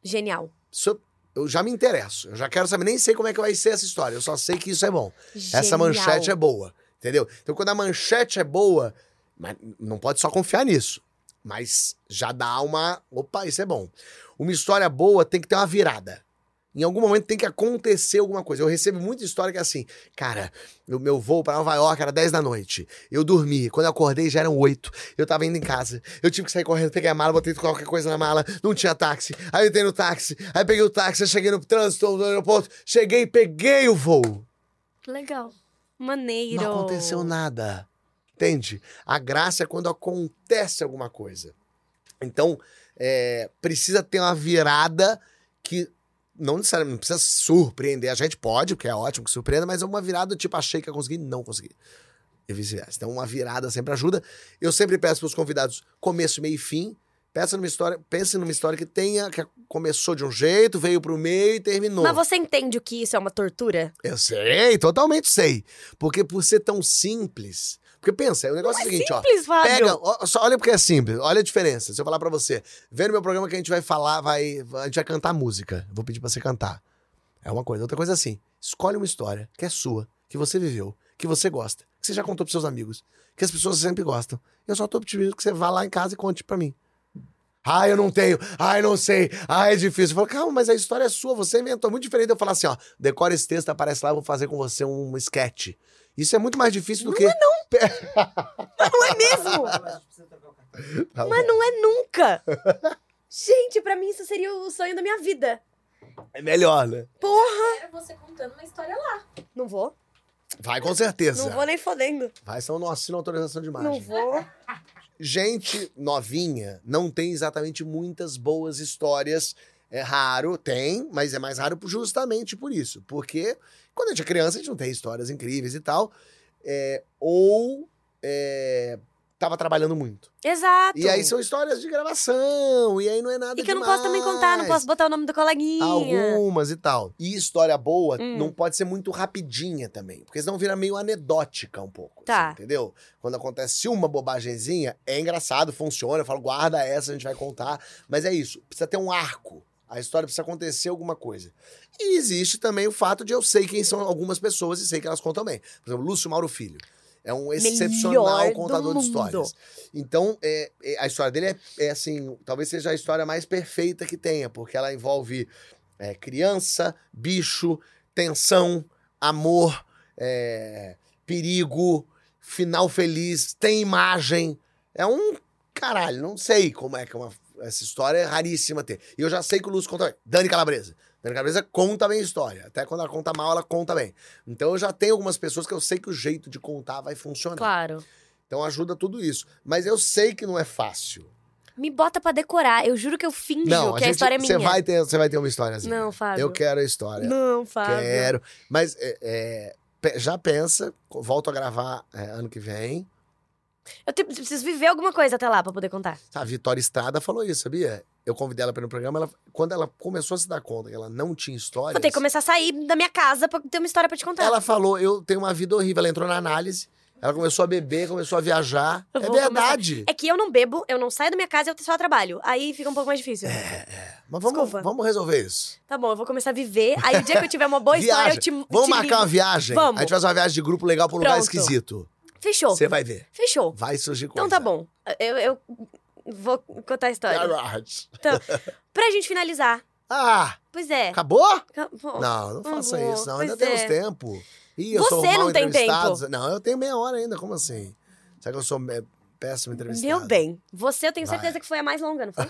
Genial. isso eu- já me interesso. Eu já quero saber, nem sei como é que vai ser essa história, eu só sei que isso é bom. Essa Genial. manchete é boa, entendeu? Então, quando a manchete é boa, mas não pode só confiar nisso. Mas já dá uma. Opa, isso é bom. Uma história boa tem que ter uma virada. Em algum momento tem que acontecer alguma coisa. Eu recebo muita história que é assim, cara, o meu voo para Nova York era 10 da noite. Eu dormi. Quando eu acordei já eram 8. Eu tava indo em casa. Eu tive que sair correndo, peguei a mala, botei qualquer coisa na mala. Não tinha táxi. Aí eu entrei no táxi. Aí peguei o táxi, cheguei no trânsito do aeroporto. Cheguei, peguei o voo. Legal. Maneiro. Não aconteceu nada. Entende? A graça é quando acontece alguma coisa. Então, é, precisa ter uma virada que não necessariamente não precisa surpreender. A gente pode, porque é ótimo que surpreenda, mas é uma virada tipo, achei que ia conseguir, não consegui. E vice-versa. Então, uma virada sempre ajuda. Eu sempre peço para os convidados começo, meio e fim. Peça numa história, pense numa história que tenha, que começou de um jeito, veio pro meio e terminou. Mas você entende o que isso é uma tortura? Eu sei, totalmente sei. Porque por ser tão simples. Porque pensa, o negócio é o seguinte, ó. Simples, Fábio. Pega, ó, só olha porque é simples, olha a diferença. Se eu falar pra você, vem no meu programa que a gente vai falar, vai, a gente vai cantar música. Vou pedir pra você cantar. É uma coisa. Outra coisa é assim, escolhe uma história que é sua, que você viveu, que você gosta, que você já contou pros seus amigos, que as pessoas sempre gostam. Eu só tô pedindo que você vá lá em casa e conte pra mim. Ah, eu não tenho. Ah, eu não sei. Ah, é difícil. Eu falo, calma, mas a história é sua. Você inventou. Muito diferente de eu falar assim, ó. Decora esse texto, aparece lá, eu vou fazer com você um sketch. Isso é muito mais difícil do que. Não é mesmo? Tá. Mas não é nunca. Gente, pra mim isso seria o sonho da minha vida. É melhor, né? Porra! Era você contando uma história lá. Não vou. Vai com certeza. Não vou nem fodendo. Vai, senão eu não assino autorização de imagem. Não vou. Gente novinha não tem exatamente muitas boas histórias. É raro, tem, mas é mais raro justamente por isso. Porque quando a gente é criança, a gente não tem histórias incríveis e tal. É, ou é, tava trabalhando muito. Exato. E aí são histórias de gravação, e aí não é nada E que eu não posso também contar, não posso botar o nome do coleguinha. Algumas e tal. E história boa Hum. não pode ser muito rapidinha também, porque senão vira meio anedótica um pouco. Tá. assim, entendeu? Quando acontece uma bobagemzinha, é engraçado, funciona. Eu falo, guarda essa, a gente vai contar. Mas é isso, precisa ter um arco. A história precisa acontecer alguma coisa. E existe também o fato de eu sei quem são algumas pessoas e sei que elas contam bem. Por exemplo, Lúcio Mauro Filho. É um excepcional Melhor do contador de histórias. Então, é, é, a história dele é, é, assim, talvez seja a história mais perfeita que tenha, porque ela envolve é, criança, bicho, tensão, amor, é, perigo, final feliz, tem imagem. É um caralho, não sei como é que é uma, essa história é raríssima ter. E eu já sei que o Lúcio conta bem. Dani Calabresa. Dani Calabresa conta bem a história. Até quando ela conta mal, ela conta bem. Então eu já tenho algumas pessoas que eu sei que o jeito de contar vai funcionar. Claro. Então ajuda tudo isso. Mas eu sei que não é fácil. Me bota pra decorar. Eu juro que eu finjo Não, que a, gente- história é minha. Você vai ter, você vai ter uma históriazinha. Não, Fábio. Eu quero a história. Não, Fábio. Quero. Mas é, é, já pensa, volto a gravar é, ano que vem. Eu te- preciso viver alguma coisa até lá pra poder contar. A Vitória Estrada falou isso, sabia? Eu convidei ela para ir no programa, ela, quando ela começou a se dar conta que ela não tinha histórias, Vou ter que começar a sair da minha casa pra ter uma história pra te contar. ela falou, eu tenho uma vida horrível. Ela entrou na análise, ela começou a beber, começou a viajar. Eu É verdade. É que eu não bebo, eu não saio da minha casa e eu só trabalho. Aí fica um pouco mais difícil. Mas vamos, Desculpa. vamos resolver isso. Tá bom, eu vou começar a viver. Aí o dia que eu tiver uma boa história, eu te Vamos te marcar ligo. uma viagem? Vamos. A gente faz uma viagem de grupo legal pra um lugar Pronto. esquisito. Fechou. Você vai ver. Fechou. Vai surgir coisa. Então tá bom. Eu, eu vou contar a história. Garage. Então, pra gente finalizar. Ah, Pois é. acabou? Bom, Não, não faça vou. isso. Não, Pois ainda temos é. tempo. Ih, eu Você sou mal não tem entrevistado. Não, eu tenho meia hora ainda. Como assim? Será que eu sou. Péssimo entrevistado. Meu bem, você eu tenho Vai. certeza que foi a mais longa, não foi?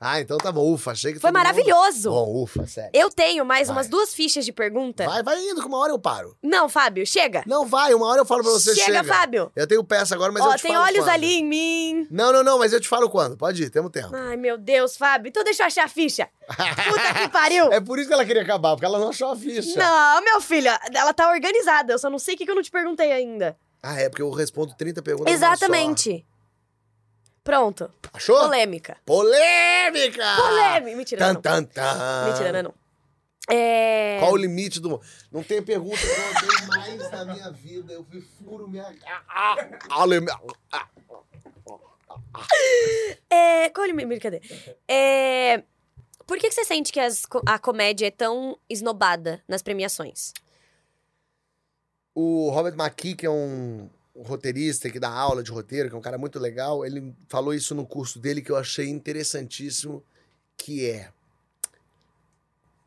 ah, então tá bom. Ufa, achei que Foi mundo- maravilhoso. Bom, ufa, sério. Eu tenho mais Vai. umas duas fichas de pergunta. Vai, vai indo, que uma hora eu paro. Não, Fábio, chega. Não, vai, uma hora eu falo pra você, chega. chega, Fábio. Eu tenho peça agora, mas Ó, eu te tem falo olhos quando. ali em mim. Não, não, não, mas eu te falo quando. Pode ir, temos tempo. Ai, meu Deus, Fábio. Então deixa eu achar a ficha. Puta que pariu. É por isso que ela queria acabar, porque ela não achou a ficha. Não, meu filho, ela tá organizada. Eu só não sei o que eu não te perguntei ainda. Ah, é porque eu respondo 30 perguntas. Exatamente. Pronto. Achou? Polêmica. Polêmica! Polêmica. Mentira, Tan, não. tan, tan. Mentira, não. é não. É... Qual o limite do. Não tem pergunta que eu odeio mais na minha vida. Eu furo minha. Ah, ah, ah. É... Qual o limite? Brincadeira. É... Por que, que você sente que as a comédia é tão esnobada nas premiações? O Robert McKee, que é um roteirista que dá aula de roteiro, que é um cara muito legal, ele falou isso no curso dele que eu achei interessantíssimo, que é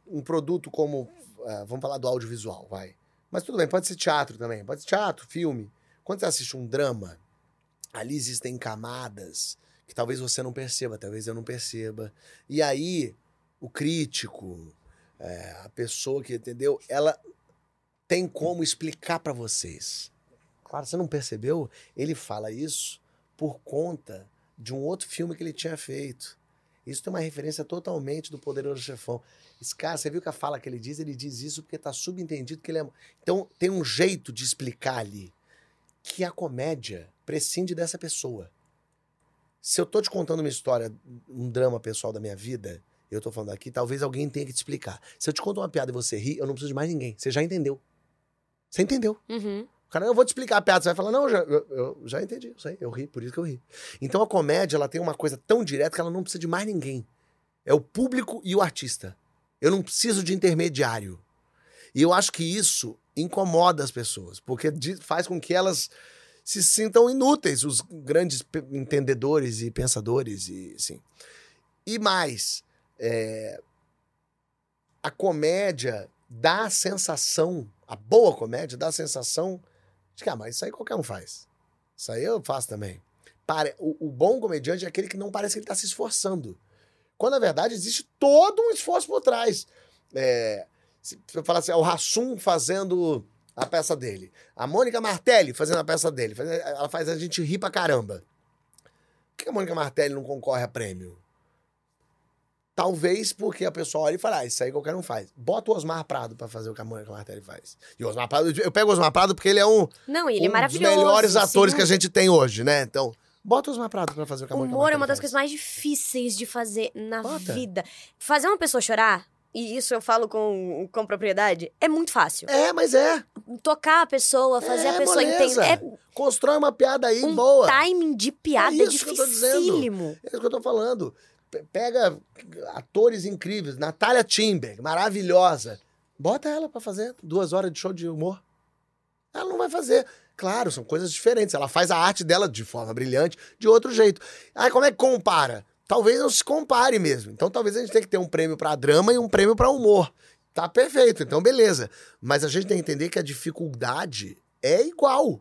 um produto como, ah, vamos falar do audiovisual, vai. Mas tudo bem, pode ser teatro também, pode ser teatro, filme. Quando você assiste um drama, ali existem camadas que talvez você não perceba, talvez eu não perceba. E aí, o crítico, é, a pessoa que entendeu, ela tem como explicar pra vocês. Claro, você não percebeu? Ele fala isso por conta de um outro filme que ele tinha feito. Isso tem uma referência totalmente do Poderoso Chefão. Esse cara, você viu que a fala que ele diz? Ele diz isso porque tá subentendido que ele é. Então, tem um jeito de explicar ali que a comédia prescinde dessa pessoa. Se eu tô te contando uma história, um drama pessoal da minha vida, eu tô falando aqui, talvez alguém tenha que te explicar. Se eu te conto uma piada e você ri, eu não preciso de mais ninguém. Você já entendeu. Você entendeu. Uhum. O cara, eu vou te explicar a piada. Você vai falar, não, eu já, eu, eu já entendi, eu sei, eu ri, por isso que eu ri. Então a comédia, ela tem uma coisa tão direta que ela não precisa de mais ninguém. É o público e o artista. Eu não preciso de intermediário. E eu acho que isso incomoda as pessoas, porque faz com que elas se sintam inúteis, os grandes entendedores e pensadores, e assim. E mais, é, a comédia dá a sensação, a boa comédia dá a sensação de que, ah, mas isso aí qualquer um faz. Isso aí eu faço também. O, o bom comediante é aquele que não parece que ele está se esforçando. Quando, na verdade, existe todo um esforço por trás. É, se eu falar assim, é o Rassum fazendo a peça dele. A Mônica Martelli fazendo a peça dele. Ela faz a gente rir pra caramba. Por que a Mônica Martelli não concorre a prêmio? Talvez porque a pessoa olha e fala, ah, isso aí qualquer um faz. Bota o Osmar Prado pra fazer o que a Mônica Martelli faz. E o Osmar Prado, eu pego o Osmar Prado porque ele é um, Não, ele é um dos maravilhoso. melhores atores sim. que a gente tem hoje, né? Então, bota o Osmar Prado pra fazer o que a O Mônica humor é uma das faz. coisas mais difíceis de fazer na Bota. vida. Fazer uma pessoa chorar, e isso eu falo com, com propriedade, é muito fácil. É, mas é. Tocar a pessoa, fazer É, a pessoa entender. É Constrói uma piada aí um boa. timing de piada É isso que eu tô dizendo. dificílimo. É isso que eu tô falando. Pe- Pega atores incríveis. Natália Timber, maravilhosa. Bota ela pra fazer duas horas de show de humor. Ela não vai fazer. Claro, são coisas diferentes. Ela faz a arte dela de forma brilhante, de outro jeito. Aí como é que compara? Talvez não se compare mesmo. Então talvez a gente tenha que ter um prêmio pra drama e um prêmio pra humor. Tá perfeito, então beleza. Mas a gente tem que entender que a dificuldade é igual.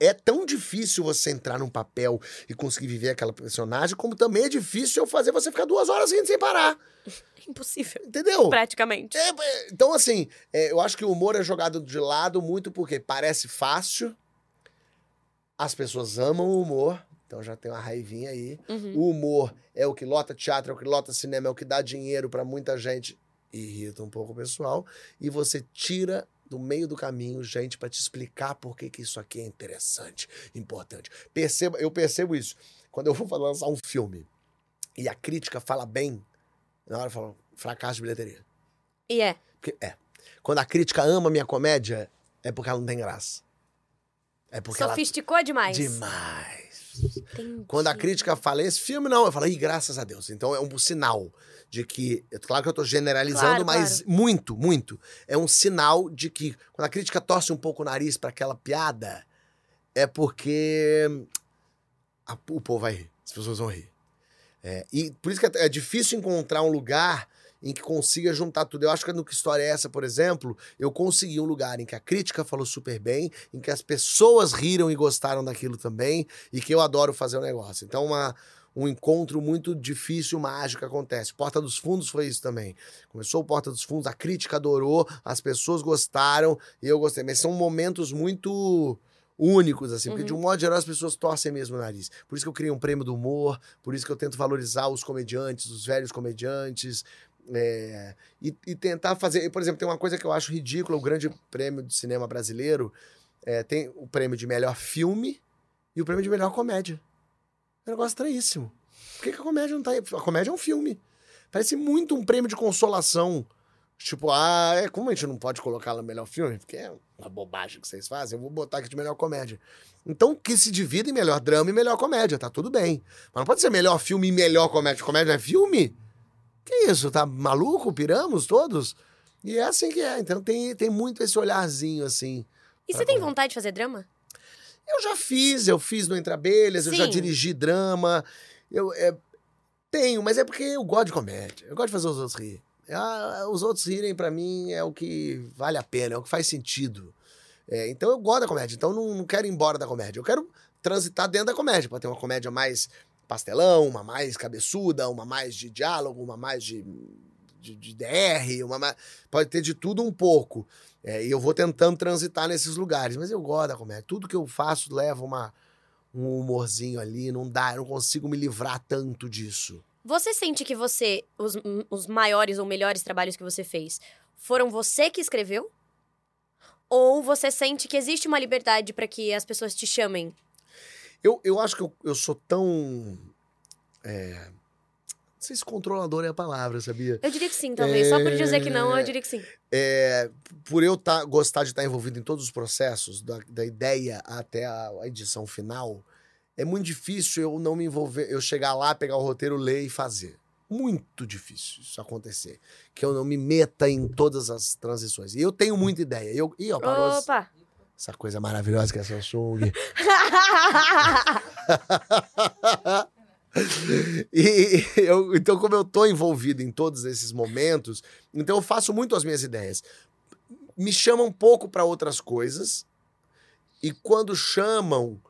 É tão difícil você entrar num papel e conseguir viver aquela personagem, como também é difícil eu fazer você ficar duas horas sem parar. É impossível. Entendeu? Praticamente. É, é, então, assim, é, eu acho que o humor é jogado de lado muito porque parece fácil, as pessoas amam o humor, então já tem uma raivinha aí. Uhum. O humor é o que lota teatro, é o que lota cinema, é o que dá dinheiro pra muita gente. Irrita um pouco o pessoal. E você tira do meio do caminho gente pra te explicar por que, que isso aqui é interessante, importante. Perceba, eu percebo isso. Quando eu vou lançar um filme e a crítica fala bem, na hora eu falo, fracasso de bilheteria. E é. Porque, é. Quando a crítica ama minha comédia, é porque ela não tem graça. É porque Sofisticou demais. ela. Demais. Entendi. Quando a crítica fala, esse filme não, eu falo, ih, graças a Deus. Então é um sinal de que. é Claro que eu tô generalizando, Claro, mas muito, muito. É um sinal de que quando a crítica torce um pouco o nariz pra aquela piada, é porque a- o povo vai rir. As pessoas vão rir. É, e por isso que é, é difícil encontrar um lugar em que consiga juntar tudo. Eu acho que no Que História é Essa, por exemplo, eu consegui um lugar em que a crítica falou super bem, em que as pessoas riram e gostaram daquilo também, e que eu adoro fazer o negócio. Então, uma, um encontro muito difícil, mágico acontece. Porta dos Fundos foi isso também. Começou o Porta dos Fundos, a crítica adorou, as pessoas gostaram e eu gostei. Mas são momentos muito únicos, assim, porque de um Uhum. modo geral as pessoas torcem mesmo o nariz. Por isso que eu criei um prêmio do humor, por isso que eu tento valorizar os comediantes, os velhos comediantes. É, e, e tentar fazer. Por exemplo, tem uma coisa que eu acho ridícula: o grande prêmio de cinema brasileiro é, tem o prêmio de melhor filme e o prêmio de melhor comédia. É um negócio estranhíssimo. Por que, que a comédia não tá aí? A comédia é um filme. Parece muito um prêmio de consolação. Tipo, ah, é, como a gente não pode colocar lá melhor filme? Porque é uma bobagem que vocês fazem, eu vou botar aqui de melhor comédia. Então, que se divida em melhor drama e melhor comédia, tá tudo bem. Mas não pode ser melhor filme e melhor comédia. Comédia não é filme? Que isso? Tá maluco? Piramos todos? E é assim que é. Então tem, tem muito esse olharzinho assim. E você tem vontade de fazer drama? Eu já fiz, eu fiz no Entre Abelhas, eu já Sim. dirigi drama. Eu é, tenho, mas é porque eu gosto de comédia. Eu gosto de fazer os outros rir. Ah, os outros rirem pra mim é o que vale a pena, é o que faz sentido. É, então eu gosto da comédia, então não, não quero ir embora da comédia. Eu quero transitar dentro da comédia, pra ter uma comédia mais pastelão, uma mais cabeçuda, uma mais de diálogo, uma mais de, de, de DR, uma mais, pode ter de tudo um pouco. É, e eu vou tentando transitar nesses lugares, mas eu gosto da comédia. Tudo que eu faço leva uma, um humorzinho ali, não dá, eu não consigo me livrar tanto disso. Você sente que você, os, os maiores ou melhores trabalhos que você fez, foram você que escreveu? Ou você sente que existe uma liberdade pra que as pessoas te chamem? Eu, eu acho que eu, eu sou tão. É, não sei se controlador é a palavra, sabia? Eu diria que sim, talvez. Só por dizer que não, eu diria que sim. É, por eu tá, gostar de estar envolvido em todos os processos, da, da ideia até a, a edição final, é muito difícil eu não me envolver, eu chegar lá, pegar o roteiro, ler e fazer. Muito difícil isso acontecer. Que eu não me meta em todas as transições. E eu tenho muita ideia. Eu, e, ó, parou Opa! Essa coisa maravilhosa que é a Samsung. e eu, então, como eu tô envolvido em todos esses momentos, então eu faço muito as minhas ideias. Me chamam um pouco para outras coisas, e quando chamam,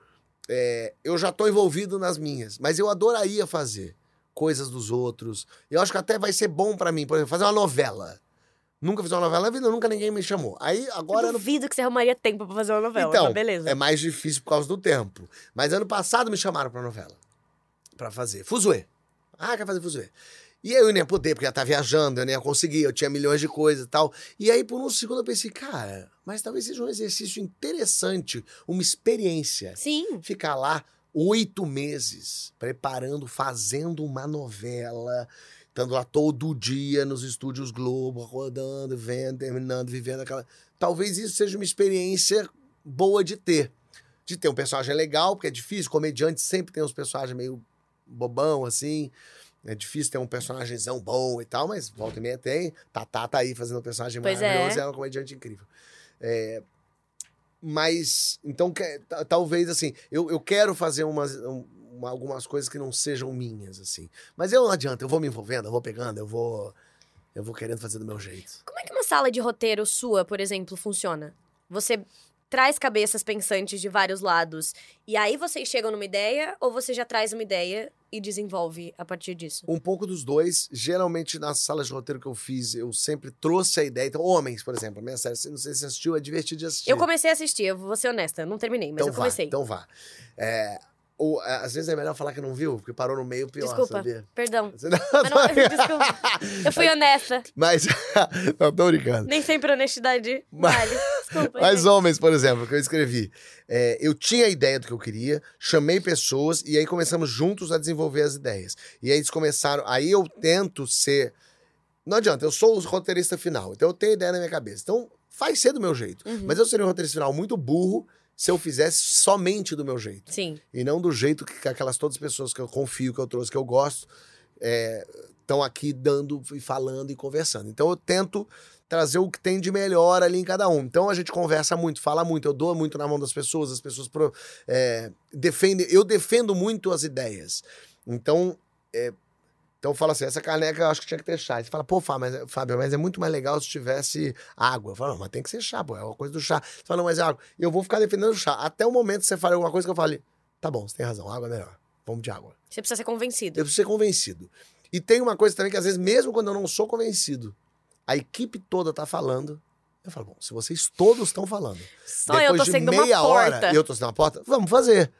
é, eu já tô envolvido nas minhas. Mas eu adoraria fazer coisas dos outros. Eu acho que até vai ser bom para mim, por exemplo, fazer uma novela. Nunca fiz uma novela na vida, nunca ninguém me chamou. Aí agora eu duvido que você arrumaria tempo pra fazer uma novela, Então, beleza. é mais difícil por causa do tempo. Mas ano passado me chamaram pra novela. Pra fazer. Fuzuê. Ah, quer fazer Fuzuê. E aí eu não ia poder, porque eu ia estar viajando, eu não ia conseguir, eu tinha milhões de coisas e tal. E aí, por um segundo, eu pensei, cara, mas talvez seja um exercício interessante, uma experiência. Sim. Ficar lá oito meses preparando, fazendo uma novela, estando lá todo dia nos estúdios Globo, rodando, vendo, terminando, vivendo aquela. Talvez isso seja uma experiência boa de ter. De ter um personagem legal, porque é difícil, comediante sempre tem uns personagens meio bobão, assim. É difícil ter um personagemzão bom e tal, mas volta e meia tem. Tatá tá aí fazendo um personagem Pois é. maravilhoso, é uma comediante incrível. É, mas, então, que- talvez, assim, eu, eu quero fazer umas, um- uma- algumas coisas que não sejam minhas, assim. Mas eu não adianta, eu vou me envolvendo, eu vou pegando, eu vou. Eu vou querendo fazer do meu jeito. Como é que uma sala de roteiro sua, por exemplo, funciona? Você traz cabeças pensantes de vários lados e aí vocês chegam numa ideia ou você já traz uma ideia e desenvolve a partir disso? Um pouco dos dois. Geralmente, nas salas de roteiro que eu fiz, eu sempre trouxe a ideia. Então, Homens, por exemplo, a minha série, não sei se você assistiu, é divertido de assistir. Eu comecei a assistir, eu vou ser honesta, não terminei, mas então eu comecei. Vá, então vá. É, ou, é, às vezes é melhor falar que não viu, porque parou no meio pior, Desculpa. sabia? Perdão. Não- Mas não, desculpa. Eu fui honesta. Mas, não, tô brincando. Nem sempre honestidade Mas- vale. Desculpa. Mas gente. homens, por exemplo, que eu escrevi. é, eu tinha a ideia do que eu queria, chamei pessoas e aí começamos juntos a desenvolver as ideias. E aí eles começaram. Aí eu tento ser. Não adianta, eu sou o roteirista final, então eu tenho a ideia na minha cabeça. Então faz ser do meu jeito. Uhum. Mas eu seria um roteirista final muito burro se eu fizesse somente do meu jeito. Sim. E não do jeito que aquelas todas as pessoas que eu confio, que eu trouxe, que eu gosto, estão aqui dando e falando e conversando. Então eu tento trazer o que tem de melhor ali em cada um. Então a gente conversa muito, fala muito, eu dou muito na mão das pessoas, as pessoas pro- é, defendem. Eu defendo muito as ideias. Então é, Então eu falo assim, essa caneca eu acho que tinha que ter chá. Aí você fala, pô, Fábio mas, é- Fábio, mas é muito mais legal se tivesse água. Eu falo, não, mas tem que ser chá, pô, é uma coisa do chá. Você fala, não, mas é água. E eu vou ficar defendendo o chá. Até o momento que você fala alguma coisa que eu fale, tá bom, você tem razão, água é melhor. Vamos de água. Você precisa ser convencido. Eu preciso ser convencido. E tem uma coisa também que às vezes, mesmo quando eu não sou convencido, a equipe toda tá falando. Eu falo, bom, se vocês todos estão falando, Só eu tô de sendo meia uma hora porta. e eu tô sendo uma porta, vamos fazer.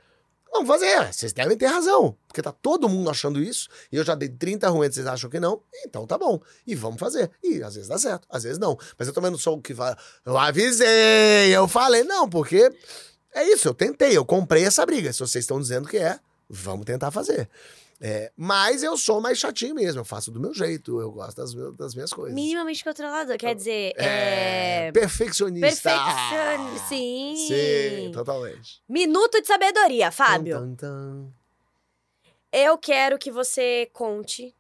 Vamos fazer. Vocês devem ter razão. Porque tá todo mundo achando isso. E eu já dei 30 argumentos, vocês acham que não. Então tá bom. E vamos fazer. E às vezes dá certo, às vezes não. Mas eu também não sou o que fala. Eu avisei, eu falei. Não, porque é isso. Eu tentei, eu comprei essa briga. Se vocês estão dizendo que é, vamos tentar fazer. É, mas eu sou mais chatinho mesmo. Eu faço do meu jeito. Eu gosto das, das minhas coisas. Minimamente controlador. Quer dizer, É, é. Perfeccionista. Perfeccion... Sim. Sim, totalmente. Minuto de sabedoria, Fábio. Tan, tan, tan. Eu quero que você conte,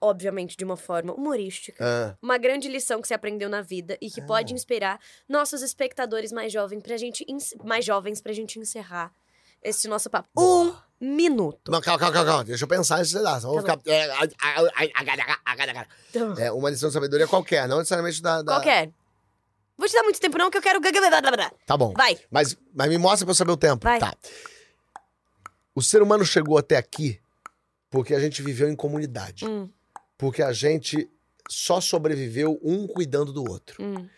obviamente de uma forma humorística, Ah. uma grande lição que você aprendeu na vida e que Ah. pode inspirar nossos espectadores mais jovens pra gente, mais jovens pra gente encerrar esse nosso papo. Boa. Um minuto. Não, calma, calma, calma. Deixa eu pensar antes de dar. Tá ficar. É, Então, É uma lição de sabedoria qualquer, não necessariamente da. da... Qualquer. Vou te dar muito tempo não, que eu quero... Tá bom. Vai. Mas, mas me mostra pra eu saber o tempo. Vai. Tá. O ser humano chegou até aqui porque a gente viveu em comunidade. Hum, Porque a gente só sobreviveu um cuidando do outro. hum.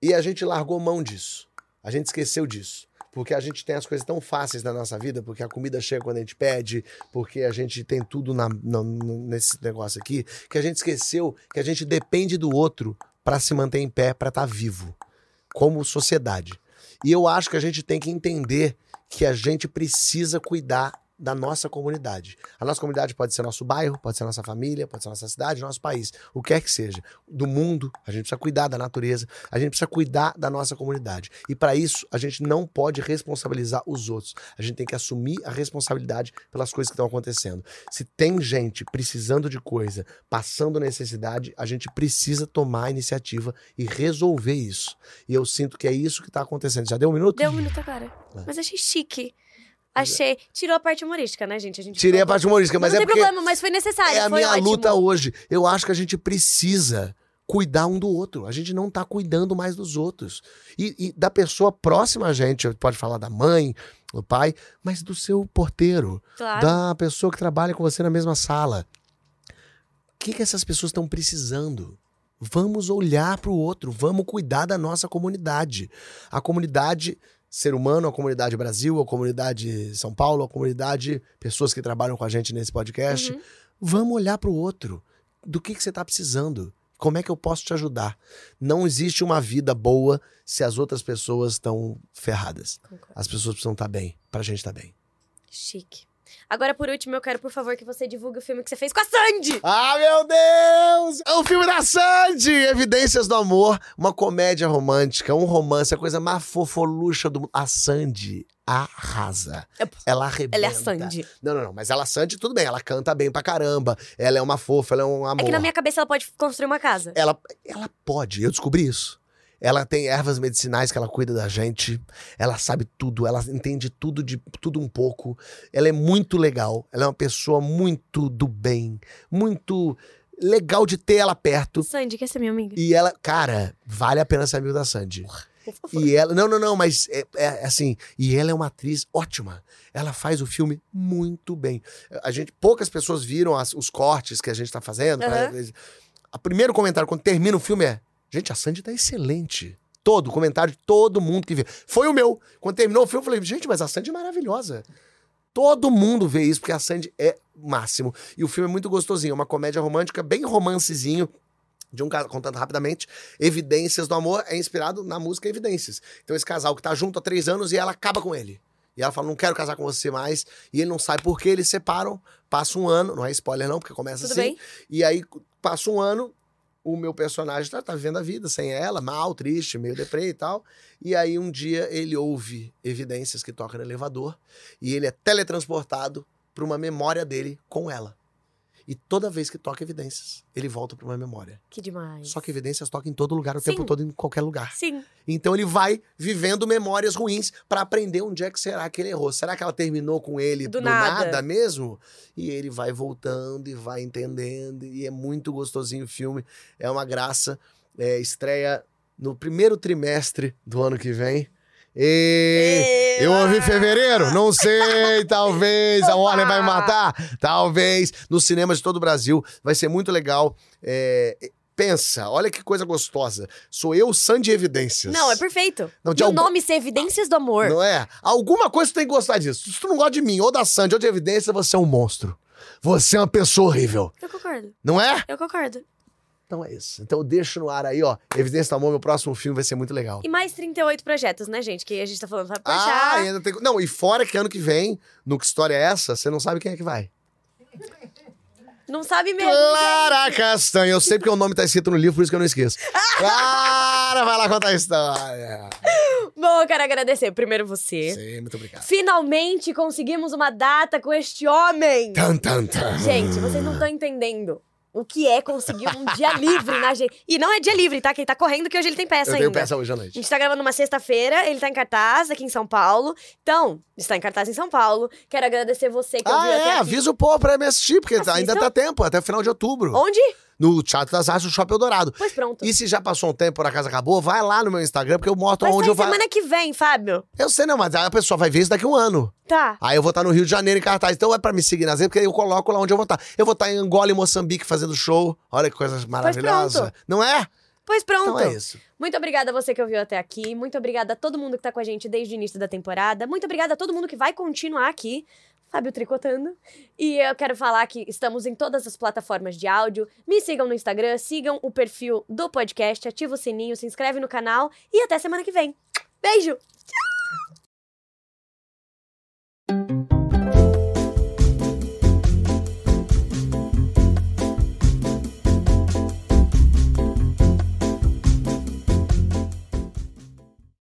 E a gente largou mão disso. A gente esqueceu disso. Porque a gente tem as coisas tão fáceis na nossa vida, porque a comida chega quando a gente pede, porque a gente tem tudo na- na- nesse negócio aqui, que a gente esqueceu que a gente depende do outro para se manter em pé, para estar vivo, como sociedade. E eu acho que a gente tem que entender que a gente precisa cuidar da nossa comunidade. A nossa comunidade pode ser nosso bairro, pode ser nossa família, pode ser nossa cidade, nosso país, o que é que seja. Do mundo, a gente precisa cuidar da natureza, a gente precisa cuidar da nossa comunidade. E para isso, a gente não pode responsabilizar os outros. A gente tem que assumir a responsabilidade pelas coisas que estão acontecendo. Se tem gente precisando de coisa, passando necessidade, a gente precisa tomar a iniciativa e resolver isso. E eu sinto que é isso que está acontecendo. Já deu um minuto? Deu um minuto agora. Mas achei chique. Achei. Tirou a parte humorística, né, gente? A gente Tirei a parte humorística, mas não é tem porque problema, mas foi necessário. é a minha ótimo. luta hoje. Eu acho que a gente precisa cuidar um do outro. A gente não tá cuidando mais dos outros. E, e da pessoa próxima a gente, pode falar da mãe, do pai, mas do seu porteiro, Claro. da pessoa que trabalha com você na mesma sala. O que, que essas pessoas estão precisando? Vamos olhar para o outro, vamos cuidar da nossa comunidade. A comunidade ser humano, a comunidade Brasil, a comunidade São Paulo, a comunidade pessoas que trabalham com a gente nesse podcast. Uhum. Vamos olhar para o outro. Do que, que você está precisando? Como é que eu posso te ajudar? Não existe uma vida boa se as outras pessoas estão ferradas. Concordo. As pessoas precisam estar bem, pra gente estar bem. Chique. Agora, por último, eu quero, por favor, que você divulgue o filme que você fez com a Sandy. Ah, meu Deus! É o filme da Sandy! Evidências do Amor, uma comédia romântica, um romance, a coisa mais fofolucha do mundo. A Sandy arrasa. Ela arrebenta. Ela é a Sandy. Não, não, não. Mas ela, a Sandy, tudo bem. Ela canta bem pra caramba. Ela é uma fofa, ela é um amor. É que na minha cabeça ela pode construir uma casa. Ela, ela pode, eu descobri isso. Ela tem ervas medicinais que ela cuida da gente. Ela sabe tudo, ela entende tudo de tudo um pouco. Ela é muito legal. Ela é uma pessoa muito do bem, muito legal de ter ela perto. Sandy, quer ser minha amiga? E ela, cara, vale a pena ser amigo da Sandy. Por favor. E ela, não, não, não, mas é, é assim, e ela é uma atriz ótima. Ela faz o filme muito bem. A gente, poucas pessoas viram as- os cortes que a gente tá fazendo. pra- O primeiro comentário quando termina o filme é: gente, a Sandy tá excelente. Todo, comentário de todo mundo que vê. Foi o meu. Quando terminou o filme, eu falei, gente, mas a Sandy é maravilhosa. Todo mundo vê isso, porque a Sandy é máximo. E o filme é muito gostosinho. É uma comédia romântica, bem romancezinho. De um casal, contando rapidamente, Evidências do Amor é inspirado na música Evidências. Então, esse casal que tá junto há três anos e ela acaba com ele. E ela fala, não quero casar com você mais. E ele não sabe por que eles separam. Passa um ano, não é spoiler não, porque começa Tudo assim. bem? E aí, passa um ano, o meu personagem tá, tá vivendo a vida sem ela, mal, triste, meio deprê e tal. E aí, um dia, ele ouve evidências que toca no elevador e ele é teletransportado para uma memória dele com ela. E toda vez que toca evidências, ele volta pra uma memória. Que demais. Só que evidências toca em todo lugar, o Sim. tempo todo, em qualquer lugar. Sim. Então ele vai vivendo memórias ruins pra aprender onde é que será que ele errou. Será que ela terminou com ele Do do, nada. nada. mesmo? E ele vai voltando e vai entendendo. E é muito gostosinho o filme. É uma graça. É, estreia no primeiro trimestre do ano que vem. E... Eu ouvi fevereiro? Não sei, talvez. A Warner vai me matar? Talvez. Nos cinemas de todo o Brasil. Vai ser muito legal. É, Pensa, olha que coisa gostosa. Sou eu, Sandy Evidências. Não, é perfeito. Não, de o algum- nome ser Evidências do Amor. Não é? Alguma coisa tu tem que gostar disso. Se tu não gosta de mim, ou da Sandy, ou de Evidência, você é um monstro. Você é uma pessoa horrível. Eu concordo. Não é? Eu concordo. Então é isso. Então eu deixo no ar aí, ó. Evidência do Amor, meu próximo filme vai ser muito legal. E mais 38 projetos, né, gente? Que a gente tá falando. Vai Ah, puxar. ainda tem. Não, e fora que ano que vem, no Que História é Essa, você não sabe quem é que vai. Não sabe mesmo. Clara Castanha. Eu sei porque o nome tá escrito no livro, por isso que eu não esqueço. Clara, vai lá contar a história. gente. Bom, eu quero agradecer primeiro você. Sim, muito obrigado. Finalmente conseguimos uma data com este homem. Tan, tan, tan. Gente, vocês não estão entendendo o que é conseguir um dia livre na gente. E não é dia livre, tá? Que ele tá correndo que hoje ele tem peça Eu ainda. tenho peça hoje à A noite. gente tá gravando uma sexta-feira, ele tá em cartaz aqui em São Paulo. Então, está em cartaz em São Paulo. Quero agradecer você que Ah, ouviu até é, aqui. avisa o povo pra me assistir, porque Assistam. ainda tá tempo, até o final de outubro. Onde? No Teatro das Artes do Shopping Eldorado. Pois pronto. E se já passou um tempo, por acaso acabou, vai lá no meu Instagram, porque eu mostro onde eu vou. semana que vem, Fábio. Eu sei, não, mas a pessoa vai ver isso daqui a um ano. Tá. Aí eu vou estar no Rio de Janeiro em cartaz. Então é pra me seguir nas redes, porque eu coloco lá onde eu vou estar. Eu vou estar em Angola e Moçambique fazendo show. Olha que coisa maravilhosa. Não é? Pois pronto. Então é isso. Muito obrigada a você que ouviu até aqui. Muito obrigada a todo mundo que tá com a gente desde o início da temporada. Muito obrigada a todo mundo que vai continuar aqui. Fábio Tricotando. E eu quero falar que estamos em todas as plataformas de áudio. Me sigam no Instagram, sigam o perfil do podcast, ativa o sininho, se inscreve no canal e até semana que vem. Beijo! Tchau!